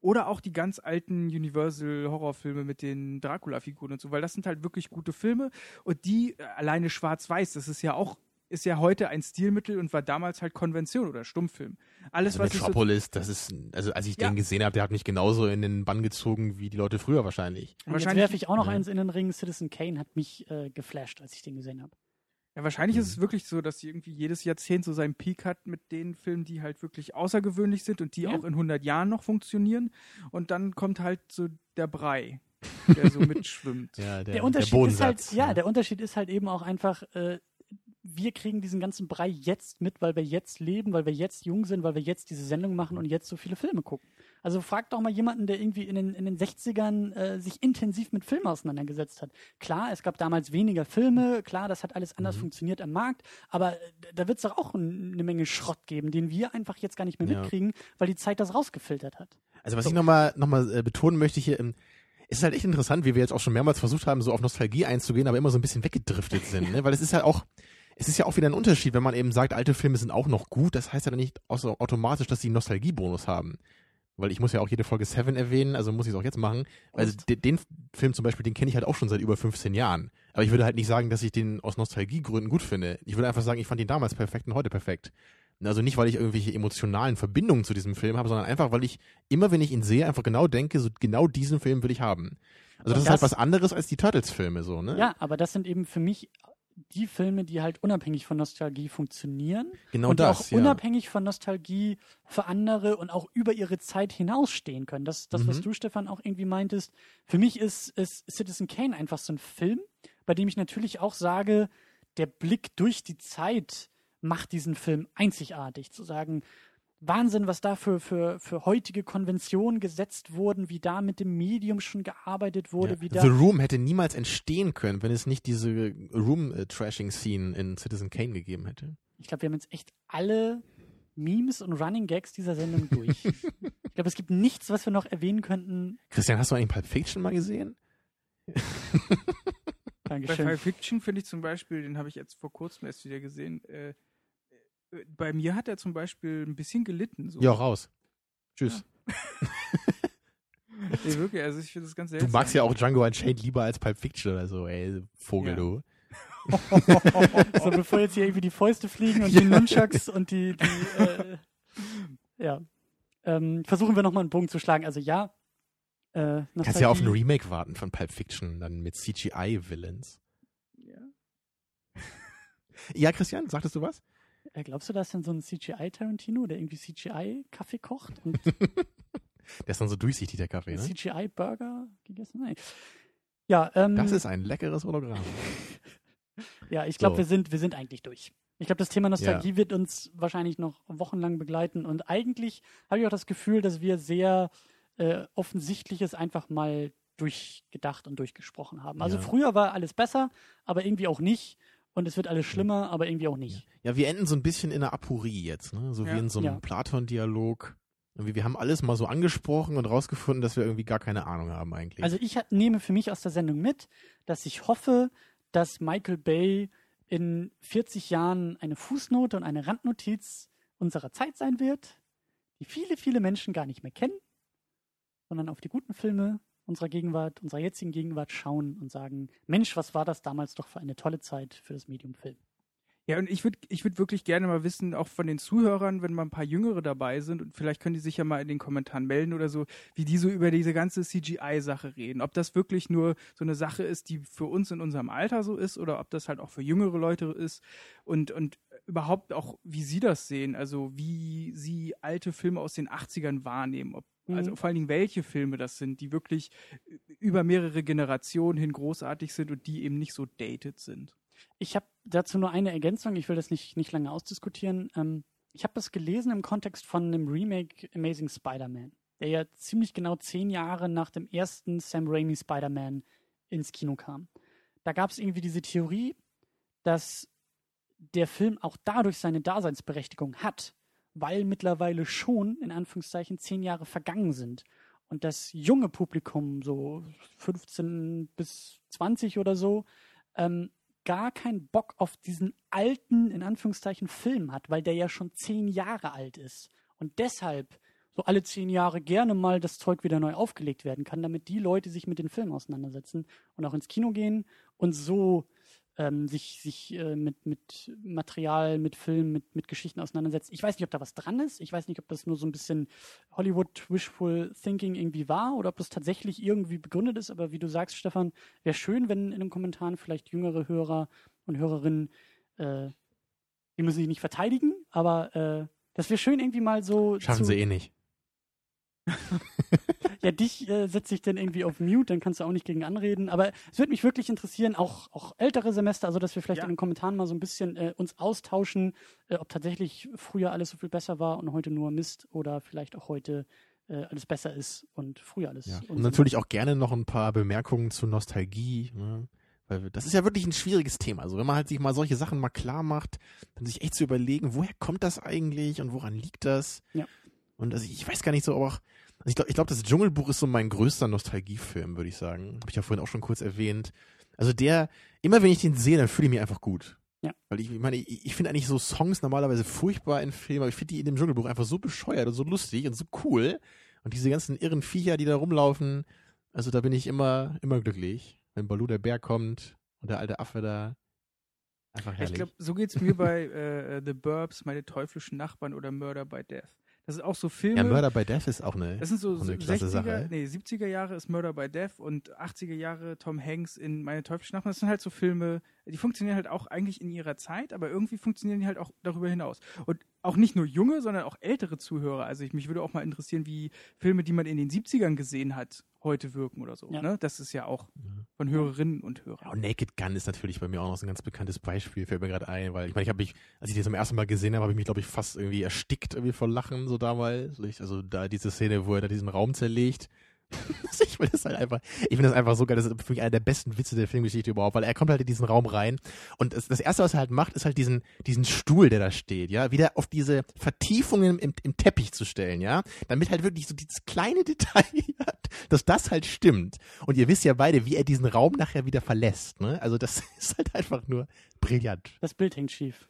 Oder auch die ganz alten Universal-Horrorfilme mit den Dracula-Figuren und so, weil das sind halt wirklich gute Filme. Und die äh, alleine schwarz-weiß, das ist ja auch, ist ja heute ein Stilmittel und war damals halt Konvention oder Stummfilm. Alles, Also was ich so, Metropolis, das ist, also als ich Ja. den gesehen habe, der hat mich genauso in den Bann gezogen wie die Leute früher wahrscheinlich. Und Wahrscheinlich- werfe ich auch noch Ja. eins in den Ring. Citizen Kane hat mich äh, geflasht, als ich den gesehen habe. ja, wahrscheinlich ist es Mhm. wirklich so, dass sie irgendwie jedes Jahrzehnt so seinen Peak hat mit den Filmen, die halt wirklich außergewöhnlich sind und die Ja. auch in 100 Jahren noch funktionieren. Und dann kommt halt so der Brei, der so mitschwimmt. Ja, Der, Unterschied ist halt, ja, der Unterschied ist halt eben auch einfach, äh, wir kriegen diesen ganzen Brei jetzt mit, weil wir jetzt leben, weil wir jetzt jung sind, weil wir jetzt diese Sendung machen und jetzt so viele Filme gucken. Also frag doch mal jemanden, der irgendwie in den, in den 60ern äh, sich intensiv mit Filmen auseinandergesetzt hat. Klar, es gab damals weniger Filme, klar, das hat alles anders Mhm. funktioniert am Markt, aber äh, da wird es doch auch ein, eine Menge Schrott geben, den wir einfach jetzt gar nicht mehr Ja. mitkriegen, weil die Zeit das rausgefiltert hat. Also was So. ich nochmal noch mal, äh, betonen möchte hier, ähm, es ist halt echt interessant, wie wir jetzt auch schon mehrmals versucht haben, so auf Nostalgie einzugehen, aber immer so ein bisschen weggedriftet sind, ne? weil es ist ja auch, es ist ja auch wieder ein Unterschied, wenn man eben sagt, alte Filme sind auch noch gut, das heißt ja dann nicht außer- automatisch, dass sie einen Nostalgiebonus haben. Weil ich muss ja auch jede Folge Seven erwähnen, also muss ich es auch jetzt machen. Also den, den Film zum Beispiel, den kenne ich halt auch schon seit über 15 Jahren. Aber ich würde halt nicht sagen, dass ich den aus Nostalgiegründen gut finde. Ich würde einfach sagen, ich fand ihn damals perfekt und heute perfekt. Also nicht, weil ich irgendwelche emotionalen Verbindungen zu diesem Film habe, sondern einfach, weil ich immer, wenn ich ihn sehe, einfach genau denke, so genau diesen Film will ich haben. Also das, Und ist halt das- was anderes als die Turtles-Filme, so, ne? Ja, aber das sind eben für mich die Filme, die halt unabhängig von Nostalgie funktionieren genau und die das. auch ja. unabhängig von Nostalgie für andere und auch über ihre Zeit hinausstehen können. Das, das was Mhm. du, Stefan, auch irgendwie meintest. Für mich ist, ist Citizen Kane einfach so ein Film, bei dem ich natürlich auch sage, der Blick durch die Zeit macht diesen Film einzigartig. Zu sagen, Wahnsinn, was da für, für, für heutige Konventionen gesetzt wurden, wie da mit dem Medium schon gearbeitet wurde, Ja. wie da The Room hätte niemals entstehen können, wenn es nicht diese Room-Trashing-Scene in Citizen Kane gegeben hätte. Ich glaube, wir haben jetzt echt alle Memes und Running Gags dieser Sendung durch. ich glaube, es gibt nichts, was wir noch erwähnen könnten. Christian, hast du eigentlich Pulp Fiction mal gesehen? Bei Dankeschön. Pulp Fiction finde ich zum Beispiel, den habe ich jetzt vor kurzem erst wieder gesehen. Äh, bei mir hat er zum Beispiel ein bisschen gelitten. So. Ja, raus. Tschüss. Nee, wirklich, also ich finde das ganz Du seltsam. magst ja auch Django Unchained lieber als Pulp Fiction oder so, ey, Vogel, Ja. du. so, bevor jetzt hier irgendwie die Fäuste fliegen und die Nunchucks und die, die äh, ja. Ähm, versuchen wir nochmal einen Bogen zu schlagen. Also ja, äh, Kannst ja auf ein Remake warten von Pulp Fiction, dann mit CGI-Villains. Ja. Ja, Christian, sagtest du was? Äh, glaubst du, da ist denn so ein CGI-Tarantino, der irgendwie CGI-Kaffee kocht und Der ist dann so durchsichtig, der Kaffee, ne? CGI-Burger gegessen? Nein. Ja, ähm, Das ist ein leckeres Hologramm. Ja, ich glaube, So. wir, sind, wir sind eigentlich durch. Ich glaube, das Thema Nostalgie wird uns wahrscheinlich noch wochenlang begleiten. Und eigentlich habe ich auch das Gefühl, dass wir sehr äh, Offensichtliches einfach mal durchgedacht und durchgesprochen haben. Also Ja. früher war alles besser, aber irgendwie auch nicht. Und es wird alles schlimmer, aber irgendwie auch nicht. Ja, wir enden so ein bisschen in einer Aporie jetzt, ne? So Ja. wie in so einem Ja. Platon-Dialog. Irgendwie, wir haben alles mal so angesprochen und rausgefunden, dass wir irgendwie gar keine Ahnung haben eigentlich. Also ich nehme für mich aus der Sendung mit, dass ich hoffe, dass Michael Bay in 40 Jahren eine Fußnote und eine Randnotiz unserer Zeit sein wird, die viele, viele Menschen gar nicht mehr kennen, sondern auf die guten Filme unserer Gegenwart, unserer jetzigen Gegenwart schauen und sagen, Mensch, was war das damals doch für eine tolle Zeit für das Medium Film. Ja, und ich würde ich würd wirklich gerne mal wissen, auch von den Zuhörern, wenn mal ein paar Jüngere dabei sind, und vielleicht können die sich ja mal in den Kommentaren melden oder so, wie die so über diese ganze CGI-Sache reden. Ob das wirklich nur so eine Sache ist, die für uns in unserem Alter so ist, oder ob das halt auch für jüngere Leute ist und, und überhaupt auch, wie sie das sehen, also wie sie alte Filme aus den 80ern wahrnehmen. Ob. Also vor allen Dingen, welche Filme das sind, die wirklich über mehrere Generationen hin großartig sind und die eben nicht so dated sind. Ich habe dazu nur eine Ergänzung, ich will das nicht, nicht lange ausdiskutieren. Ähm, ich habe das gelesen im Kontext von dem Remake Amazing Spider-Man, der ja ziemlich genau zehn Jahre nach dem ersten Sam Raimi Spider-Man ins Kino kam. Da gab es irgendwie diese Theorie, dass der Film auch dadurch seine Daseinsberechtigung hat, weil mittlerweile schon in Anführungszeichen zehn Jahre vergangen sind und das junge Publikum, so 15 bis 20 oder so, ähm, gar keinen Bock auf diesen alten, in Anführungszeichen, Film hat, weil der ja schon zehn Jahre alt ist. Und deshalb so alle zehn Jahre gerne mal das Zeug wieder neu aufgelegt werden kann, damit die Leute sich mit den Filmen auseinandersetzen und auch ins Kino gehen und so ähm, sich, sich äh, mit, mit Material, mit Filmen, mit, mit Geschichten auseinandersetzen. Ich weiß nicht, ob da was dran ist. Ich weiß nicht, ob das nur so ein bisschen Hollywood Wishful Thinking irgendwie war oder ob das tatsächlich irgendwie begründet ist. Aber wie du sagst, Stefan, wäre schön, wenn in den Kommentaren vielleicht jüngere Hörer und Hörerinnen, äh, die müssen sich nicht verteidigen, aber äh, das wäre schön irgendwie mal so. Schaffen sie eh nicht. Ja, dich äh, setze ich dann irgendwie auf Mute, dann kannst du auch nicht gegen anreden. Aber es würde mich wirklich interessieren, auch, auch ältere Semester, also dass wir vielleicht Ja. in den Kommentaren mal so ein bisschen äh, uns austauschen, äh, ob tatsächlich früher alles so viel besser war und heute nur Mist oder vielleicht auch heute äh, alles besser ist und früher alles. Ja. Und natürlich auch gerne noch ein paar Bemerkungen zur Nostalgie. Ne? Weil das ist ja wirklich ein schwieriges Thema. Also wenn man halt sich mal solche Sachen mal klar macht, dann sich echt zu überlegen, woher kommt das eigentlich und woran liegt das? Ja. Und also ich weiß gar nicht so, aber auch, also ich glaube, ich glaub, das Dschungelbuch ist so mein größter Nostalgiefilm, würde ich sagen. Habe ich ja vorhin auch schon kurz erwähnt. Also der, immer wenn ich den sehe, dann fühle ich mich einfach gut. Ja. Weil ich, ich meine, ich, ich finde eigentlich so Songs normalerweise furchtbar in Filmen, aber ich finde die in dem Dschungelbuch einfach so bescheuert und so lustig und so cool. Und diese ganzen irren Viecher, die da rumlaufen, also da bin ich immer, immer glücklich, wenn Baloo der Bär kommt und der alte Affe da. Einfach herrlich. Ich glaube, so geht's mir bei äh, The Burbs, meine teuflischen Nachbarn oder Murder by Death. Das ist auch so Filme. ja, Murder by Death ist auch eine, das sind so eine klasse 60er, Sache. nee, 70er Jahre ist Murder by Death und 80er Jahre Tom Hanks in Meine teuflischen Nachbarn. Das sind halt so Filme, die funktionieren halt auch eigentlich in ihrer Zeit, aber irgendwie funktionieren die halt auch darüber hinaus. Und auch nicht nur junge, sondern auch ältere Zuhörer. Also ich, mich würde auch mal interessieren, wie Filme, die man in den 70ern gesehen hat, heute wirken oder so. Ja. Ne? Das ist ja auch von Hörerinnen und Ja, Hörern. und Naked Gun ist natürlich bei mir auch noch so ein ganz bekanntes Beispiel, fällt mir gerade ein, weil ich meine, ich habe mich, als ich den zum ersten Mal gesehen habe, habe ich mich, glaube ich, fast irgendwie erstickt irgendwie vor Lachen so damals. Also da diese Szene, wo er da diesen Raum zerlegt. ich finde das halt einfach, ich finde das einfach so geil. Das ist für mich einer der besten Witze der Filmgeschichte überhaupt, weil er kommt halt in diesen Raum rein und das, das erste, was er halt macht, ist halt diesen, diesen Stuhl, der da steht, ja, wieder auf diese Vertiefungen im, im Teppich zu stellen, ja, damit halt wirklich so dieses kleine Detail dass das halt stimmt. Und ihr wisst ja beide, wie er diesen Raum nachher wieder verlässt, ne? Also das ist halt einfach nur brillant. Das Bild hängt schief.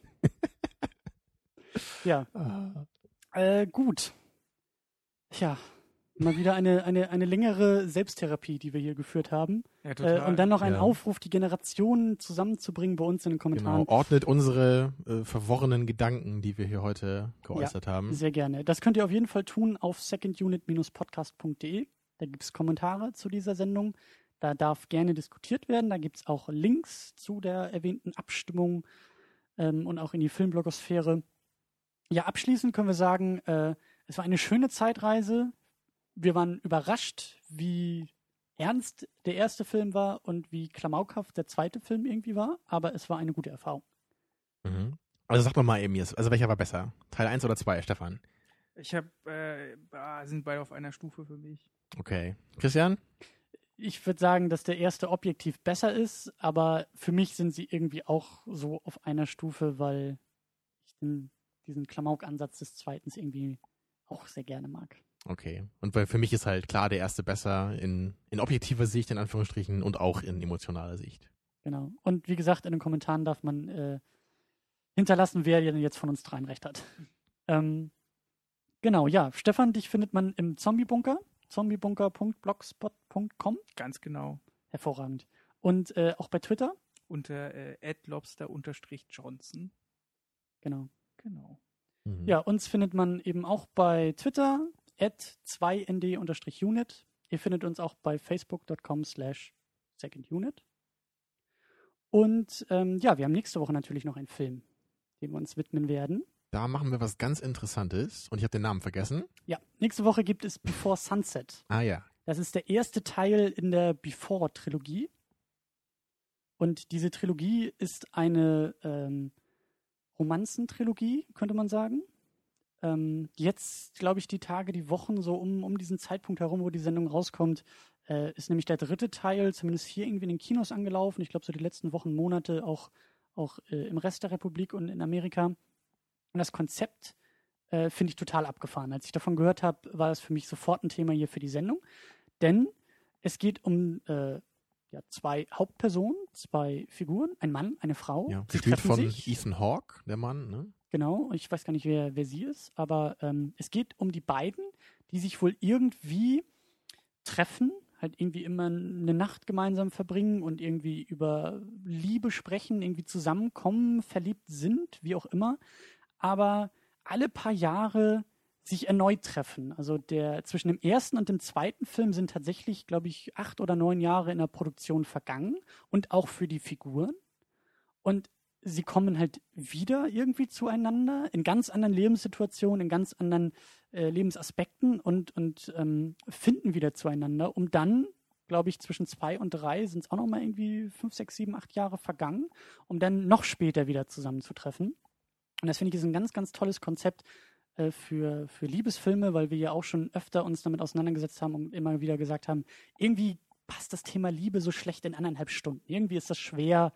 ja, äh, gut. Tja, mal wieder eine, eine, eine längere Selbsttherapie, die wir hier geführt haben. Ja, Äh, und dann noch ein Ja. Aufruf, die Generationen zusammenzubringen bei uns in den Kommentaren. Genau, ordnet unsere äh, verworrenen Gedanken, die wir hier heute geäußert haben. Sehr gerne. Das könnt ihr auf jeden Fall tun auf secondunit-podcast.de. Da gibt es Kommentare zu dieser Sendung. Da darf gerne diskutiert werden. Da gibt es auch Links zu der erwähnten Abstimmung ähm, und auch in die Filmblogosphäre. Ja, abschließend können wir sagen, äh, es war eine schöne Zeitreise. Wir waren überrascht, wie ernst der erste Film war und wie klamaukhaft der zweite Film irgendwie war. Aber es war eine gute Erfahrung. Mhm. Also sag doch mal eben jetzt, also welcher war besser? Teil 1 oder 2, Stefan? Ich habe, äh, ah, sind beide auf einer Stufe für mich. Okay. Christian? ich würde sagen, dass der erste objektiv besser ist, aber für mich sind sie irgendwie auch so auf einer Stufe, weil ich den, diesen Klamauk-Ansatz des zweiten irgendwie auch sehr gerne mag. Okay. Und weil für mich ist halt klar der erste besser in, in objektiver Sicht, in Anführungsstrichen, und auch in emotionaler Sicht. Genau. Und wie gesagt, in den Kommentaren darf man äh, hinterlassen, wer denn jetzt von uns dreien recht hat. Ähm, genau, ja. Stefan, dich findet man im Zombie-Bunker, zombiebunker.blogspot.com. Ganz genau. Hervorragend. Und äh, auch bei Twitter. Unter äh, adlobster-johnson. Genau. Genau. Mhm. Ja, uns findet man eben auch bei Twitter, at 2nd-unit. Ihr findet uns auch bei facebook.com slash secondunit. Und ähm, ja, wir haben nächste Woche natürlich noch einen Film, dem wir uns widmen werden. Da machen wir was ganz Interessantes und ich habe den Namen vergessen. Ja, nächste Woche gibt es Before Sunset. Ah ja. Das ist der erste Teil in der Before-Trilogie. Und diese Trilogie ist eine ähm, Romanzentrilogie, könnte man sagen. Ähm, jetzt, glaube ich, die Tage, die Wochen, so um, um diesen Zeitpunkt herum, wo die Sendung rauskommt, äh, ist nämlich der dritte Teil, zumindest hier irgendwie in den Kinos angelaufen. Ich glaube, so die letzten Wochen, Monate auch, auch äh, im Rest der Republik und in Amerika. Und das Konzept äh, finde ich total abgefahren. Als ich davon gehört habe, war das für mich sofort ein Thema hier für die Sendung. Denn es geht um äh, ja, zwei Hauptpersonen, zwei Figuren, ein Mann, eine Frau. ja. Gespielt von sich. Ethan Hawke, der Mann, ne? Genau, ich weiß gar nicht, wer, wer sie ist, aber ähm, es geht um die beiden, die sich wohl irgendwie treffen, halt irgendwie immer eine Nacht gemeinsam verbringen und irgendwie über Liebe sprechen, irgendwie zusammenkommen, verliebt sind, wie auch immer, aber alle paar Jahre sich erneut treffen. Also der zwischen dem ersten und dem zweiten Film sind tatsächlich, glaube ich, acht oder neun Jahre in der Produktion vergangen und auch für die Figuren. Und sie kommen halt wieder irgendwie zueinander in ganz anderen Lebenssituationen, in ganz anderen äh, Lebensaspekten und, und ähm, finden wieder zueinander, um dann, glaube ich, zwischen zwei und drei sind es auch noch mal irgendwie fünf, sechs, sieben, acht Jahre vergangen, um dann noch später wieder zusammenzutreffen. Und das finde ich ist ein ganz, ganz tolles Konzept äh, für, für Liebesfilme, weil wir ja auch schon öfter uns damit auseinandergesetzt haben und immer wieder gesagt haben, irgendwie passt das Thema Liebe so schlecht in anderthalb Stunden. Irgendwie ist das schwer,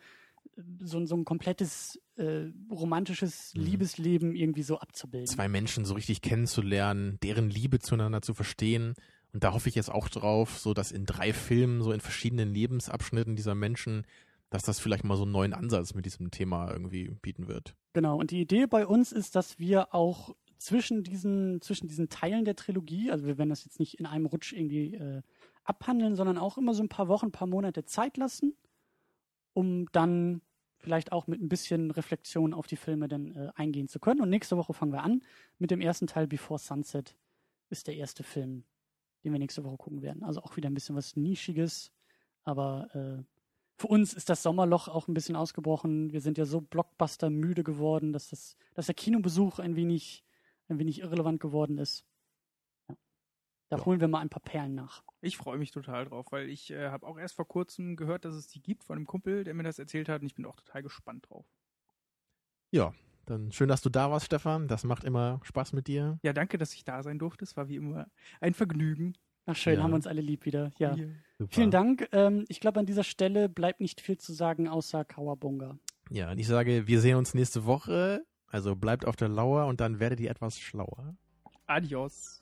so, so ein komplettes äh, romantisches Mhm. Liebesleben irgendwie so abzubilden. Zwei Menschen so richtig kennenzulernen, deren Liebe zueinander zu verstehen. Und da hoffe ich jetzt auch drauf, so dass in drei Filmen, so in verschiedenen Lebensabschnitten dieser Menschen, dass das vielleicht mal so einen neuen Ansatz mit diesem Thema irgendwie bieten wird. Genau, und die Idee bei uns ist, dass wir auch zwischen diesen, zwischen diesen Teilen der Trilogie, also wir werden das jetzt nicht in einem Rutsch irgendwie äh, abhandeln, sondern auch immer so ein paar Wochen, ein paar Monate Zeit lassen, um dann vielleicht auch mit ein bisschen Reflexion auf die Filme dann äh, eingehen zu können. Und nächste Woche fangen wir an mit dem ersten Teil Before Sunset ist der erste Film, den wir nächste Woche gucken werden. Also auch wieder ein bisschen was Nischiges, aber äh, für uns ist das Sommerloch auch ein bisschen ausgebrochen. Wir sind ja so Blockbuster müde geworden, dass, das, dass der Kinobesuch ein wenig, ein wenig irrelevant geworden ist. Ja. Da Ja. holen wir mal ein paar Perlen nach. Ich freue mich total drauf, weil ich äh, habe auch erst vor kurzem gehört, dass es die gibt von einem Kumpel, der mir das erzählt hat und ich bin auch total gespannt drauf. Ja, dann schön, dass du da warst, Stefan. Das macht immer Spaß mit dir. Ja, danke, dass ich da sein durfte. Es war wie immer ein Vergnügen. Ach schön, Ja. haben wir uns alle lieb wieder. Ja. Super. Vielen Dank. Ähm, ich glaube, an dieser Stelle bleibt nicht viel zu sagen, außer Kawabunga. Ja, und ich sage, wir sehen uns nächste Woche. Also bleibt auf der Lauer und dann werdet ihr etwas schlauer. Adios.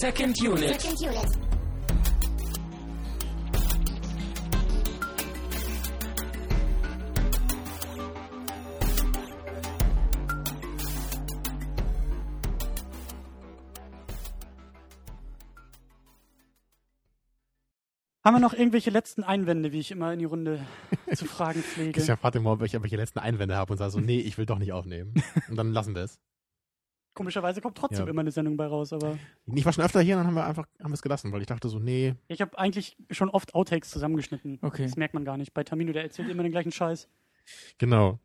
Second unit. Second unit. Haben wir noch irgendwelche letzten Einwände, wie ich immer in die Runde zu fragen pflege? Christian fragt immer, ob ich irgendwelche letzten Einwände habe und sage so, nee, ich will doch nicht aufnehmen. Und dann lassen wir es. Komischerweise kommt trotzdem Ja. immer eine Sendung bei raus, aber Ich war schon öfter hier und dann haben wir einfach haben es gelassen, weil ich dachte so, nee, ich habe eigentlich schon oft Outtakes zusammengeschnitten. Okay. Das merkt man gar nicht. Bei Tamino, der erzählt immer den gleichen Scheiß. genau.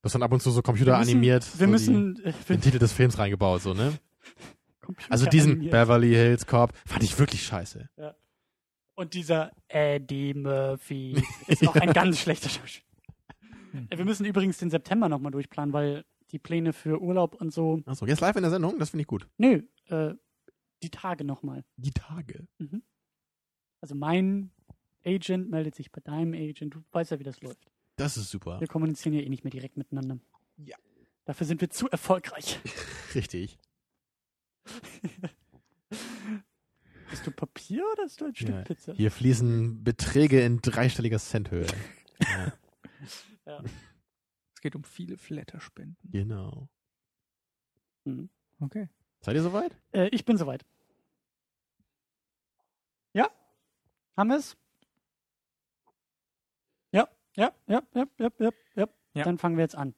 Du hast dann ab und zu so Computer Wir müssen- animiert, Wir so müssen äh, die, den Titel des Films reingebaut, so, ne? Also diesen animiert. Beverly Hills Cop fand ich wirklich scheiße. Und dieser Eddie Murphy ist auch ein ganz schlechter Schauspieler. Äh, Wir müssen übrigens den September nochmal durchplanen, weil die Pläne für Urlaub und so. Achso, jetzt live in der Sendung, das finde ich gut. Nö, äh, die Tage nochmal. Die Tage. Also mein Agent meldet sich bei deinem Agent. Du weißt ja, wie das läuft. Das ist super. Wir kommunizieren ja eh nicht mehr direkt miteinander. Ja. Dafür sind wir zu erfolgreich. Richtig. Bist du Papier oder ist du ein Stück Ja, Pizza? Hier fließen Beträge in dreistelliger Centhöhe. ja, Es geht um viele Flatterspenden. genau. Mhm. Okay. Seid ihr soweit? Äh, ich bin soweit. Ja? Haben wir es? Ja, ja, ja, ja, ja, ja, ja. Ja. Dann fangen wir jetzt an.